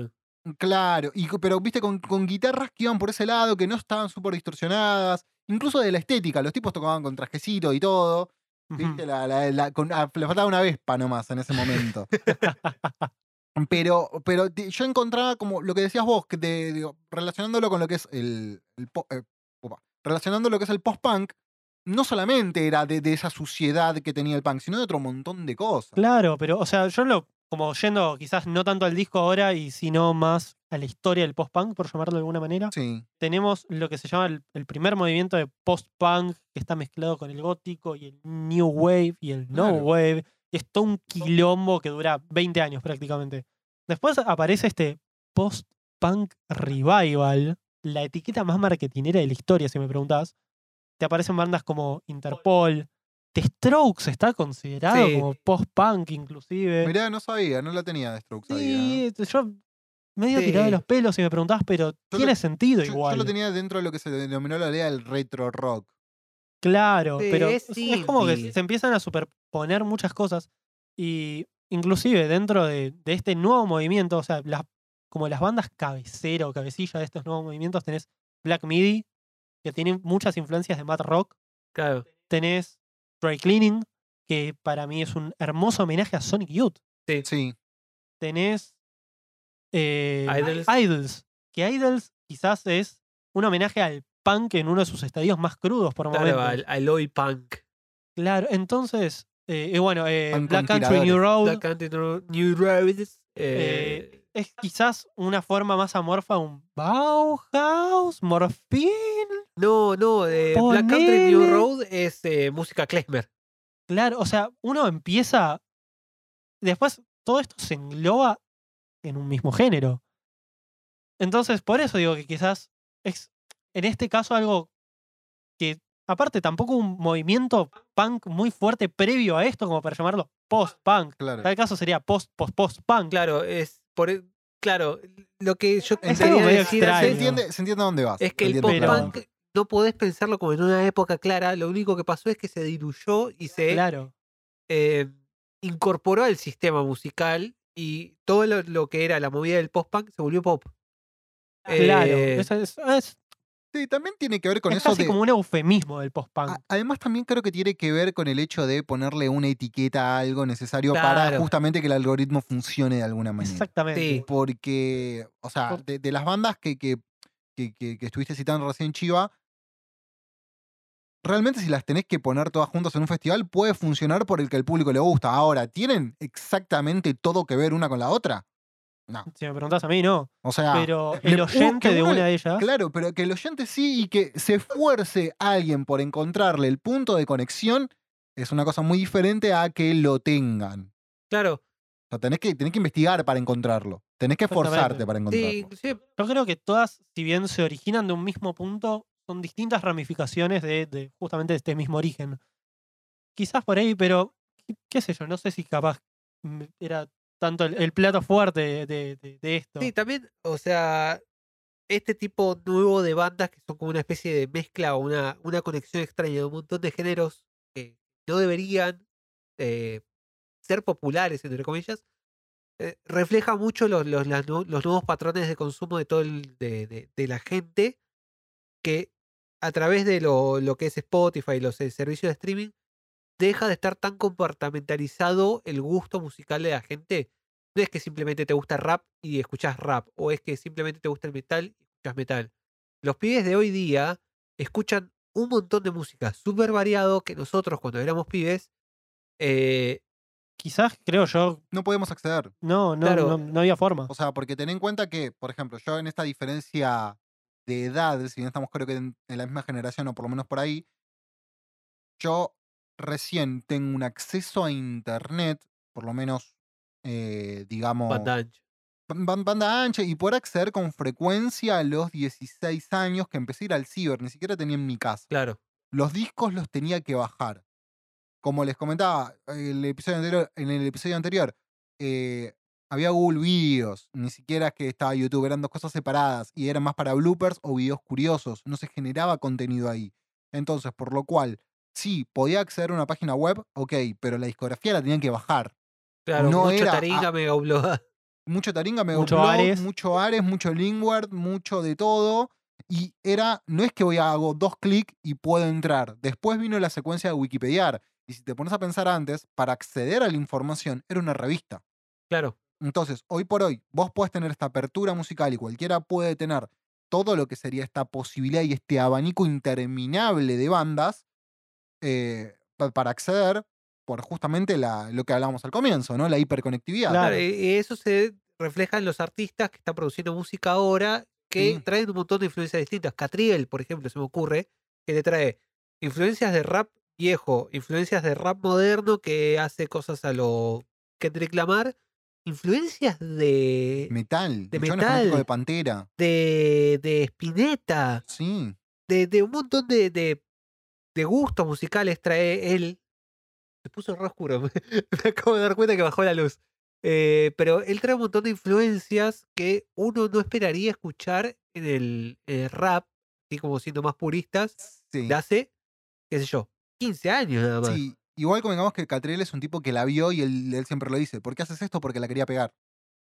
Claro, y, pero viste, con, con guitarras que iban por ese lado, que no estaban súper distorsionadas, incluso de la estética, los tipos tocaban con trajecito y todo. ¿Viste? La- la- la- con- ah, le faltaba una vespa nomás en ese momento. <laughs> pero pero yo encontraba como lo que decías vos, que de- digo, relacionándolo con lo que es el. eh, opa, relacionando lo que es el post-punk, no solamente era de, de esa suciedad que tenía el punk, sino de otro montón de cosas. Claro, pero, o sea, yo lo, como yendo quizás no tanto al disco ahora y sino más a la historia del post-punk, por llamarlo de alguna manera, Sí. tenemos lo que se llama el, el primer movimiento de post-punk que está mezclado con el gótico y el new wave y el no Claro. wave. Y es todo un quilombo que dura 20 años prácticamente. Después aparece este post-punk revival, la etiqueta más marketinera de la historia, si me preguntás. Te aparecen bandas como Interpol. The Strokes está considerado Sí. como post-punk inclusive. Mirá, no sabía, no la tenía de Strokes ahí. ¿eh? Sí, yo medio tirado de Sí. los pelos si me preguntás, pero tiene sentido Yo, igual. yo lo tenía dentro de lo que se denominó la idea del retro rock. Claro, Sí, pero es como que se empiezan a superponer muchas cosas y inclusive dentro de, de este nuevo movimiento, o sea, las, como las bandas cabecera o cabecilla de estos nuevos movimientos, tenés Black Midi, que tiene muchas influencias de Mad Rock, Claro. tenés Dry Cleaning, que para mí es un hermoso homenaje a Sonic Youth, Sí. tenés eh, Idols. Idols, que Idols quizás es un homenaje al punk en uno de sus estadios más crudos por Claro, momentos. al, al Oi Punk. Claro, entonces, eh, bueno, eh, Black Country New. Road Black Country New- Roads. Eh, eh, es quizás una forma más amorfa, un Bauhaus, Morphine. no, no, eh, Black Country New. Road es eh, música klezmer. Claro, o sea, uno empieza. Después todo esto se engloba en un mismo género. Entonces, por eso digo que quizás es en este caso algo que, aparte, tampoco un movimiento punk muy fuerte previo a esto, como para llamarlo post-punk. Claro. Tal caso sería post-post-post-punk. Claro, es por e- claro, lo que yo Es quería decir Se entiende, se entiende a dónde vas. es que el entiende Pero- post-punk no podés pensarlo como en una época clara, lo único que pasó es que se diluyó y se Claro. eh, incorporó al sistema musical y todo lo, lo que era la movida del post-punk se volvió pop. Claro. Eh, Eso es, es- Sí, también tiene que ver con es eso casi de. como un eufemismo del post-punk. Además, también creo que tiene que ver con el hecho de ponerle una etiqueta a algo necesario para justamente que el algoritmo funcione de alguna manera. Exactamente. Sí. Porque, o sea, de, de las bandas que, que, que, que- que estuviste citando recién, Chiva, realmente si las tenés que poner todas juntas en un festival, puede funcionar por el que al público le gusta. Ahora, ¿tienen exactamente todo que ver una con la otra? No. Si me preguntás a mí, no. O sea, Pero el oyente de una de ellas. Claro, pero que el oyente sí y que se esfuerce alguien por encontrarle el punto de conexión es una cosa muy diferente a que lo tengan. claro, O sea, tenés que, tenés que investigar para encontrarlo. Tenés que esforzarte para sí, encontrarlo. inclusive Yo creo que todas, si bien se originan de un mismo punto, son distintas ramificaciones de, de justamente de este mismo origen. Quizás por ahí, pero qué, qué sé yo, no sé si capaz mm, era tanto el, plato fuerte de, esto. Sí, también, o sea, este tipo nuevo de bandas que son como una especie de mezcla o una, una conexión extraña de un montón de géneros que no deberían eh, ser populares, entre comillas, eh, refleja mucho los, los, los nuevos patrones de consumo de todo el, de, de- la gente que a través de lo, lo que es Spotify y los servicios de streaming deja de estar tan compartamentalizado el gusto musical de la gente no es que simplemente te gusta rap y escuchas rap, o es que simplemente te gusta el metal y escuchas metal. Los pibes de hoy día escuchan un montón de música súper variado que nosotros cuando éramos pibes, eh, quizás, creo yo, No podemos acceder. no, no, Claro. no, no había forma. O sea, porque ten en cuenta que, por ejemplo, yo en esta diferencia de edad, si bien estamos creo que en, en la misma generación o por lo menos por ahí, yo recién tengo un acceso a internet, por lo menos, eh, digamos, Banda ancha. ban- banda ancha y poder acceder con frecuencia a los 16 años que empecé a ir al ciber, ni siquiera tenía en mi casa. Claro. Los discos los tenía que bajar. Como les comentaba el episodio anterior, en el episodio anterior, eh, había Google Videos, ni siquiera que estaba YouTube, eran dos cosas separadas y eran más para bloopers o videos curiosos, no se generaba contenido ahí. Entonces, por lo cual, sí, podía acceder a una página web, ok, pero la discografía la tenían que bajar. Claro, No mucho era- taringa, ah, mega <laughs> upload. Mucho Taringa, Mucho Megaupload, Ares. mucho Ares, mucho Lingward, mucho de todo. Y era, no es que voy a hago dos clics y puedo entrar. Después vino la secuencia de Wikipediar. Y si te pones a pensar antes, para acceder a la información era una revista. Claro. Entonces, hoy por hoy, vos podés tener esta apertura musical y cualquiera puede tener todo lo que sería esta posibilidad y este abanico interminable de bandas eh, pa- para acceder por justamente la, lo que hablábamos al comienzo, ¿no? La hiperconectividad. Claro. Y eso se refleja en los artistas que están produciendo música ahora que Sí. traen un montón de influencias distintas. Catriel, por ejemplo, se me ocurre, que le trae influencias de rap viejo, influencias de rap moderno que hace cosas a lo Kendrick Lamar, influencias de, Metal. De metal. de Pantera. de, de Spinetta, Sí. de, de un montón de, de, de gustos musicales trae él. Se puso re oscuro. <laughs> Me acabo de dar cuenta que bajó la luz. Eh, pero él trae un montón de influencias que uno no esperaría escuchar en el, en el rap, así como siendo más puristas, Sí. de hace, qué sé yo, 15 años nada más. Sí. Igual convengamos que Catriel es un tipo que la vio y él, él siempre lo dice. ¿Por qué haces esto? Porque la quería pegar.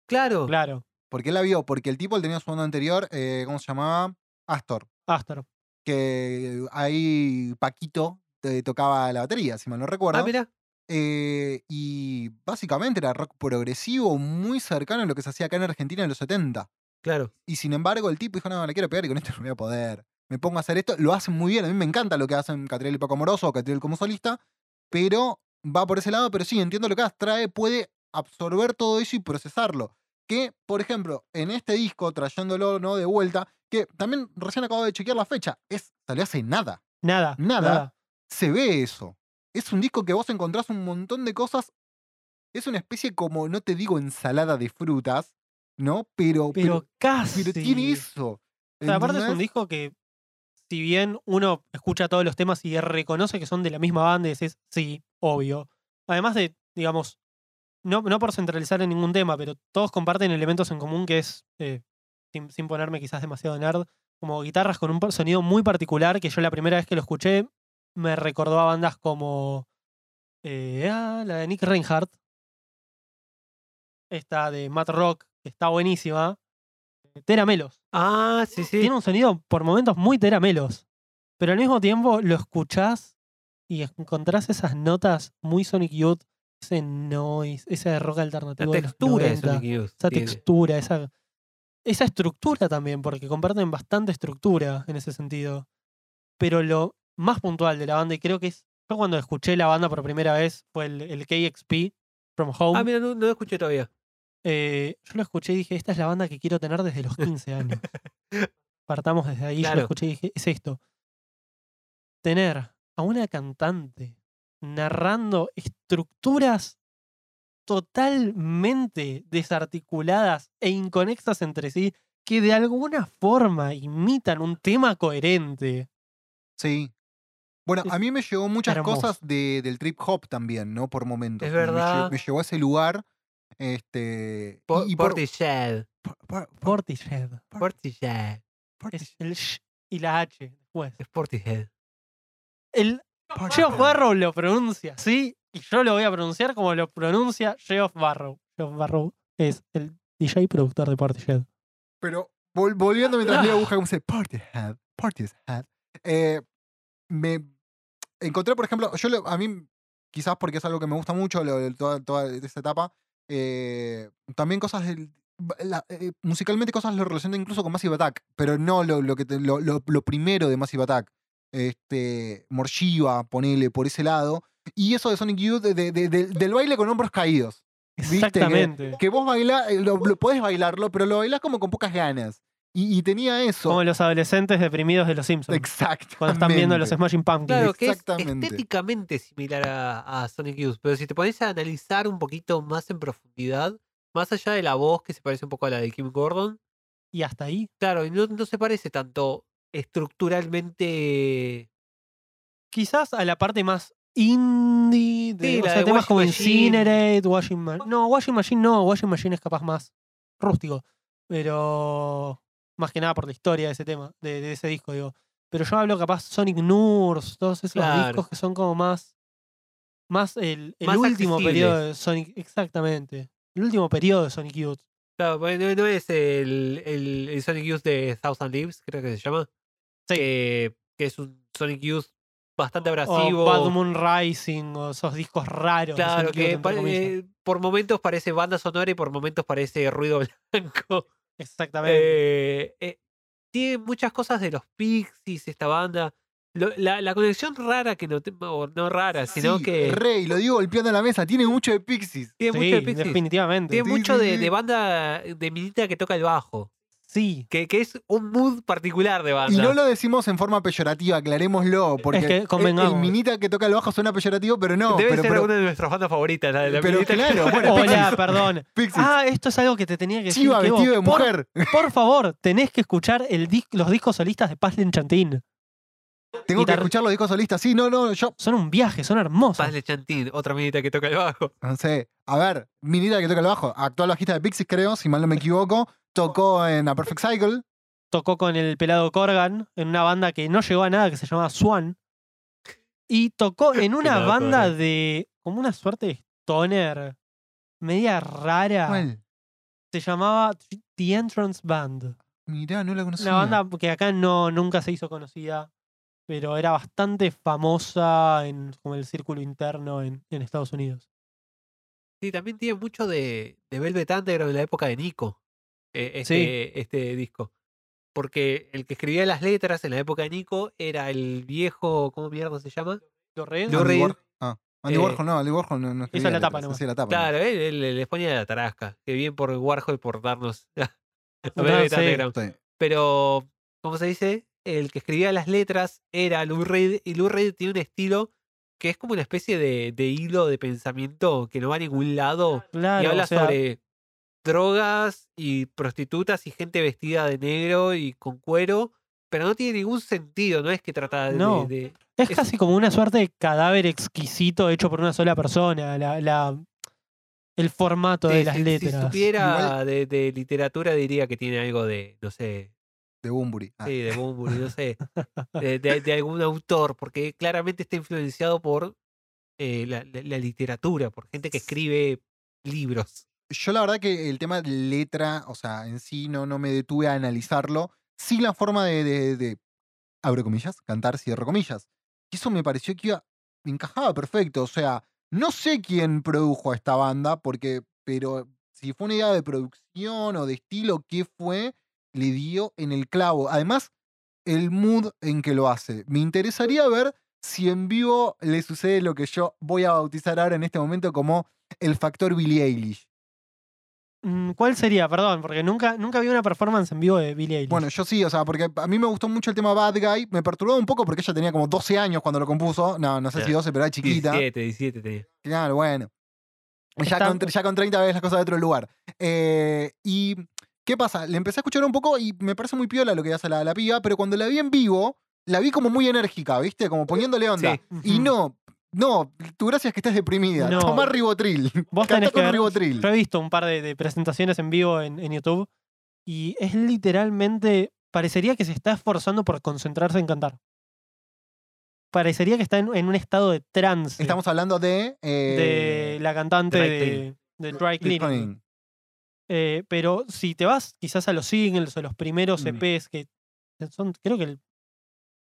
Claro, Claro. Porque él la vio, porque el tipo él tenía su banda anterior, eh, ¿cómo se llamaba? Astor. Astor. Que ahí Paquito te tocaba la batería, si mal no recuerdo. Ah, mira, Eh, y básicamente era rock progresivo, muy cercano a lo que se hacía acá en Argentina en los 70. claro. Y sin embargo, el tipo dijo: No, la quiero pegar y con esto no voy a poder. Me pongo a hacer esto. Lo hacen muy bien. A mí me encanta lo que hacen Catriel y Paco Moroso o Catriel como solista. Pero va por ese lado. Pero sí, entiendo lo que trae. Puede absorber todo eso y procesarlo. Que, por ejemplo, en este disco, trayéndolo ¿no? de vuelta, que también recién acabo de chequear la fecha, es, salió hace nada. Nada. Nada. Se ve eso. Es un disco que vos encontrás un montón de cosas. Es una especie como, no te digo ensalada de frutas, ¿no? Pero, Pero pero, casi. pero tiene eso. O sea, aparte es un disco que, si bien uno escucha todos los temas y reconoce que son de la misma banda, y decís, sí, obvio. Además de, digamos, no, no por centralizar en ningún tema, pero todos comparten elementos en común que es, eh, sin, sin ponerme quizás demasiado nerd, como guitarras con un sonido muy particular que yo la primera vez que lo escuché me recordó a bandas como eh, ah, la de Nick Reinhardt, esta de Matt Rock, que está buenísima, eh, Tera Melos Ah, sí, sí. tiene un sonido por momentos muy teramelos. Pero al mismo tiempo lo escuchás y encontrás esas notas muy Sonic Youth, ese noise, ese rock La alternativo. de los textura de 90, Sonic Youth esa tiene. textura, esa, esa estructura también, porque comparten bastante estructura en ese sentido. Pero lo más puntual de la banda, y creo que es. Yo cuando escuché la banda por primera vez fue el, el KXP From Home. Ah, mira, no, no lo escuché todavía. Eh, yo lo escuché y dije, esta es la banda que quiero tener desde los 15 años. <laughs> Partamos desde ahí, yo Claro. lo escuché y dije, es esto. Tener a una cantante narrando estructuras totalmente desarticuladas e inconexas entre sí que de alguna forma imitan un tema coherente. Sí. Bueno, Es a mí me llegó muchas hermoso. cosas de- del trip hop también, ¿no? Por momentos. Es Me verdad. Me, llevó a ese lugar. Este. y- Po- y por- Portishead. por- por- por- Portishead. Portishead. Es el sh y la h después. Es Portishead. El Geoff Barrow lo pronuncia así y yo lo voy a pronunciar como lo pronuncia Geoff Barrow. Geoff Barrow es el DJ y productor de Portishead. Pero vol- volviendo mientras leo busca como dice Portishead, Portishead. Eh, me encontré, por ejemplo, yo lo- a mí, quizás porque es algo que me gusta mucho, lo- lo- toda, toda esta etapa, eh, también cosas del. la- eh, musicalmente cosas lo relacionan incluso con Massive Attack, pero no lo, lo que te- lo, primero de Massive Attack. Este, Morshiva, ponele por ese lado. Y eso de Sonic Youth, de- de- de- del- del baile con hombros caídos. ¿Viste? Que- Exactamente. Que vos bailás, eh, lo, lo podés bailarlo, pero lo bailás como con pocas ganas. Y, y tenía eso. Como los adolescentes deprimidos de los Simpsons. Exacto. Cuando están viendo los Smashing Pumpkins. Claro, que es Exactamente. estéticamente similar a, a Sonic Youth, pero si te pones a analizar un poquito más en profundidad, más allá de la voz que se parece un poco a la de Kim Gordon, Y hasta ahí. claro, y no, no se parece tanto estructuralmente. Quizás a la parte más indie. De, Sí, o la sea, de temas como Machine. Incinerate, Washing Machine. No, Washing Machine no. Washing Machine es capaz más rústico. Pero. Más que nada por la historia de ese tema, de, de ese disco, digo. Pero yo hablo capaz Sonic Nurse, todos esos Claro. discos que son como más. Más el, el Más último accesibles. periodo de Sonic. Exactamente. El último periodo de Sonic Youth. Claro, bueno, no es el, el- el Sonic Youth de Thousand Leaves, creo que se llama. Sí. Que, que es un Sonic Youth bastante O abrasivo. Bad Moon Rising, o esos discos raros. Claro, que eh, por momentos parece banda sonora y por momentos parece ruido <laughs> blanco. Exactamente. Eh, eh, tiene muchas cosas de los Pixies, esta banda. Lo- la, la conexión rara que no, o no rara, sino Sí, que Rey, lo digo golpeando la mesa, tiene mucho de Pixies. tiene sí, mucho de Pixies. definitivamente. Tiene Sí, mucho de, de banda de minita que toca el bajo. Sí. Que, que es un mood particular de banda. Y no lo decimos en forma peyorativa, aclarémoslo, porque que el- minita que toca el bajo suena peyorativo, pero no. Debe pero, ser pero- una de nuestras bandas favoritas, la de la pero minita que claro, el bueno. <laughs> Hola, Pixies. perdón. Pixies. Ah, esto es algo que te tenía que decir. Chiva vestido de mujer. <laughs> Por, favor, tenés que escuchar el dis- los discos solistas de Paz Lenchantín. Tengo que escuchar los discos solistas. Sí, no, no, yo Son un viaje, son hermosos. Paz de Chantín, otra minita que toca el bajo. no sé. A ver, minita que toca el bajo, actual bajista de Pixies, creo, si mal no me equivoco. Tocó en A Perfect Cycle. Tocó con el pelado Corgan en una banda que no llegó a nada que se llamaba Swan. Y tocó <laughs> en una Pelado banda Corgan. de. como una suerte de stoner media rara. ¿Cuál? Se llamaba The Entrance Band. Mirá, no la conocía. Una banda que acá no, nunca se hizo conocida, pero era bastante famosa en como el círculo interno en, en Estados Unidos. Sí, también tiene mucho de, de Velvet Underground en la época de Nico, eh, este, este disco. Porque el que escribía las letras en la época de Nico era el viejo, ¿cómo mierda se llama? Reed. Warhol. Ah, Andy Eh, Warhol no, Andy Warhol no, no escribía la tapa nomás. hacía la tapa. Claro, él, él- él les ponía la tarasca. Que bien por Warhol por darnos <laughs> sí. Underground. Sí. Pero, ¿cómo se dice? El que escribía las letras era Lou Reed y Lou Reed tiene un estilo que es como una especie de, de hilo de pensamiento que no va a ningún lado Claro, y habla o sea, sobre drogas y prostitutas y gente vestida de negro y con cuero, pero no tiene ningún sentido, no es que trata de... No. de- es es- casi como una suerte de cadáver exquisito hecho por una sola persona. La, la- el formato de las si- letras. Si supiera Igual- de, de literatura diría que tiene algo de, no sé, De Bunbury. Ah, sí, de Bunbury, no sé, <laughs> de, de- de algún autor, porque claramente está influenciado por eh, la, la- la literatura, por gente que escribe libros. Yo la verdad que el tema de letra, o sea, en sí no, no me detuve a analizarlo. Sí la forma de, de, abro comillas, cantar, cierro comillas. Y eso me pareció que iba, encajaba perfecto. O sea, no sé quién produjo a esta banda, porque, pero si fue una idea de producción o de estilo, qué fue, le dio en el clavo. Además, el mood en que lo hace. Me interesaría ver si en vivo le sucede lo que yo voy a bautizar ahora en este momento como el factor Billie Eilish. Mm, ¿Cuál sería? Perdón, porque nunca, nunca vi una performance en vivo de Billie Eilish. Bueno, yo sí, o sea, porque a mí me gustó mucho el tema Bad Guy. Me perturbó un poco porque ella tenía como 12 años cuando lo compuso. No, no sé si Ya. 12, pero era chiquita. 17, 17 tenía. Claro, bueno. Ya con, ya con 30 ves las cosas de otro lugar. Eh, y, ¿qué pasa? Le empecé a escuchar un poco y me parece muy piola lo que hace la, la piba, pero cuando la vi en vivo, la vi como muy enérgica, ¿viste? Como poniéndole onda. Sí. Y no, no, tu gracia es que estés deprimida. No. Tomá ribotril. Vos Cantá tenés que con ver. ribotril. Yo he visto un par de, de presentaciones en vivo en, en YouTube y es literalmente. Parecería que se está esforzando por concentrarse en cantar. Parecería que está en, en un estado de trance Estamos hablando de... de eh, la cantante Dry de, de Dry. Cleaning. Eh, pero si te vas quizás a los singles o los primeros Mm. EPs, que son, creo que el-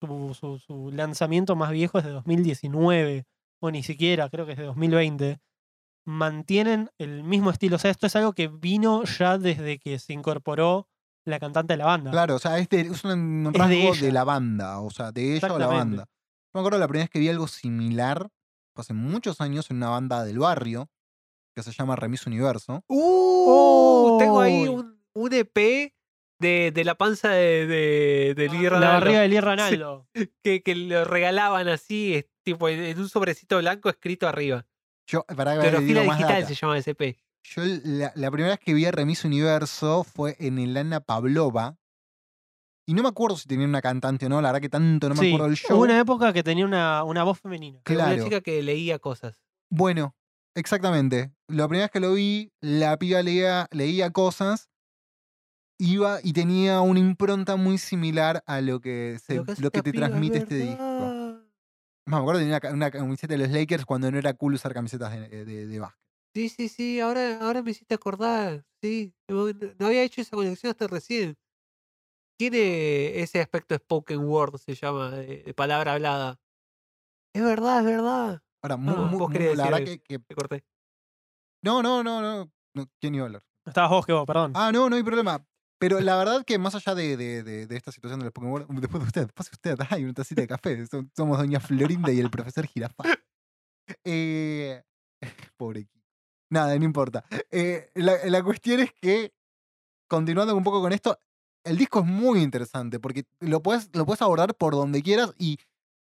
su, su- su lanzamiento más viejo es de 2019, o ni siquiera, creo que es de 2020, mantienen el mismo estilo. O sea, esto es algo que vino ya desde que se incorporó la cantante de la banda. Claro, o sea, es, de- es un Es de rasgo de, la banda, o sea, de ella o la banda. Yo me acuerdo la primera vez que vi algo similar, fue hace muchos años en una banda del barrio que se llama Remis Universo. Uh, tengo ahí un, un EP de, de la panza de, de, de Lee La barriga de Lee Ranaldo. que, que lo regalaban así, tipo en, un sobrecito blanco escrito arriba. Yo, para que digital se llama EP. Yo la, la primera vez que vi a Remis Universo fue en Elana Pavlova. Y no me acuerdo si tenía una cantante o no, la verdad que tanto no me sí, acuerdo del show. hubo una época que tenía una, una voz femenina. Claro. Una chica que leía cosas. Bueno, exactamente. La primera vez que lo vi, la piba leía, leía cosas, iba y tenía una impronta muy similar a lo que, se- Lo que lo te transmite este disco. Me acuerdo que tenía una, ca- una camiseta de los Lakers cuando no era cool usar camisetas de, de, de básquet. Sí, sí, sí, ahora, ahora me hiciste acordar. Sí, no, no- no había hecho esa conexión hasta recién. Tiene ese aspecto spoken word, se llama, de, de palabra hablada. Es verdad, es verdad. Ahora, mu- Ah, mu- vos mu- querías la verdad que, que- Te corté. No, no, no, no. no, ¿Quién iba a hablar? Estabas vos que vos, perdón. Ah, no, no hay problema. Pero la verdad que más allá de, de, de, de esta situación del Pokémon, <laughs> después de usted, pase usted, <laughs> hay una tacita de café. som- Somos doña Florinda y el profesor Jirafa. Eh, <laughs> pobre. Nada, no importa. Eh, la, la cuestión es que, continuando un poco con esto, el disco es muy interesante porque lo puedes, lo puedes abordar por donde quieras y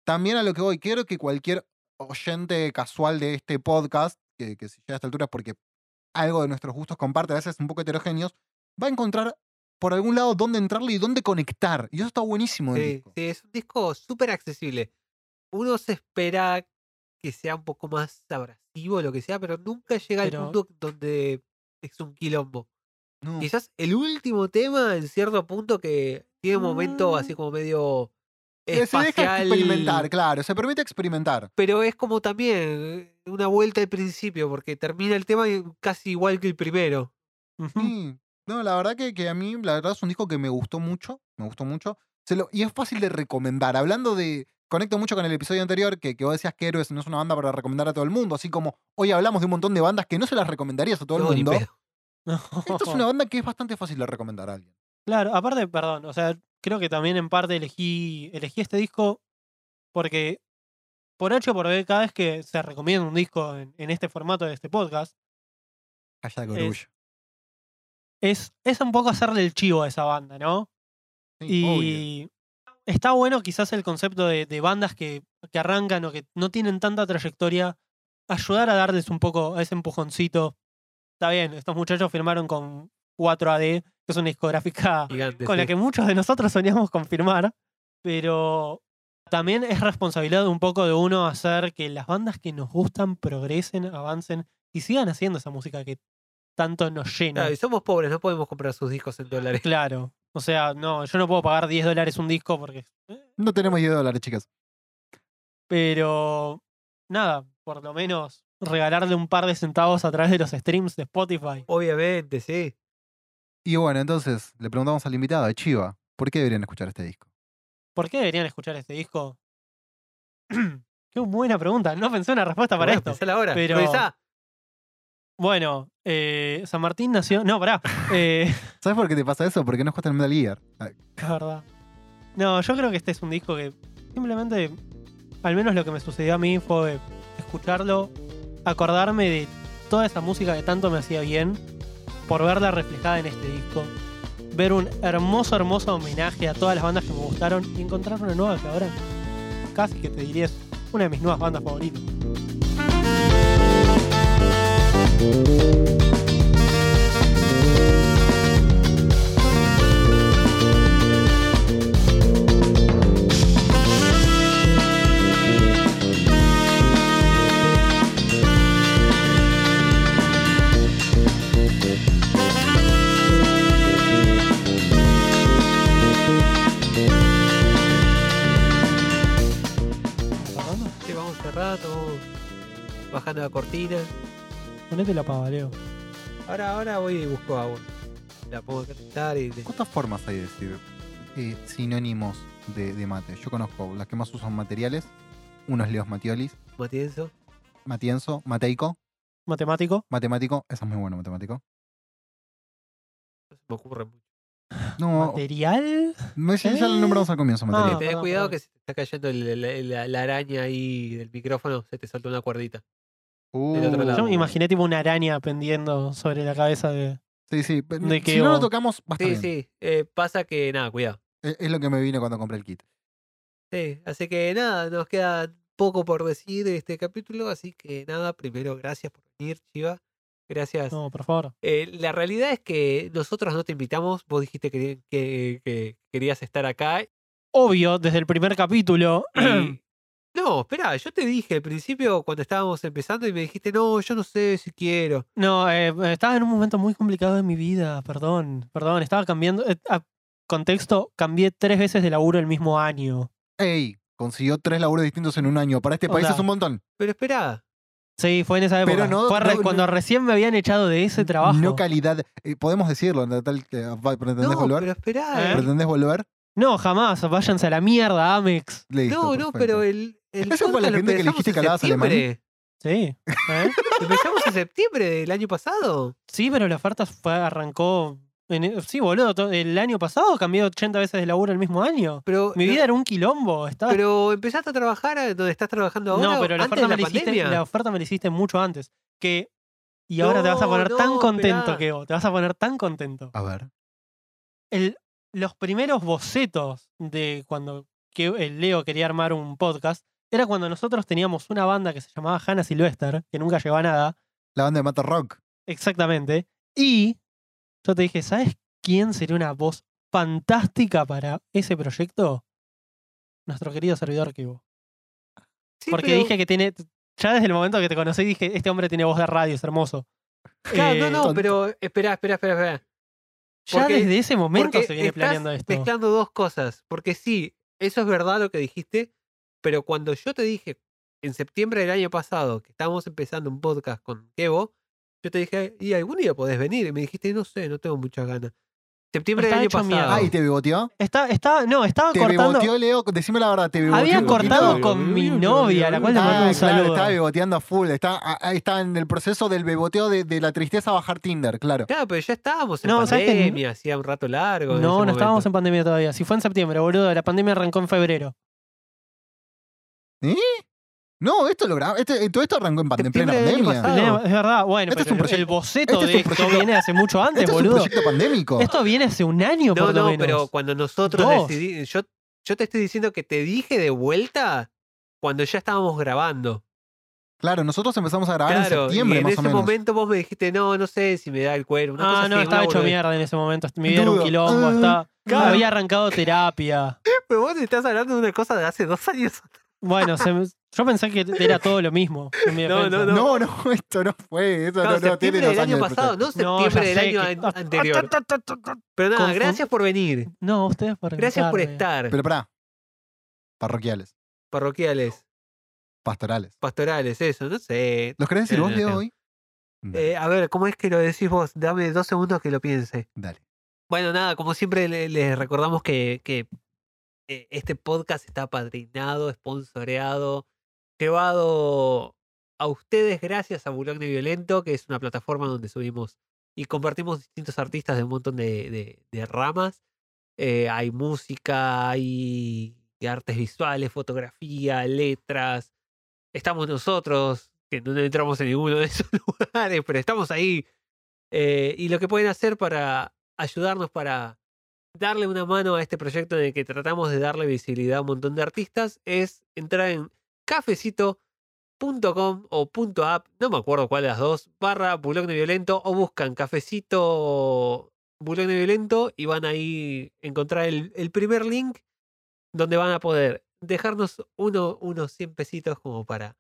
también a lo que voy, quiero que cualquier oyente casual de este podcast, que, que si llega a esta altura es porque algo de nuestros gustos comparte, a veces un poco heterogéneos, va a encontrar por algún lado dónde entrarle y dónde conectar. Y eso está buenísimo Sí, disco. sí, es un disco súper accesible. Uno se espera que sea un poco más abrasivo, lo que sea, pero nunca llega Pero- al punto donde es un quilombo. No. Quizás el último tema, en cierto punto, que tiene un momento así como medio Eh, Se deja espacial. experimentar, claro, se permite experimentar. Pero es como también eh, una vuelta al principio, porque termina el tema casi igual que el primero. Sí. No, la verdad que, que a mí, la verdad es un disco que me gustó mucho, me gustó mucho. Se lo, y es fácil de recomendar. Hablando de, conecto mucho con el episodio anterior, que, que vos decías que Héroes no es una banda para recomendar a todo el mundo, así como hoy hablamos de un montón de bandas que no se las recomendarías a todo No, el mundo. <laughs> Esto es una banda que es bastante fácil de recomendar a alguien. Claro, aparte, perdón, o sea, creo que también en parte elegí, elegí este disco porque por H o por B, cada vez que se recomienda un disco en, en este formato de este podcast, Es- orgullo. Es, es un poco hacerle el chivo a esa banda, ¿no? Sí, obvio. Y está bueno quizás el concepto de, de bandas que, que arrancan o que no tienen tanta trayectoria, ayudar a darles un poco ese empujoncito. Está bien, estos muchachos firmaron con 4AD, que es una discográfica Gigante, con la que muchos de nosotros soñamos confirmar, pero también es responsabilidad un poco de uno hacer que las bandas que nos gustan progresen, avancen y sigan haciendo esa música que tanto nos llena. Claro, y somos pobres, no podemos comprar sus discos en dólares. Claro. O sea, no, yo no puedo pagar 10 dólares un disco porque... eh, No tenemos 10 dólares, chicas. Pero nada, por lo menos regalarle un par de centavos a través de los streams de Spotify. Obviamente, sí. Y bueno, entonces le preguntamos al invitado, a Chiva, ¿por qué deberían escuchar este disco? ¿Por qué deberían escuchar este disco? <clears throat> Qué buena pregunta. No pensé una respuesta para Bueno, esto. pero- Improvisá. Bueno, eh, San Martín nació. No, pará. <laughs> Eh, ¿Sabes por qué te pasa eso? Porque no escuchas el Metal Gear. Es <laughs> verdad. No, yo creo que este es un disco que simplemente, al menos lo que me sucedió a mí fue escucharlo, acordarme de toda esa música que tanto me hacía bien, por verla reflejada en este disco, ver un hermoso, hermoso homenaje a todas las bandas que me gustaron y encontrar una nueva que ahora casi que te diría es una de mis nuevas bandas favoritas. Vamos bajando la cortina. Ponete la pava, Leo. Ahora, ahora voy y busco agua. La a calentar y. ¿Cuántas formas hay de decir eh, sinónimos de, de mate? Yo conozco las que más usan materiales. Uno es Leos Matiolis, Matienzo. Matienzo, Mateico, Matemático. matemático. Esa es muy bueno, matemático. No se me ocurre mucho. No, ¿Material? me- ya, ya lo nombramos al comienzo, Ah, material. Tenés perdón, cuidado perdón. que se te está cayendo el- el- la, la araña ahí del micrófono, se te soltó una cuerdita. Uh. Yo me imaginé tipo una araña pendiendo sobre la cabeza de. Sí, sí. de Si que no lo tocamos, estar Sí, bien. sí. eh, pasa que nada, cuidado. Es, es lo que me vino cuando compré el kit. Sí, así que nada, nos queda poco por decir de este capítulo, así que nada, primero gracias por venir, Chiva. Gracias. No, por favor. Eh, la realidad es que nosotros no te invitamos, vos dijiste que, que- que querías estar acá Obvio, desde el primer capítulo. y... No, espera, yo te dije al principio cuando estábamos empezando y me dijiste, no, yo no sé si quiero. No, eh, estaba en un momento muy complicado de mi vida, perdón, perdón, estaba cambiando, eh, ah, contexto, cambié tres veces de laburo el mismo año. Ey, consiguió tres laburos distintos en un año. Para este O país sea, es un montón. Pero espera, Sí, fue en esa época. Pero no- Fue re- no- cuando no- recién me habían echado de ese trabajo. No calidad. eh, podemos decirlo, ¿no? tal que va- ¿Pretendés no, volver? pero espera. ¿Eh? ¿Pretendés volver? No, jamás, váyanse a la mierda, Amex. Listo, No, no, perfecto. pero el, el Esa fue la gente que le dijiste en que hablabas alemán. septiembre. Sí. ¿eh? Empezamos en septiembre del año pasado. Sí, pero la oferta fue, arrancó. en- sí, boludo, to- el año pasado cambié 80 veces de laburo el mismo año. Pero, Mi no- vida era un quilombo. Estaba... pero empezaste a trabajar donde estás trabajando ahora. no, pero la antes oferta, de me la la, hiciste, la oferta me la hiciste mucho antes. Que, y ahora te vas a poner no, tan contento, esperá. Keo. Te vas a poner tan contento. A ver. El, los primeros bocetos de cuando que el Leo quería armar un podcast era cuando nosotros teníamos una banda que se llamaba Hannah Sylvester, que nunca llegó a nada. La banda de Mata Rock. Exactamente. Y yo te dije, ¿sabes quién sería una voz fantástica para ese proyecto? Nuestro querido servidor Kibo. Sí, Porque pero- dije que tiene. Ya desde el momento que te conocí dije, este hombre tiene voz de radio, es hermoso. Claro, no, Eh, no, tonto. pero espera, espera, espera, espera. ya porque- desde ese momento se viene estás planeando esto. mezclando dos cosas. Porque sí, eso es verdad lo que dijiste, pero cuando yo te dije en septiembre del año pasado que estábamos empezando un podcast con Kevo, yo te dije, ¿y algún día podés venir? Y me dijiste, no sé, no tengo muchas ganas. Septiembre del año pasado. mierda. Ah, ¿y te beboteó? Está, está, no, estaba Te cortando. beboteó, Leo. Decime la verdad, te beboteó. Había cortado con mi novia, a la cual le Ah, un claro, saludo. estaba beboteando a full. Está, ah, está en el proceso del beboteo de, de la tristeza a bajar Tinder, claro. Claro, pero ya estábamos en pandemia, hacía un rato largo. en No, no estábamos en pandemia todavía. Si fue en septiembre, boludo. La pandemia arrancó en febrero. No, esto lo grabamos. Este, todo esto arrancó en, en plena pandemia. pasado. Es verdad, bueno, Este es pero un el- boceto este es de esto viene hace mucho antes, Esto es un boludo. proyecto pandémico. Esto viene hace un año, No, por lo no, menos. pero cuando nosotros decidimos. Yo, yo te estoy diciendo que te dije de vuelta cuando ya estábamos grabando. Claro, nosotros empezamos a grabar Claro, en septiembre, y en más ese o menos. momento vos me dijiste, no, no sé si me da el cuero. Una Ah, no, estaba hecho mierda en ese momento. Mi vida era un quilombo. Ah, estaba- claro. Había arrancado terapia. <laughs> Pero vos estás hablando de una cosa de hace dos años. Bueno, se me- yo pensé que era todo lo mismo. en mi No, defensa. no, No, no, <laughs> esto no fue. Eso No, no, no, tiene septiembre dos del año años de pasado, no No, septiembre ya del sé año que- an- anterior. <laughs> Pero nada, gracias por venir. No, ustedes por Gracias por invitarme. estar. Pero pará. Parroquiales, Parroquiales, pastorales. pastorales, eso, no sé. ¿Los querés decir Eh, vos, sé. hoy? Dale, Eh, a ver, ¿cómo es que lo decís vos? Dame dos segundos que lo piense. dale. Bueno, nada, como siempre le- les recordamos que, que, eh, este podcast está padrinado, sponsoreado, llevado a ustedes gracias a Boulogne Violento, que es una plataforma donde subimos y compartimos distintos artistas de un montón de ramas. Eh, hay música, hay artes visuales, fotografía, letras. Estamos nosotros, que no entramos en ninguno de esos <laughs> lugares, pero estamos ahí. Eh, y lo que pueden hacer para ayudarnos para darle una mano a este proyecto en el que tratamos de darle visibilidad a un montón de artistas es entrar en cafecito.com o .app, no me acuerdo cuál de las dos, barra Bulogne Violento o buscan cafecito Bulogne Violento y van ahí a encontrar el, primer link donde van a poder dejarnos uno, unos 100 pesitos como para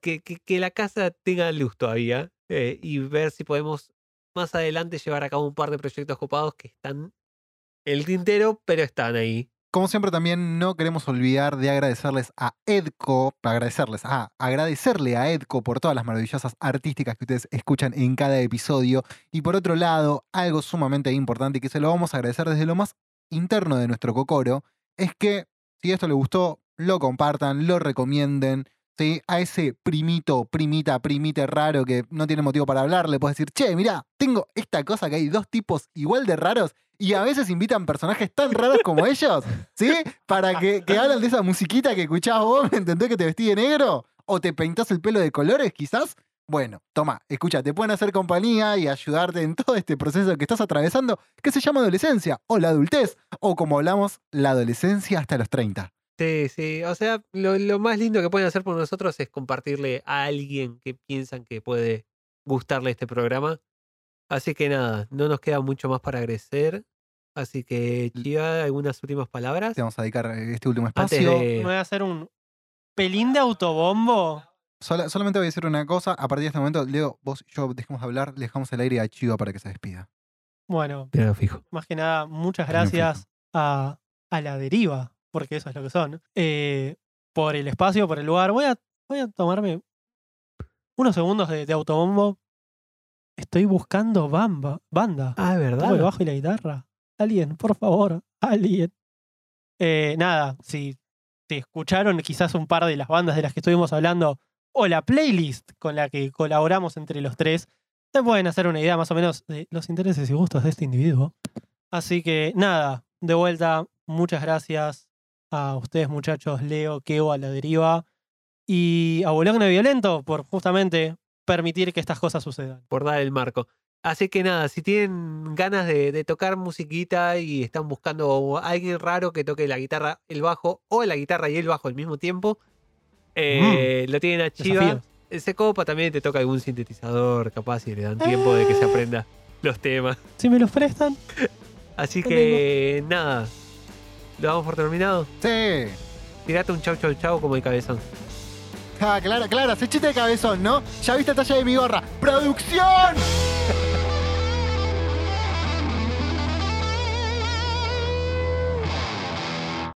que, que- la casa tenga luz todavía eh, y ver si podemos más adelante llevar a cabo un par de proyectos copados que están el tintero, pero están ahí. Como siempre, también no queremos olvidar de agradecerles a Edco, agradecerles, ah, agradecerle a Edco por todas las maravillosas artísticas que ustedes escuchan en cada episodio. Y por otro lado, algo sumamente importante que se lo vamos a agradecer desde lo más interno de nuestro cocoro, es que si esto les gustó, lo compartan, lo recomienden. ¿sí? A ese primito, primita, primite raro que no tiene motivo para hablar, le puedes decir, che, mirá, tengo esta cosa que hay dos tipos igual de raros y a veces invitan personajes tan raros como ellos, ¿sí? Para que, que hablan de esa musiquita que escuchabas vos, ¿me entendés que te vestí de negro? ¿O te pintás el pelo de colores, quizás? Bueno, toma, escucha, te pueden hacer compañía y ayudarte en todo este proceso que estás atravesando, que se llama adolescencia, o la adultez, o como hablamos, la adolescencia hasta los 30. Sí, sí. O sea, lo, lo más lindo que pueden hacer por nosotros es compartirle a alguien que piensan que puede gustarle este programa. Así que nada, no nos queda mucho más para agradecer. Así que, Chiva, algunas últimas palabras. Te vamos a dedicar este último Antes espacio. de- Me voy a hacer un pelín de autobombo. Sola- solamente voy a decir una cosa. A partir de este momento, Leo, vos y yo dejemos de hablar, le dejamos el aire a Chiva para que se despida. Bueno, Pero fijo. más que nada, muchas gracias a, a la deriva, porque eso es lo que son, eh, por el espacio, por el lugar. Voy a, voy a tomarme unos segundos de, de autobombo. Estoy buscando bamba, banda. Ah, Toco el ¿verdad? bajo y la guitarra. Alguien, por favor, alguien. Eh, nada, si, si escucharon quizás un par de las bandas de las que estuvimos hablando o la playlist con la que colaboramos entre los tres, se pueden hacer una idea más o menos de los intereses y gustos de este individuo. Así que nada, de vuelta, muchas gracias a ustedes muchachos, Leo, Keo, a la deriva y a Bologne Violento por justamente permitir que estas cosas sucedan. Por dar el marco. Así que nada, si tienen ganas de, de tocar musiquita y están buscando a alguien raro que toque la guitarra, el bajo o la guitarra y el bajo al mismo tiempo, eh, lo tienen a Chiva. Desafíos. Se copa también te toca algún sintetizador capaz y le dan tiempo de que se aprenda los temas. <laughs> Si me los prestan, Así que nada, lo damos por terminado. Sí. Tirate un chau chau chau como el cabezón. Ah, Clara, Clara, se chiste de cabezón, ¿no? Ya viste el talle de mi gorra. ¡Producción! <laughs>